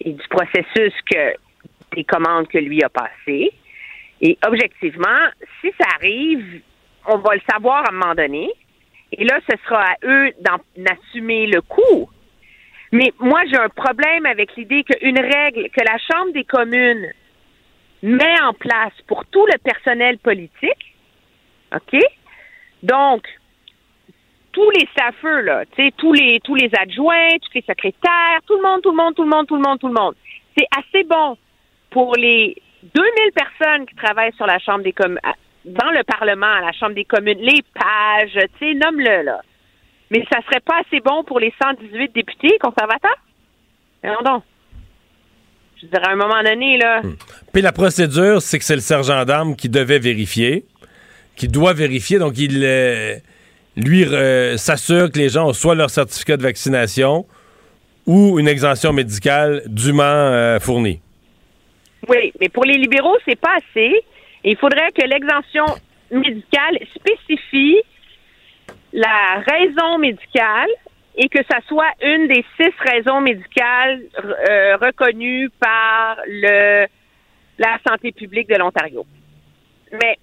et du processus que des commandes que lui a passées. Et objectivement, si ça arrive, on va le savoir à un moment donné. Et là, ce sera à eux d'en assumer le coût. Mais moi, j'ai un problème avec l'idée qu'une règle que la Chambre des communes met en place pour tout le personnel politique, OK? Donc, tous les staffeurs, là, tous les, tous les adjoints, tous les secrétaires, tout le monde, tout le monde, tout le monde, tout le monde, tout le monde. C'est assez bon pour les 2000 personnes qui travaillent sur la Chambre des communes, dans le Parlement, à la Chambre des communes, les pages, tu sais, nomme-le, là. Mais ça serait pas assez bon pour les 118 députés conservateurs? Non, donc. Je dirais, à un moment donné, là, Puis la procédure, c'est que c'est le sergent d'armes qui devait vérifier, qui doit vérifier. Donc, il euh, lui euh, s'assure que les gens ont soit leur certificat de vaccination ou une exemption médicale dûment euh, fournie. Oui, mais pour les libéraux, c'est pas assez. Il faudrait que l'exemption médicale spécifie la raison médicale et que ça soit une des six raisons médicales euh, reconnues par le la santé publique de l'Ontario. Mais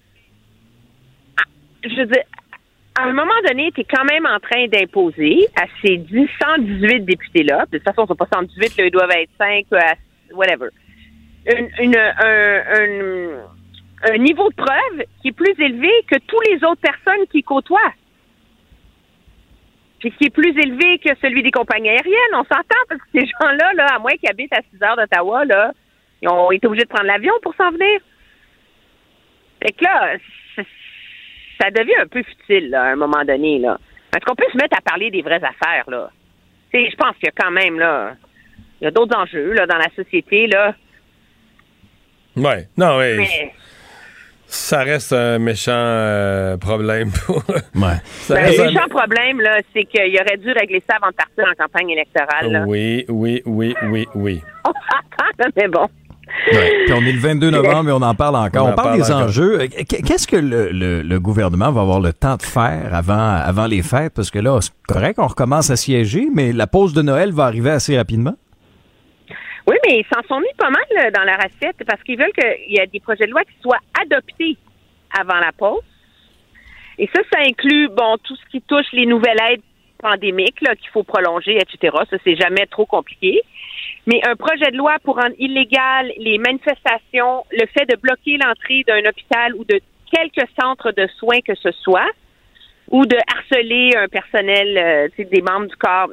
je veux dire, à un moment donné, tu es quand même en train d'imposer à ces 10, 118 députés-là, de toute façon, ils sont pas 118, là, ils doivent être 5, euh, whatever, une, une- un, un- un niveau de preuve qui est plus élevé que tous les autres personnes qui côtoient. Puis qui est plus élevé que celui des compagnies aériennes, on s'entend, parce que ces gens-là, là, à moins qu'ils habitent à 6 heures d'Ottawa, là, ils ont été obligés de prendre l'avion pour s'en venir. Fait que là, ça devient un peu futile, là, à un moment donné, là. Est-ce qu'on peut se mettre à parler des vraies affaires, là? Je pense qu'il y a quand même, là, il y a d'autres enjeux, là, dans la société, là. Ouais. Non, oui. Mais, Ça reste un méchant euh, problème. pour- Ça ben, reste le un- méchant problème, là, c'est qu'il aurait dû régler ça avant de partir en campagne électorale, là. Oui, oui, oui, oui, oui. Mais bon. Puis on est le 22 novembre et on en parle encore. On On, en parle parle des encore. enjeux. Euh, qu- Qu'est-ce que le, le- le gouvernement va avoir le temps de faire avant, avant les fêtes? Parce que là, c'est correct, on recommence à siéger, mais la pause de Noël va arriver assez rapidement. Oui, mais ils s'en sont mis pas mal là, dans la recette parce qu'ils veulent qu'il y ait des projets de loi qui soient adoptés avant la pause. Et ça, ça inclut, bon, tout ce qui touche les nouvelles aides pandémiques qu'il faut prolonger, etc. Ça, c'est jamais trop compliqué. Mais un projet de loi pour rendre illégal les manifestations, le fait de bloquer l'entrée d'un hôpital ou de quelque centre de soins que ce soit, ou de harceler un personnel, euh, des membres du corps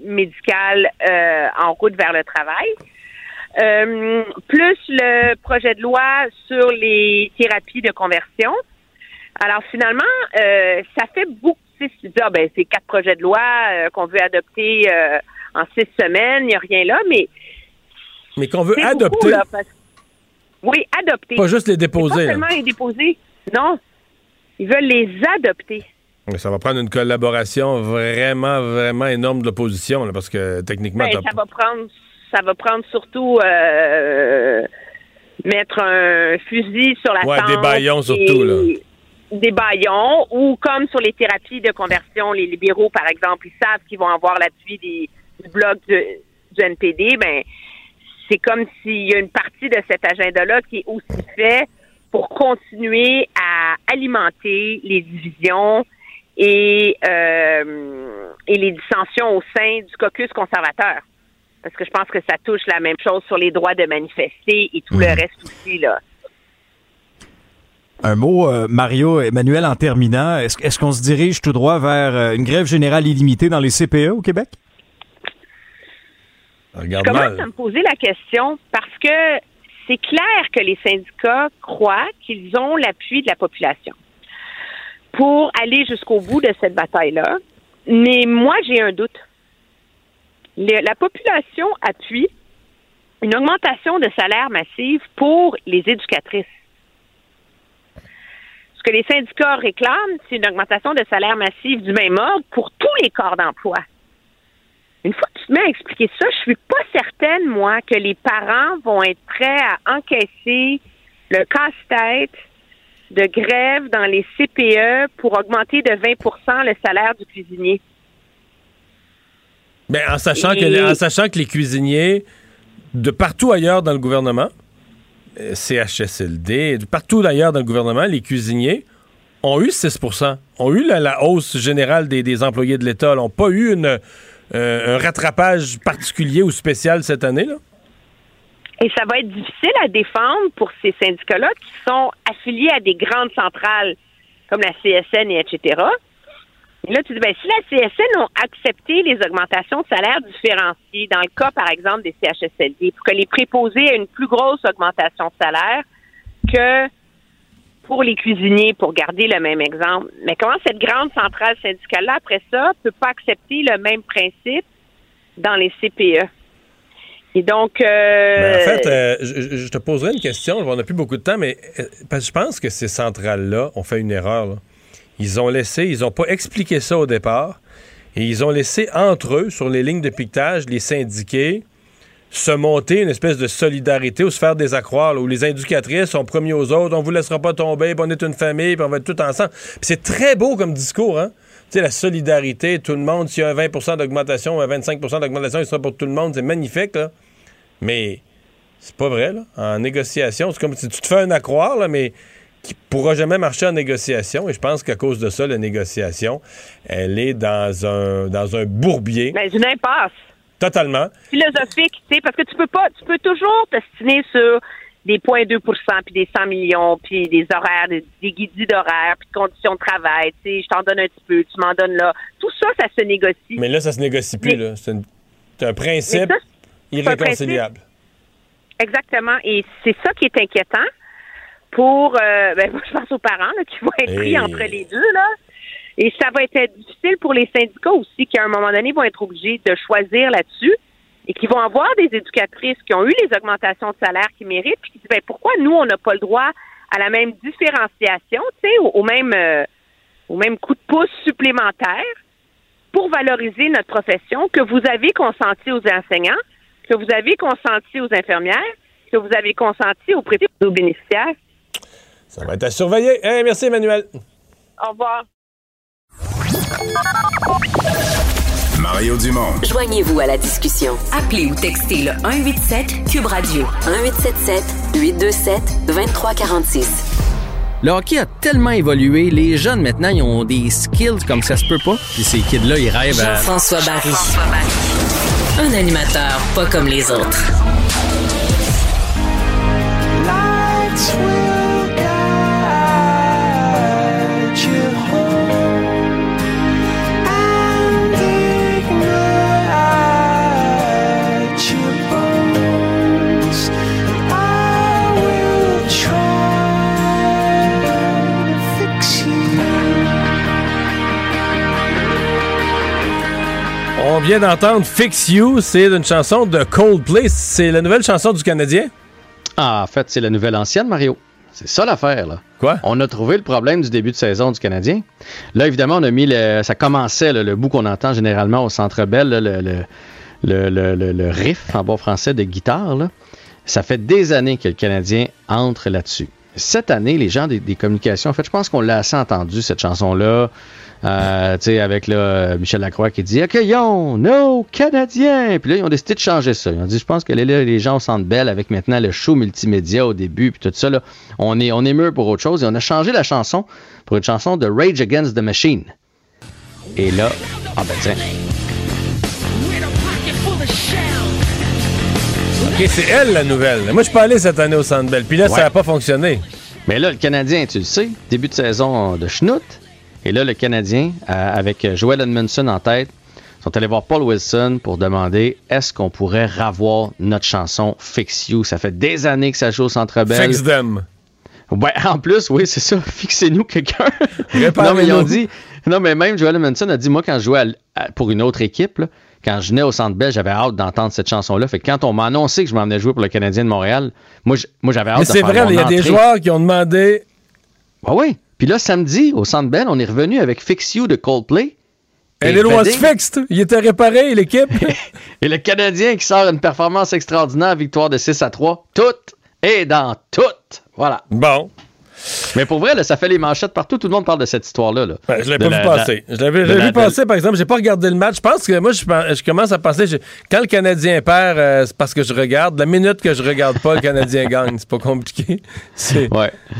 médical euh, en route vers le travail. Euh, plus le projet de loi sur les thérapies de conversion. Alors finalement, euh, ça fait beaucoup. tu ah, ben, c'est quatre projets de loi euh, qu'on veut adopter en six semaines, il n'y a rien là, mais Mais qu'on veut adopter, beaucoup, là, parce- Oui, adopter. pas juste les déposer. Pas là. seulement les déposer. Non. Ils veulent les adopter. Mais Ça va prendre une collaboration vraiment, vraiment énorme de l'opposition, parce que techniquement, Ben, ça va prendre ça va prendre surtout euh, mettre un fusil sur la Ouais, tempe des baillons surtout, là. Des baillons ou comme sur les thérapies de conversion, les libéraux, par exemple, ils savent qu'ils vont avoir l'appui des du bloc du, du NPD, ben c'est comme s'il y a une partie de cet agenda-là qui est aussi fait pour continuer à alimenter les divisions et, euh, et les dissensions au sein du caucus conservateur. Parce que je pense que ça touche la même chose sur les droits de manifester et tout le reste aussi, là. Un mot, euh, Mario, Emmanuel, en terminant, est-ce est qu'on se dirige tout droit vers euh, une grève générale illimitée dans les CPE au Québec? Je commence à me poser la question parce que c'est clair que les syndicats croient qu'ils ont l'appui de la population pour aller jusqu'au bout de cette bataille-là. Mais moi, j'ai un doute. La population appuie une augmentation de salaire massive pour les éducatrices. Ce que les syndicats réclament, c'est une augmentation de salaire massive du même ordre pour tous les corps d'emploi. Une fois que tu te mets à expliquer ça, je suis pas certaine, moi, que les parents vont être prêts à encaisser le casse-tête de grève dans les CPE pour augmenter de 20% le salaire du cuisinier. Ben, en, sachant que, en sachant que les cuisiniers, de partout ailleurs dans le gouvernement, euh, CHSLD, de partout ailleurs dans le gouvernement, les cuisiniers ont eu 6% ont eu la, la hausse générale des, des employés de l'État, n'ont pas eu une, euh, un rattrapage particulier ou spécial cette année. Là. Et ça va être difficile à défendre pour ces syndicats-là qui sont affiliés à des grandes centrales comme la CSN et etc. Et là, tu dis, ben, si la CSN ont accepté les augmentations de salaire différenciées, dans le cas, par exemple, des CHSLD, pour que les préposés aient une plus grosse augmentation de salaire que pour les cuisiniers, pour garder le même exemple. Mais comment cette grande centrale syndicale-là, après ça, peut pas accepter le même principe dans les CPE? Et donc, euh, Ben, en fait, euh, je, je te poserai une question. On n'a plus beaucoup de temps, mais euh, parce que je pense que ces centrales-là ont fait une erreur. là. Ils ont laissé, ils n'ont pas expliqué ça au départ, et ils ont laissé entre eux, sur les lignes de piquetage, les syndiqués se monter une espèce de solidarité ou se faire des accroires, où les éducatrices sont premiers aux autres, on vous laissera pas tomber, puis on est une famille, puis on va être tout ensemble. C'est très beau comme discours, hein? Tu sais, la solidarité, tout le monde, s'il y a un 20% d'augmentation un 25% d'augmentation, il sera pour tout le monde, c'est magnifique, là. Mais c'est pas vrai, là. En négociation, c'est comme si tu te fais un accroire, là, mais qui pourra jamais marcher en négociation. Et je pense qu'à cause de ça, la négociation, elle est dans un, dans un bourbier. ben, une impasse. Totalement. philosophique, tu sais, parce que tu peux pas, tu peux toujours t'ostiner sur des points 2 puis des 100 millions, puis des horaires, des, des guidis d'horaires, puis de conditions de travail, tu sais, je t'en donne un petit peu, tu m'en donnes là. Tout ça, ça se négocie. Mais là, ça se négocie plus, là. C'est une- c'est un principe Mais ça, c'est un irréconciliable. Exactement. Et c'est ça qui est inquiétant pour, euh, ben, je pense aux parents là, qui vont être pris Hey. entre les deux. Là. Et ça va être difficile pour les syndicats aussi, qui à un moment donné vont être obligés de choisir là-dessus et qui vont avoir des éducatrices qui ont eu les augmentations de salaire qu'ils méritent, puis qui disent ben, pourquoi nous, on n'a pas le droit à la même différenciation, tu sais, au, au même, euh, au même coup de pouce supplémentaire pour valoriser notre profession que vous avez consenti aux enseignants, que vous avez consenti aux infirmières, que vous avez consenti aux prêtés aux bénéficiaires? Ça va être à surveiller. Hey, merci, Emmanuel. Au revoir. Mario Dumont. Joignez-vous à la discussion. Appelez ou textez le 187 Cube Radio 1877 827 2346. Le hockey a tellement évolué, les jeunes maintenant, ils ont des skills comme ça se peut pas. Puis ces kids-là, ils rêvent à... Jean-François Barry. Un animateur pas comme les autres. On vient d'entendre Fix You, c'est une chanson de Coldplay. C'est la nouvelle chanson du Canadien? Ah, en fait, c'est la nouvelle ancienne, Mario. C'est ça l'affaire, là. Quoi? On a trouvé le problème du début de saison du Canadien. Là, évidemment, on a mis le. Ça commençait, là, le bout qu'on entend généralement au centre belle, là, le, le, le, le- le- le riff en bon français de guitare. Là. Ça fait des années que le Canadien entre là-dessus. Cette année, les gens des, des communications, en fait, je pense qu'on l'a assez entendu, cette chanson-là. Euh, tu sais, avec là, Michel Lacroix qui dit Accueillons nos Canadiens. Puis là, ils ont décidé de changer ça. Ils ont dit Je pense que les, les gens au centre belle avec maintenant le show multimédia au début, puis tout ça, là, on est, on est mieux pour autre chose. Et on a changé la chanson pour une chanson de Rage Against the Machine. Et là, ah ben tiens. OK, c'est elle la nouvelle. Moi, je suis pas allé cette année au Centre Bell. Puis là, ça n'a pas fonctionné. Mais là, le Canadien, tu le sais, début de saison de schnout. Et là, le Canadien, euh, avec Joel Edmondson en tête, sont allés voir Paul Wilson pour demander est-ce qu'on pourrait ravoir notre chanson Fix You? Ça fait des années que ça joue au Centre Bell. Fix them. En plus, oui, c'est ça. Fixez-nous quelqu'un. Non, mais ils ont dit. Non, mais même Joel Edmondson a dit moi, quand je jouais à- à- pour une autre équipe, là, quand je venais au Centre Bell, j'avais hâte d'entendre cette chanson-là. Fait que quand on m'a annoncé que je m'en venais jouer pour le Canadien de Montréal, moi, j'avais hâte Mais de c'est vrai, il y a des joueurs qui ont demandé. Ah oui. Puis là, samedi, au Centre Bell, on est revenu avec Fix You de Coldplay. Elle Et est Redding- fixed. Il était réparé, l'équipe. Et le Canadien qui sort une performance extraordinaire, victoire de 6 à 3. Tout est dans tout. Voilà. Bon. Mais pour vrai, là, ça fait les manchettes partout. Tout le monde parle de cette histoire-là. là. Ben, je l'ai pas la- vu passer. la- Je l'avais la- vu passer, par exemple. J'ai pas regardé le match. Je pense que moi, je, commence à penser. je- quand le Canadien perd, euh, c'est parce que je regarde. La minute que je regarde pas, le Canadien gagne. C'est pas compliqué. C'est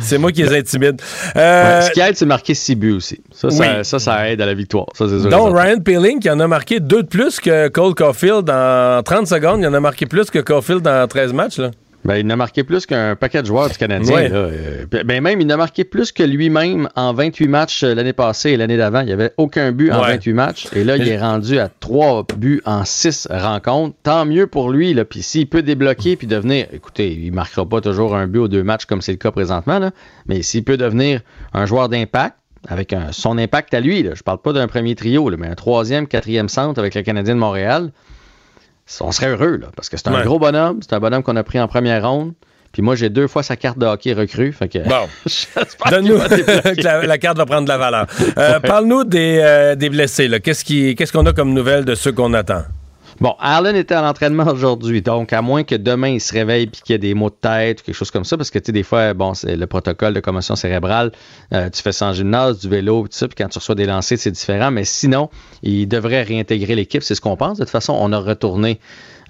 c'est moi qui les intimide. Euh, Ouais, Ce qui aide, c'est marquer 6 buts aussi. Ça, ça, Oui. ça, ça aide à la victoire. Ça, sûr Donc. Ryan Peeling, qui en a marqué deux de plus que Cole Caulfield en 30 secondes, il en a marqué plus que Caulfield dans 13 matchs. Là. Ben, il en a marqué plus qu'un paquet de joueurs du Canadien. Ouais. là. Euh, ben, même, il en a marqué plus que lui-même en 28 matchs euh, l'année passée et l'année d'avant. Il n'y avait aucun but en Ouais. 28 matchs. Et là, il est rendu à 3 buts en 6 rencontres. Tant mieux pour lui. Là. Puis s'il peut débloquer puis devenir... Écoutez, il ne marquera pas toujours un but aux deux matchs comme c'est le cas présentement. Là. Mais s'il peut devenir un joueur d'impact, avec un- son impact à lui, là. je parle pas d'un premier trio, là, mais un troisième, quatrième centre avec le Canadien de Montréal, on serait heureux, là, parce que c'est un Ouais. gros bonhomme, c'est un bonhomme qu'on a pris en première ronde. Puis moi, j'ai deux fois sa carte de hockey recrue. Fait que Bon. Donne-nous que la, la carte va prendre de la valeur. Euh, Ouais. Parle-nous des, euh, des blessés. Qu'est-ce qu'on a comme nouvelles de ceux qu'on attend? Bon, Allen était à l'entraînement aujourd'hui, donc à moins que demain il se réveille et qu'il y ait des maux de tête ou quelque chose comme ça, parce que tu sais, des fois, bon, c'est le protocole de commotion cérébrale, euh, tu fais ça en gymnase, du vélo, tout ça, puis quand tu reçois des lancers, c'est différent, mais sinon, il devrait réintégrer l'équipe, c'est ce qu'on pense. De toute façon, on a retourné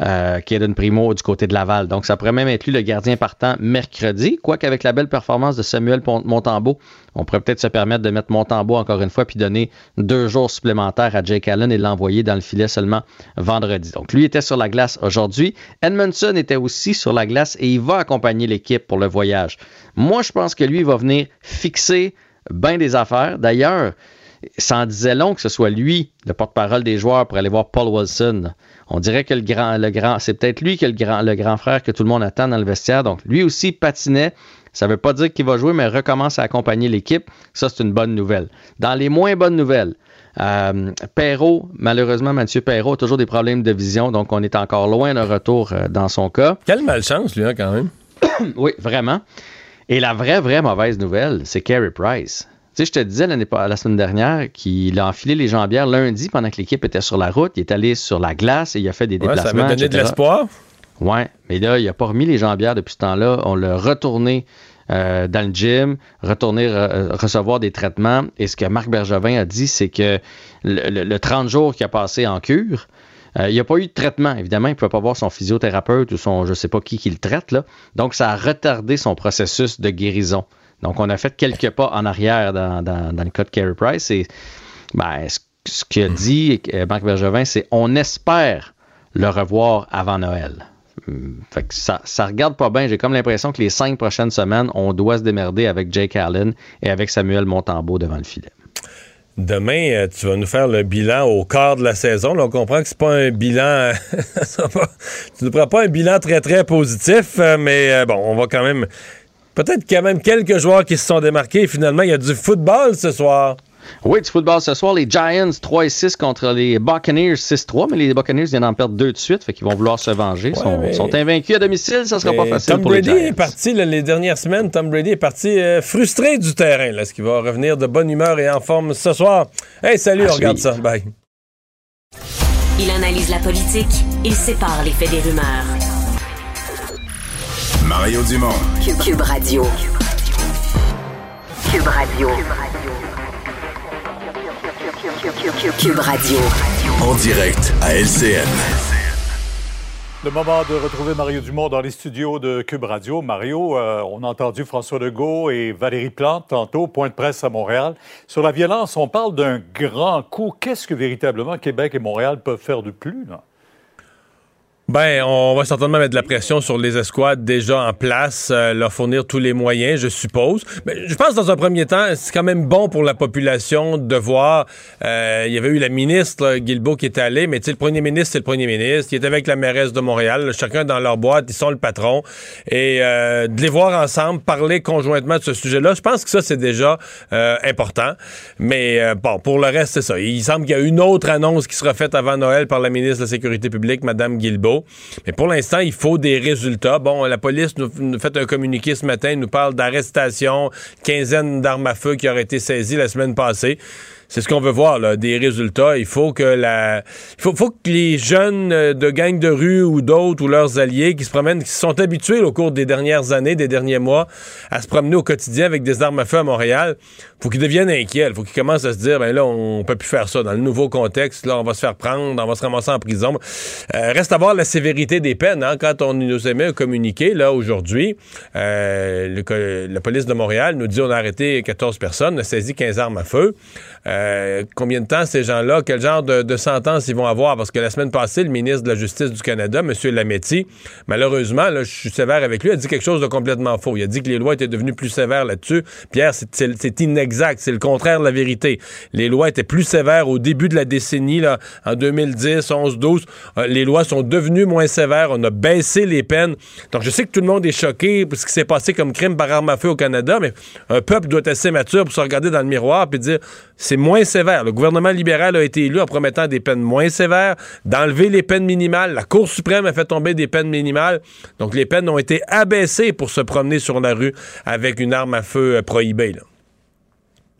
euh, Kaden Primo du côté de Laval, donc ça pourrait même être lui le gardien partant mercredi, quoique avec la belle performance de Samuel Montembeau, on pourrait peut-être se permettre de mettre Montembeau encore une fois, puis donner deux jours supplémentaires à Jake Allen et l'envoyer dans le filet seulement vendredi. Donc, lui était sur la glace aujourd'hui. Edmondson était aussi sur la glace et il va accompagner l'équipe pour le voyage. Moi, je pense que lui, va venir fixer bien des affaires. D'ailleurs, ça en disait long que ce soit lui, le porte-parole des joueurs, pour aller voir Paul Wilson. On dirait que le grand, le grand, c'est peut-être lui que le grand, le grand frère que tout le monde attend dans le vestiaire. Donc, lui aussi patinait. Ça ne veut pas dire qu'il va jouer, mais recommence à accompagner l'équipe. Ça, c'est une bonne nouvelle. Dans les moins bonnes nouvelles, euh, Perrault, malheureusement, Mathieu Perrault a toujours des problèmes de vision, donc on est encore loin d'un retour euh, dans son cas. Quelle malchance, lui, hein, quand même. oui, vraiment. Et la vraie, vraie mauvaise nouvelle, c'est Carey Price. Tu sais, je te disais la semaine dernière qu'il a enfilé les jambières lundi pendant que l'équipe était sur la route. Il est allé sur la glace et il a fait des Ouais, ça déplacements. avait donné de l'espoir. Ouais, mais là, il n'a pas remis les jambières depuis ce temps-là. On l'a retourné euh, dans le gym, retourné re- recevoir des traitements. Et ce que Marc Bergevin a dit, c'est que le, le- le 30 jours qu'il a passé en cure, euh, il n'y a pas eu de traitement. Évidemment, il ne peut pas voir son physiothérapeute ou son je ne sais pas qui qui le traite. Là. Donc, ça a retardé son processus de guérison. Donc, on a fait quelques pas en arrière dans, le cas de Carey Price. Et ben, ce, ce dit euh, Marc Bergevin, c'est on espère le revoir avant Noël. Que ça, ça regarde pas bien. J'ai comme l'impression que les cinq prochaines semaines, on doit se démerder avec Jake Allen et avec Samuel Montembeau devant le filet. Demain, euh, tu vas nous faire le bilan au quart de la saison. On comprend que c'est pas un bilan. tu ne prends pas un bilan très, très positif, euh, mais bon, on va quand même. Peut-être quand même quelques joueurs qui se sont démarqués. Finalement, il y a du football ce soir. Oui, du football ce soir, les Giants 3 et 6 contre les Buccaneers 6-3, mais les Buccaneers viennent d'en perdre deux de suite, fait qu'ils vont vouloir se venger. Ils sont, mais- sont invaincus à domicile, ça sera pas facile Tom pour Brady les Giants. est parti là, les dernières semaines. Tom Brady est parti euh, frustré du terrain. Est-ce qu'il va revenir de bonne humeur et en forme ce soir? Hey, salut, À on regarde ça. Bye. Il analyse la politique, il sépare les faits des rumeurs. Mario Dumont. Cube, Cube Radio. Cube Radio. Cube Radio. En direct à LCN. Le moment de retrouver Mario Dumont dans les studios de Cube Radio. Mario, euh, on a entendu François Legault et Valérie Plante tantôt, point de presse à Montréal. Sur la violence, on parle d'un grand coup. Qu'est-ce que véritablement Québec et Montréal peuvent faire de plus? Là? Ben, on va certainement mettre de la pression sur les escouades déjà en place, euh, leur fournir tous les moyens, je suppose. Mais je pense dans un premier temps, c'est quand même bon pour la population de voir. Euh, il y avait eu la ministre là, Guilbeault qui était allée, mais tu sais, le premier ministre, c'est le premier ministre. Il était avec la mairesse de Montréal, chacun dans leur boîte, ils sont le patron. Et euh, de les voir ensemble, parler conjointement de ce sujet-là, je pense que ça, c'est déjà important. Mais bon, pour le reste, c'est ça. Il semble qu'il y a une autre annonce qui sera faite avant Noël par la ministre de la Sécurité publique, Mme Guilbeault. Mais pour l'instant, il faut des résultats. Bon, la police nous, fait un communiqué ce matin, nous parle d'arrestation, quinzaine d'armes à feu qui auraient été saisies la semaine passée c'est ce qu'on veut voir, des résultats. Il faut que la, les jeunes euh, de gangs de rue ou d'autres ou leurs alliés qui se promènent, qui se sont habitués au cours des dernières années, des derniers mois, à se promener au quotidien avec des armes à feu à Montréal, faut qu'ils deviennent inquiets. Faut qu'ils commencent à se dire, ben là, on peut plus faire ça dans le nouveau contexte. Là, on va se faire prendre, on va se ramasser en prison. Euh, reste à voir la sévérité des peines. Hein, quand on nous émet un communiqué là aujourd'hui, euh, la police de Montréal nous dit on a arrêté 14 personnes, on a saisi 15 armes à feu. Euh, combien de temps ces gens-là, quel genre de, sentence ils vont avoir? Parce que la semaine passée, le ministre de la Justice du Canada, M. Lametti, malheureusement, là, je suis sévère avec lui, a dit quelque chose de complètement faux. Il a dit que les lois étaient devenues plus sévères là-dessus. Pierre, c'est inexact. C'est le contraire de la vérité. Les lois étaient plus sévères au début de la décennie, en 2010, 11, 12. les lois sont devenues moins sévères. On a baissé les peines. Donc, je sais que tout le monde est choqué pour ce qui s'est passé comme crime par arme à feu au Canada, mais un peuple doit être assez mature pour se regarder dans le miroir et dire c'est moins sévère. Le gouvernement libéral a été élu en promettant des peines moins sévères, d'enlever les peines minimales. La Cour suprême a fait tomber des peines minimales. Donc, les peines ont été abaissées pour se promener sur la rue avec une arme à feu euh, prohibée.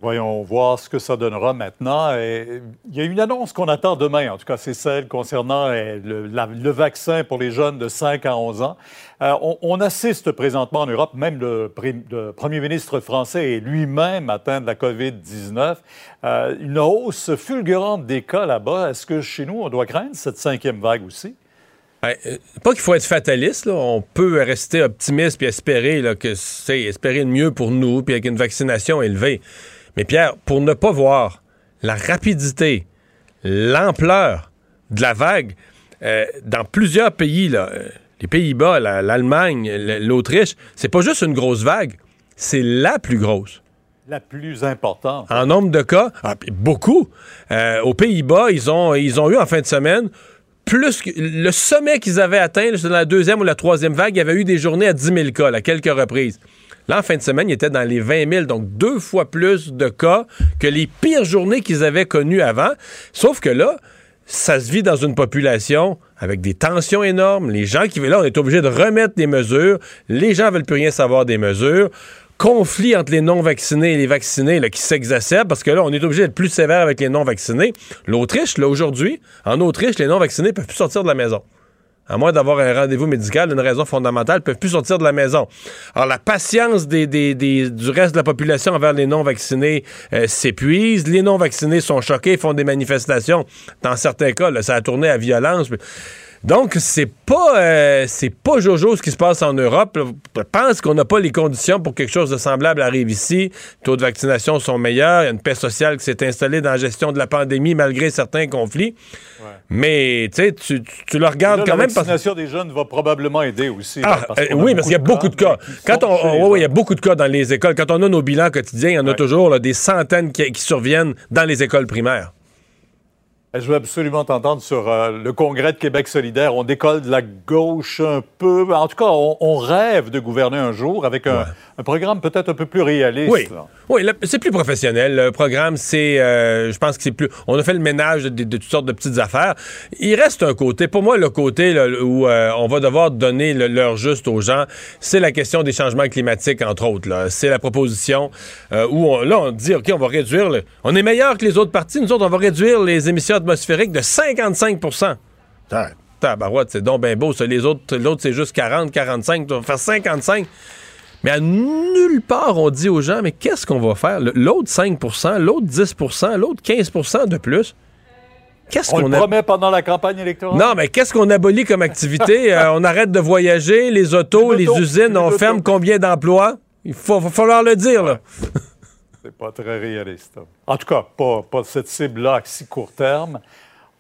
Voyons voir ce que ça donnera maintenant. il y a une annonce qu'on attend demain, en tout cas c'est celle concernant euh, le, vaccin pour les jeunes de 5 à 11 ans. Euh, on, assiste présentement en Europe, même le, premier ministre français est lui-même atteint de la COVID-19, euh, une hausse fulgurante des cas là-bas. Est-ce que chez nous, on doit craindre cette cinquième vague aussi? pas qu'il faut être fataliste, on peut rester optimiste et espérer que c'est espérer le mieux pour nous, puis avec une vaccination élevée. Mais Pierre, pour ne pas voir la rapidité, l'ampleur de la vague euh, dans plusieurs pays, là, euh, les Pays-Bas, l'Allemagne, l'Autriche, c'est pas juste une grosse vague, c'est la plus grosse. La plus importante. En nombre de cas, ah, beaucoup. Euh, aux Pays-Bas, ils ont, ils ont eu en fin de semaine plus que le sommet qu'ils avaient atteint, c'est dans la deuxième ou la troisième vague, il y avait eu des journées à 10 000 cas, à quelques reprises. Là, en fin de semaine, il était dans les 20 000, donc deux fois plus de cas que les pires journées qu'ils avaient connues avant. Sauf que là, ça se vit dans une population avec des tensions énormes. Les gens qui... Là, on est obligé de remettre des mesures. Les gens veulent plus rien savoir des mesures conflit entre les non-vaccinés et les vaccinés qui s'exacerbe parce que là, on est obligé d'être plus sévère avec les non-vaccinés. L'Autriche, là, aujourd'hui, en Autriche, les non-vaccinés peuvent plus sortir de la maison à moins d'avoir un rendez-vous médical, une raison fondamentale, peuvent plus sortir de la maison. Alors, la patience des, du reste de la population envers les non-vaccinés euh, s'épuise. Les non-vaccinés sont choqués, font des manifestations. Dans certains cas, là, ça a tourné à violence. Donc, c'est pas, euh, c'est pas Jojo ce qui se passe en Europe. Je pense qu'on n'a pas les conditions pour quelque chose de semblable arrive ici. Les taux de vaccination sont meilleurs. Il y a une paix sociale qui s'est installée dans la gestion de la pandémie malgré certains conflits. Mais tu, tu le regardes quand même. La vaccination des jeunes va probablement aider aussi. Ah, euh, oui, parce qu'il y a beaucoup de cas. Quand on, il y a beaucoup de cas dans les écoles. Quand on a nos bilans quotidiens, il y en a toujours des centaines qui surviennent dans les écoles primaires. Je veux absolument t'entendre sur euh, le congrès de Québec solidaire. On décolle de la gauche un peu. En tout cas, on, rêve de gouverner un jour avec un, programme peut-être un peu plus réaliste. Oui, oui c'est plus professionnel. Le programme, c'est, euh, je pense que c'est plus... On a fait le ménage de, toutes sortes de petites affaires. Il reste un côté, pour moi, le côté où euh, on va devoir donner l'heure juste aux gens, c'est la question des changements climatiques, entre autres. C'est la proposition où, on, là, on dit, OK, on va réduire... On est meilleur que les autres partis. Nous autres, on va réduire les émissions atmosphérique de 55 Tabarouette, c'est donc bien beau. Les autres, l'autre, c'est juste 40, 45. Tu vas faire 55. Mais à nulle part, on dit aux gens, mais qu'est-ce qu'on va faire? Le- L'autre 5% l'autre 10% l'autre 15% de plus. Qu'est-ce On qu'on le a... promet pendant la campagne électorale? Non, mais qu'est-ce qu'on abolit comme activité? Euh, on arrête de voyager, les autos, les usines, on ferme combien d'emplois? Il faut, va falloir le dire, là. C'est pas très réaliste. En tout cas, pas, pas cette cible-là à si court terme.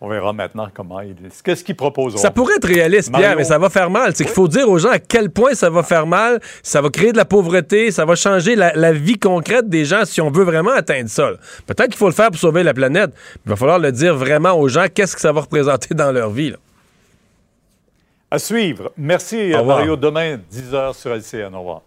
On verra maintenant comment il Qu'est-ce qu'ils proposent Ça pourrait être réaliste, Pierre, mais ça va faire mal. C'est qu'il faut dire aux gens à quel point ça va faire mal, ça va créer de la pauvreté, ça va changer la, la vie concrète des gens si on veut vraiment atteindre ça. Peut-être qu'il faut le faire pour sauver la planète. Il va falloir le dire vraiment aux gens, qu'est-ce que ça va représenter dans leur vie. là. À suivre. Merci. Mario. Demain, 10h sur LCN. Au revoir.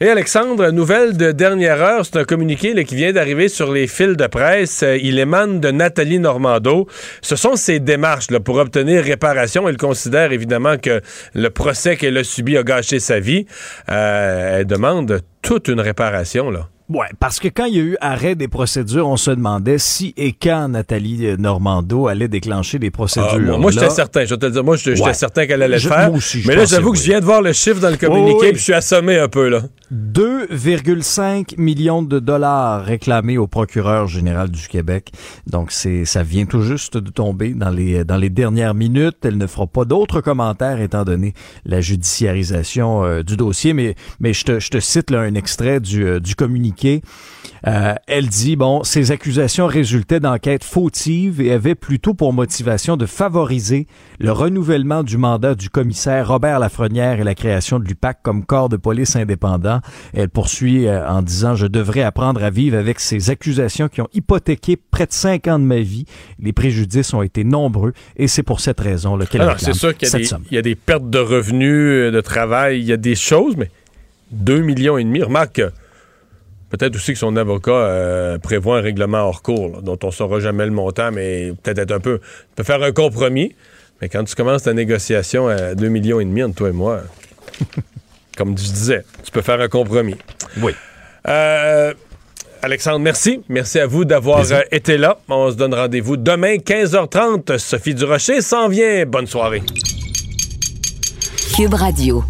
Et Alexandre, nouvelle de dernière heure, c'est un communiqué là, qui vient d'arriver sur les fils de presse. Euh, il émane de Nathalie Normando. Ce sont ses démarches là, pour obtenir réparation. Elle considère évidemment que le procès qu'elle a subi a gâché sa vie. Euh, elle demande toute une réparation. Là. Ouais, parce que quand il y a eu arrêt des procédures, on se demandait si et quand Nathalie euh, Normando allait déclencher des procédures. Ah, moi, moi, j'étais certain. Je vais te le dire, moi, j'étais Ouais. certain qu'elle allait le faire. moi aussi, je Mais là, j'avoue que oui. je viens de voir le chiffre dans le communiqué, Oui, oui. puis je suis assommé un peu là. 2,5 millions de dollars réclamés au procureur général du Québec. Donc c'est ça vient tout juste de tomber dans les dans les dernières minutes. Elle ne fera pas d'autres commentaires étant donné la judiciarisation euh, du dossier. Mais je te cite là un extrait du euh, du communiqué. Euh, elle dit bon ces accusations résultaient d'enquêtes fautives et avaient plutôt pour motivation de favoriser le renouvellement du mandat du commissaire Robert Lafrenière et la création de l'UPAC comme corps de police indépendant. Elle poursuit euh, en disant Je devrais apprendre à vivre avec ces accusations qui ont hypothéqué près de cinq ans de ma vie. Les préjudices ont été nombreux et c'est pour cette raison qu'elle Alors, c'est sûr qu'il y, y a des pertes de revenus, euh, de travail, il y a des choses, mais 2 millions et demi. Remarque que peut-être aussi que son avocat euh, prévoit un règlement hors cours, là, dont on ne saura jamais le montant, mais peut-être être un peu. peut faire un compromis. Mais quand tu commences ta négociation à 2 millions et demi entre toi et moi, comme je disais, tu peux faire un compromis. Oui. Euh, Alexandre, merci. Merci à vous d'avoir euh, été là. On se donne rendez-vous demain, 15h30. Sophie Durocher s'en vient. Bonne soirée. Cube Radio.